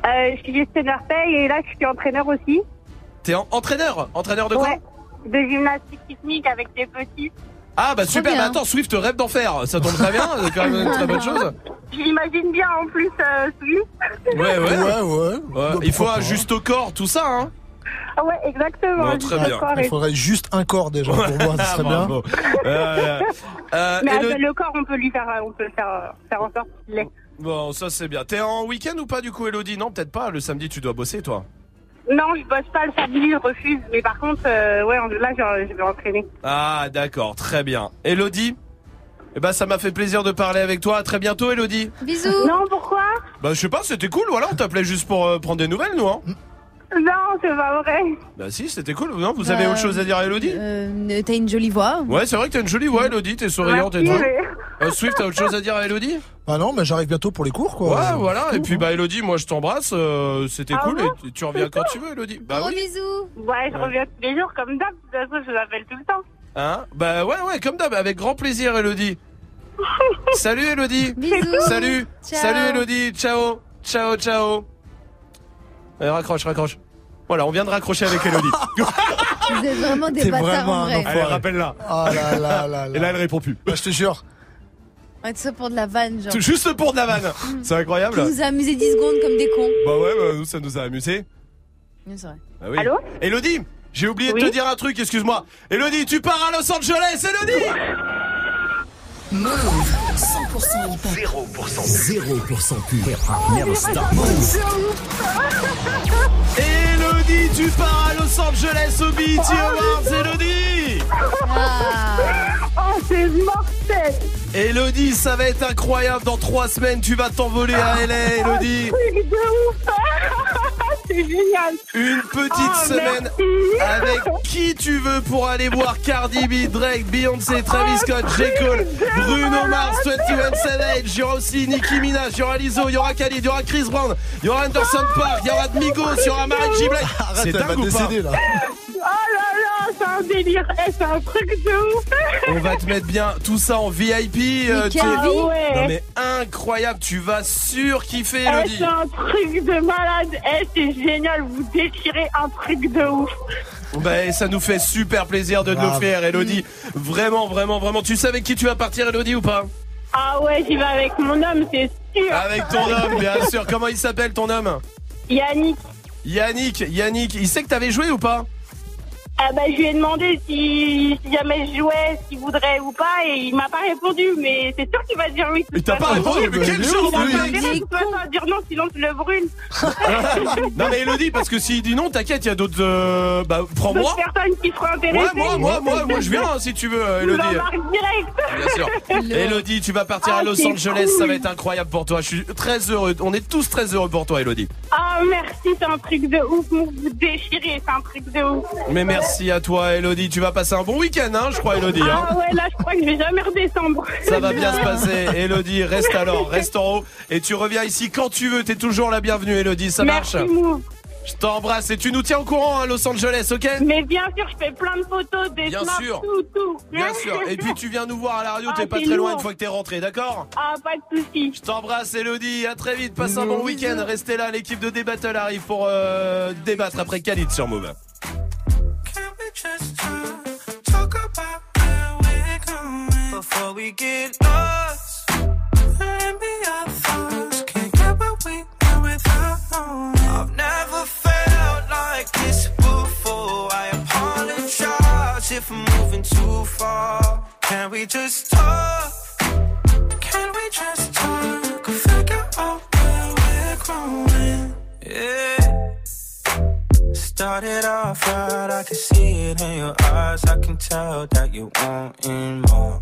Euh, je suis gestionnaire paye et là je suis entraîneur aussi. T'es en- entraîneur? Entraîneur de quoi? Ouais. De gymnastique technique avec des petits. Ah bah super, mais bien. attends, Swift rêve d'en faire. Ça tombe très bien, c'est quand même une très bonne chose. J'imagine bien en plus euh, Swift. Ouais, ouais. Ouais, ouais. Ouais, il faut un juste au corps, tout ça, hein Ah ouais, exactement. Bon, très bien. Il faudrait juste un corps déjà pour moi, ça serait bien. Euh, euh, Mais avec le- le corps, on peut lui faire, euh, on peut le faire, faire en sorte qu'il l'ait. Bon, ça c'est bien. T'es en week-end ou pas du coup, Elodie? Non, peut-être pas. Le samedi, tu dois bosser, toi. Non, je bosse pas le samedi, je refuse. Mais par contre, euh, ouais, là, je, je vais entraîner. Ah, d'accord, très bien. Elodie eh ben, ça m'a fait plaisir de parler avec toi. À très bientôt, Elodie. Bisous. Non, pourquoi? Bah, je sais pas, c'était cool. Voilà, on t'appelait juste pour euh, prendre des nouvelles, nous. Hein. Non, c'est pas vrai. Bah, si, c'était cool. Non, vous avez Bah, autre chose à dire à Elodie Euh, T'as une jolie voix. Ouais, c'est vrai que t'as une jolie voix, Elodie. T'es souriante et Merci, tout. mais- Euh, Swift, t'as autre chose à dire à Elodie? Ah non, mais j'arrive bientôt pour les cours, quoi. Ouais, voilà. Et puis, bah, Elodie, moi, je t'embrasse. euh, C'était Ah cool. bon et tu reviens quand tu veux, Elodie. Bah oui. bisous. Ouais, je Ouais. reviens tous les jours comme d'hab. De toute façon, je l'appelle tout le temps. Hein? Bah ouais, ouais, comme d'hab, avec grand plaisir, Elodie. Salut, Elodie. Bisous. Salut. Ciao. Salut, Elodie. Ciao. Ciao, ciao. Allez, raccroche, raccroche. Voilà, on vient de raccrocher avec Elodie. Vous êtes vraiment des T'es bâtards vraiment en un vrai. enfoiré. Allez, rappelle-la. Là là là là. Et là, elle répond plus. Bah, je te jure. Ouais, tout ça pour de la vanne, genre. Juste pour de la vanne. C'est incroyable. Vous nous a amusé 10 secondes comme des cons. Bah ouais, bah, nous, ça nous a amusé. Ouais, c'est vrai. Bah oui. Allô Elodie, j'ai oublié de Oui te dire un truc, excuse-moi. Elodie, tu pars à Los Angeles, Elodie Move 100% hip hop 0% 0% pur Never stop Elodie, tu pars à Los Angeles au BET Awards, Elodie Oh, c'est mortel. Elodie, ça va être incroyable. Dans trois semaines, tu vas t'envoler à LA, Elodie. C'est génial. Une petite Oh, semaine merci. avec qui tu veux pour aller voir Cardi B, Drake, Beyoncé, Travis Scott, J. Cole, Bruno Mars, 21 Savage. Il y aura aussi Nicki Minaj, il y aura Lizzo, il y aura Khalid, il y aura Chris Brown, il y aura Anderson Park, il y aura Migos, il y aura Mary J. Blige. Arrête, C'est elle va dingue ou pas décéder là. Oh là un délire. Eh, c'est un truc de ouf. On va te mettre bien tout ça en VIP. euh, tu- vie ouais. Non mais incroyable, tu vas sur kiffer Eh, Elodie. c'est un truc de malade. Eh, c'est génial. Vous déchirez un truc de ouf. Bah, ça nous fait super plaisir de te Grave. l'offrir Elodie. Vraiment, vraiment, vraiment. Tu sais avec qui tu vas partir Elodie ou pas? Ah ouais, j'y vais avec mon homme, c'est sûr. Avec ton homme, bien sûr. Comment il s'appelle ton homme? Yannick. Yannick, Yannick, il sait que t'avais joué ou pas? Ah bah, je lui ai demandé si, si jamais je jouais, s'il voudrait ou pas, et il m'a pas répondu, mais c'est sûr qu'il va dire oui. Mais t'as pas répondu, mais quel Il genre a de pas mec intérêt, de toute façon, à dire non, sinon tu le brûles. Non mais Elodie, parce que s'il dit non, t'inquiète, il y a d'autres... euh, Bah, prends-moi. D'autres personnes qui seront intéressées. Ouais, moi, moi, moi, moi, je viens hein, si tu veux, euh, Je Elodie. direct. Bien sûr. Elodie, tu vas partir Ah, à Los c'est Angeles, ça va être incroyable pour toi. Je suis très heureux. On est tous très heureux pour toi, Elodie. Ah Oh, merci, c'est un truc de ouf. Vous vous déchirez, c'est un truc de ouf. Mais merci à toi, Elodie. Tu vas passer un bon week-end, hein, je crois, Elodie. hein. Ah ouais, là, je crois que je vais jamais redescendre. Ça va bien se passer. Elodie, reste alors, reste en haut. Et tu reviens ici quand tu veux. T'es toujours la bienvenue, Elodie. Ça Merci, marche Mou. Je t'embrasse et tu nous tiens au courant à Los Angeles, ok? Mais bien sûr, je fais plein de photos, des Bien snaps, sûr. tout, tout. Bien sûr. Et puis tu viens nous voir à la radio, Ah, t'es pas très loin une fois que t'es rentré, d'accord? Ah, pas de soucis. Je t'embrasse, Elodie. À très vite. Passe un bon week-end. Restez là. L'équipe de D-Battle arrive pour euh, débattre après Khalid sur Move. Going we get lost. Maybe our thoughts can't get what we want without knowing. I've never felt like this before. I apologize if I'm moving too far. Can we just talk? Can we just talk? Figure out where we're growing. Yeah. Started off right, I can see it in your eyes. I can tell that you wanting more.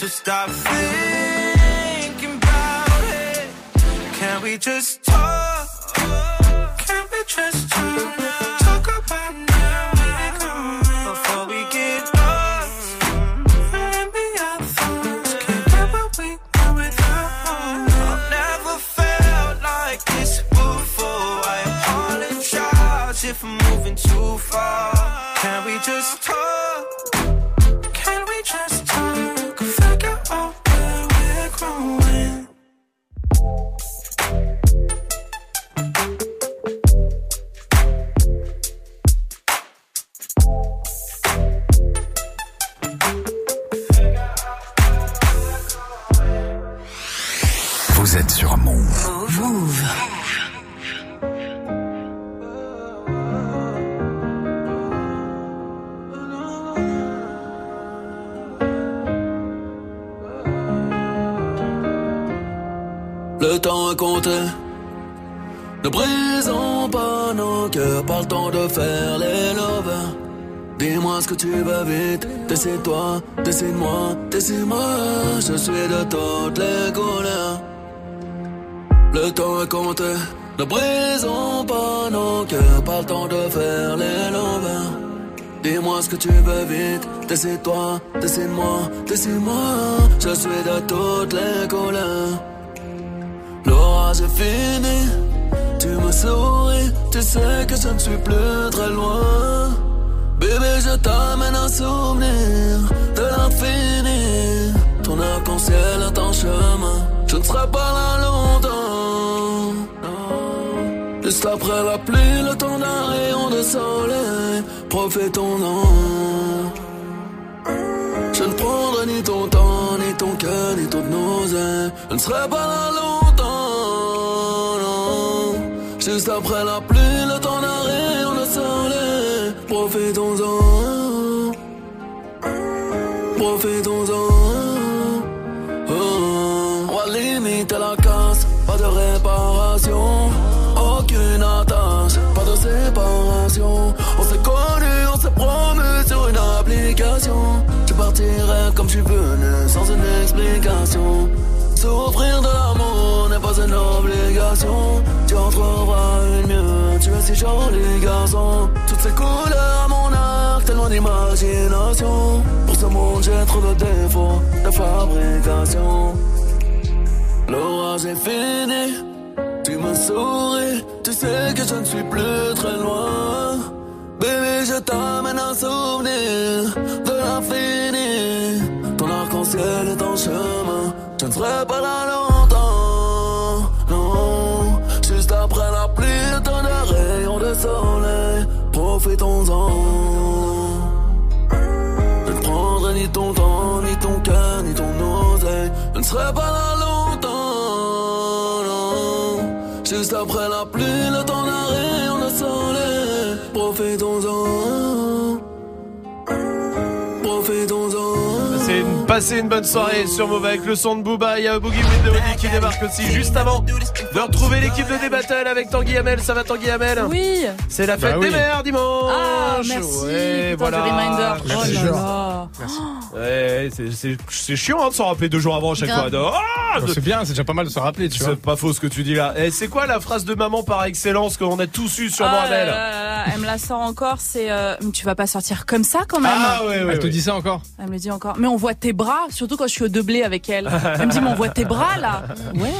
So stop thinking about it. Can we just talk? Can we just talk? Talk about where before we get lost. What we. I've never felt like this before. I apologize if I'm moving too far. Can we just talk? Le temps est compté. Ne brisons pas nos cœurs, pas le temps de faire les lovers. Dis-moi ce que tu veux vite, décide-toi, décide-moi, décide-moi. Je suis de toutes les couleurs. Le temps est compté. Ne brisons pas nos cœurs, pas le temps de faire les lovers. Dis-moi ce que tu veux vite, décide-toi, décide-moi, décide-moi. Je suis de toutes les couleurs. L'orage est fini, tu me souris, tu sais que je ne suis plus très loin. Bébé, je t'amène un souvenir de l'infini. Ton arc-en-ciel est en chemin, je ne serai pas là longtemps. Juste après la pluie, le temps d'un rayon de soleil, profitons-en. Je ne prendrai ni ton temps, ni ton cœur, ni toute nausée. Je ne serai pas là longtemps. Juste après la pluie, le temps d'un rayon de soleil. Profitons-en. Profitons-en. Oh. On va limiter la casse, pas de réparation. Aucune attache, pas de séparation. On s'est connus, on s'est promu sur une application. Je partirai comme je suis venu, sans une explication. Souffrir de l'amour une obligation. Tu en trouveras une mieux. Tu es si joli garçon. Toutes ces couleurs à mon arc, tellement d'imagination. Pour ce monde, j'ai trop de défauts de fabrication. L'orage est fini. Tu me souris, tu sais que je ne suis plus très loin. Bébé, je t'amène un souvenir de l'infini. Ton arc-en-ciel est en chemin, je ne serai pas là. Ton temps, ni ton cœur, ni ton oseille. Je ne serai pas là longtemps. Non. Juste après la pluie, le temps d'un rayon de soleil. Profitons-en. Passez une bonne soirée sur Move avec le son de Booba. Il y a Boogie with the Hoodie qui débarque aussi juste avant de retrouver l'équipe de D-Battle avec Tanguy Hamel. Ça va Tanguy Hamel? Oui. C'est la fête Bah oui. des mères dimanche. Ah, merci. Ouais, voilà. reminder. Merci. Oh là là. Ouais, c'est- chiant hein, de s'en rappeler deux jours avant à chaque Grave. fois. Ah, c'est bien, c'est déjà pas mal de se rappeler, tu vois. C'est pas faux ce que tu dis là. Et c'est quoi la phrase de maman par excellence qu'on a tous eu sur Ah elle me la sort encore, c'est euh, tu vas pas sortir comme ça quand même. Ah ouais, ouais, Elle te ouais. dit ça encore? Elle me le dit encore. Mais on voit tes surtout quand je suis au deblé avec elle. Elle me dit, mais on voit tes bras là. Ouais.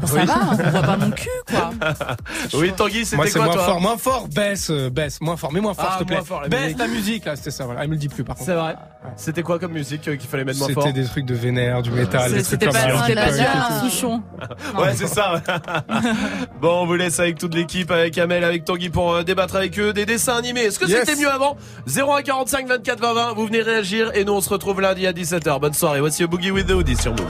Bon, ça Oui. va, on voit pas mon cul quoi. Oui, Tanguy, Moi, c'était c'est quoi moins toi fort, moins fort, baisse, euh, baisse, moins fort, mais moins fort, Ah, s'il te plaît. fort, la baisse musique. ta musique, là, c'était ça, voilà. Elle me le dit plus, par contre. C'est vrai. C'était quoi comme musique euh, qu'il fallait mettre moins fort C'était des trucs de vénère, du métal, des trucs C'était comme pas, ça. c'était pas Gérard Souchon. Ouais, c'est ça. bon, on vous laisse avec toute l'équipe, avec Amel, avec Tanguy pour euh, débattre avec eux des dessins animés. Est-ce que c'était mieux avant 0145 24 20 20. Vous venez réagir et nous on se retrouve lundi à 17h. Bonne soirée. Voici le Boogie with the Hoodie sur Move.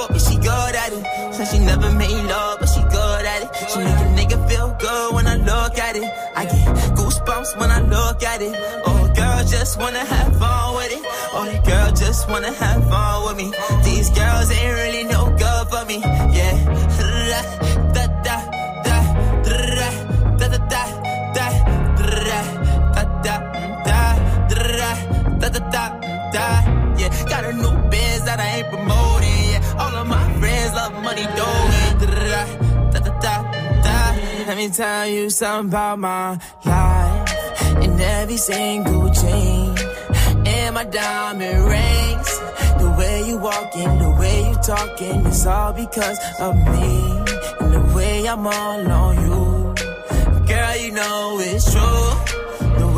Before, but she good at it. Said she never made love, but she good at it. She make a nigga feel good when I look at it. I get goosebumps when I look at it. Oh, girl, just wanna have fun with it. Oh, the girl just wanna have fun with me. These girls ain't really no good for me. Yeah. Da da da da da da da da da da da da da da da da da yeah got a new biz that I ain't promoting all of my friends love money da let me tell you something about my life in every single chain and my diamond rings the way you walking the way you talking it's all because of me. And the way I'm all on you. Girl, you know it's true.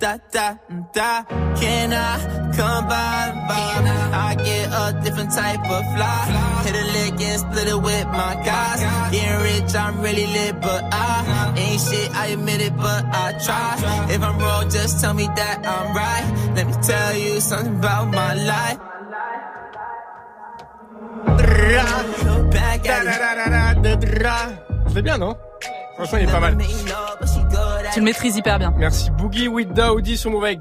Da da da. Can I come by? by? I get a different type of fly. Hit a lick and split it with my guys. Getting rich, I'm really lit, but I ain't shit. I admit it, but I try. If I'm wrong, just tell me that I'm right. Let me tell you something about my life. Je bien, non? Franchement, il est pas mal. Tu le maîtrises hyper bien. Merci. Boogie with Audi sur Move avec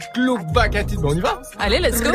Back It. Bon, on y va Allez, let's go.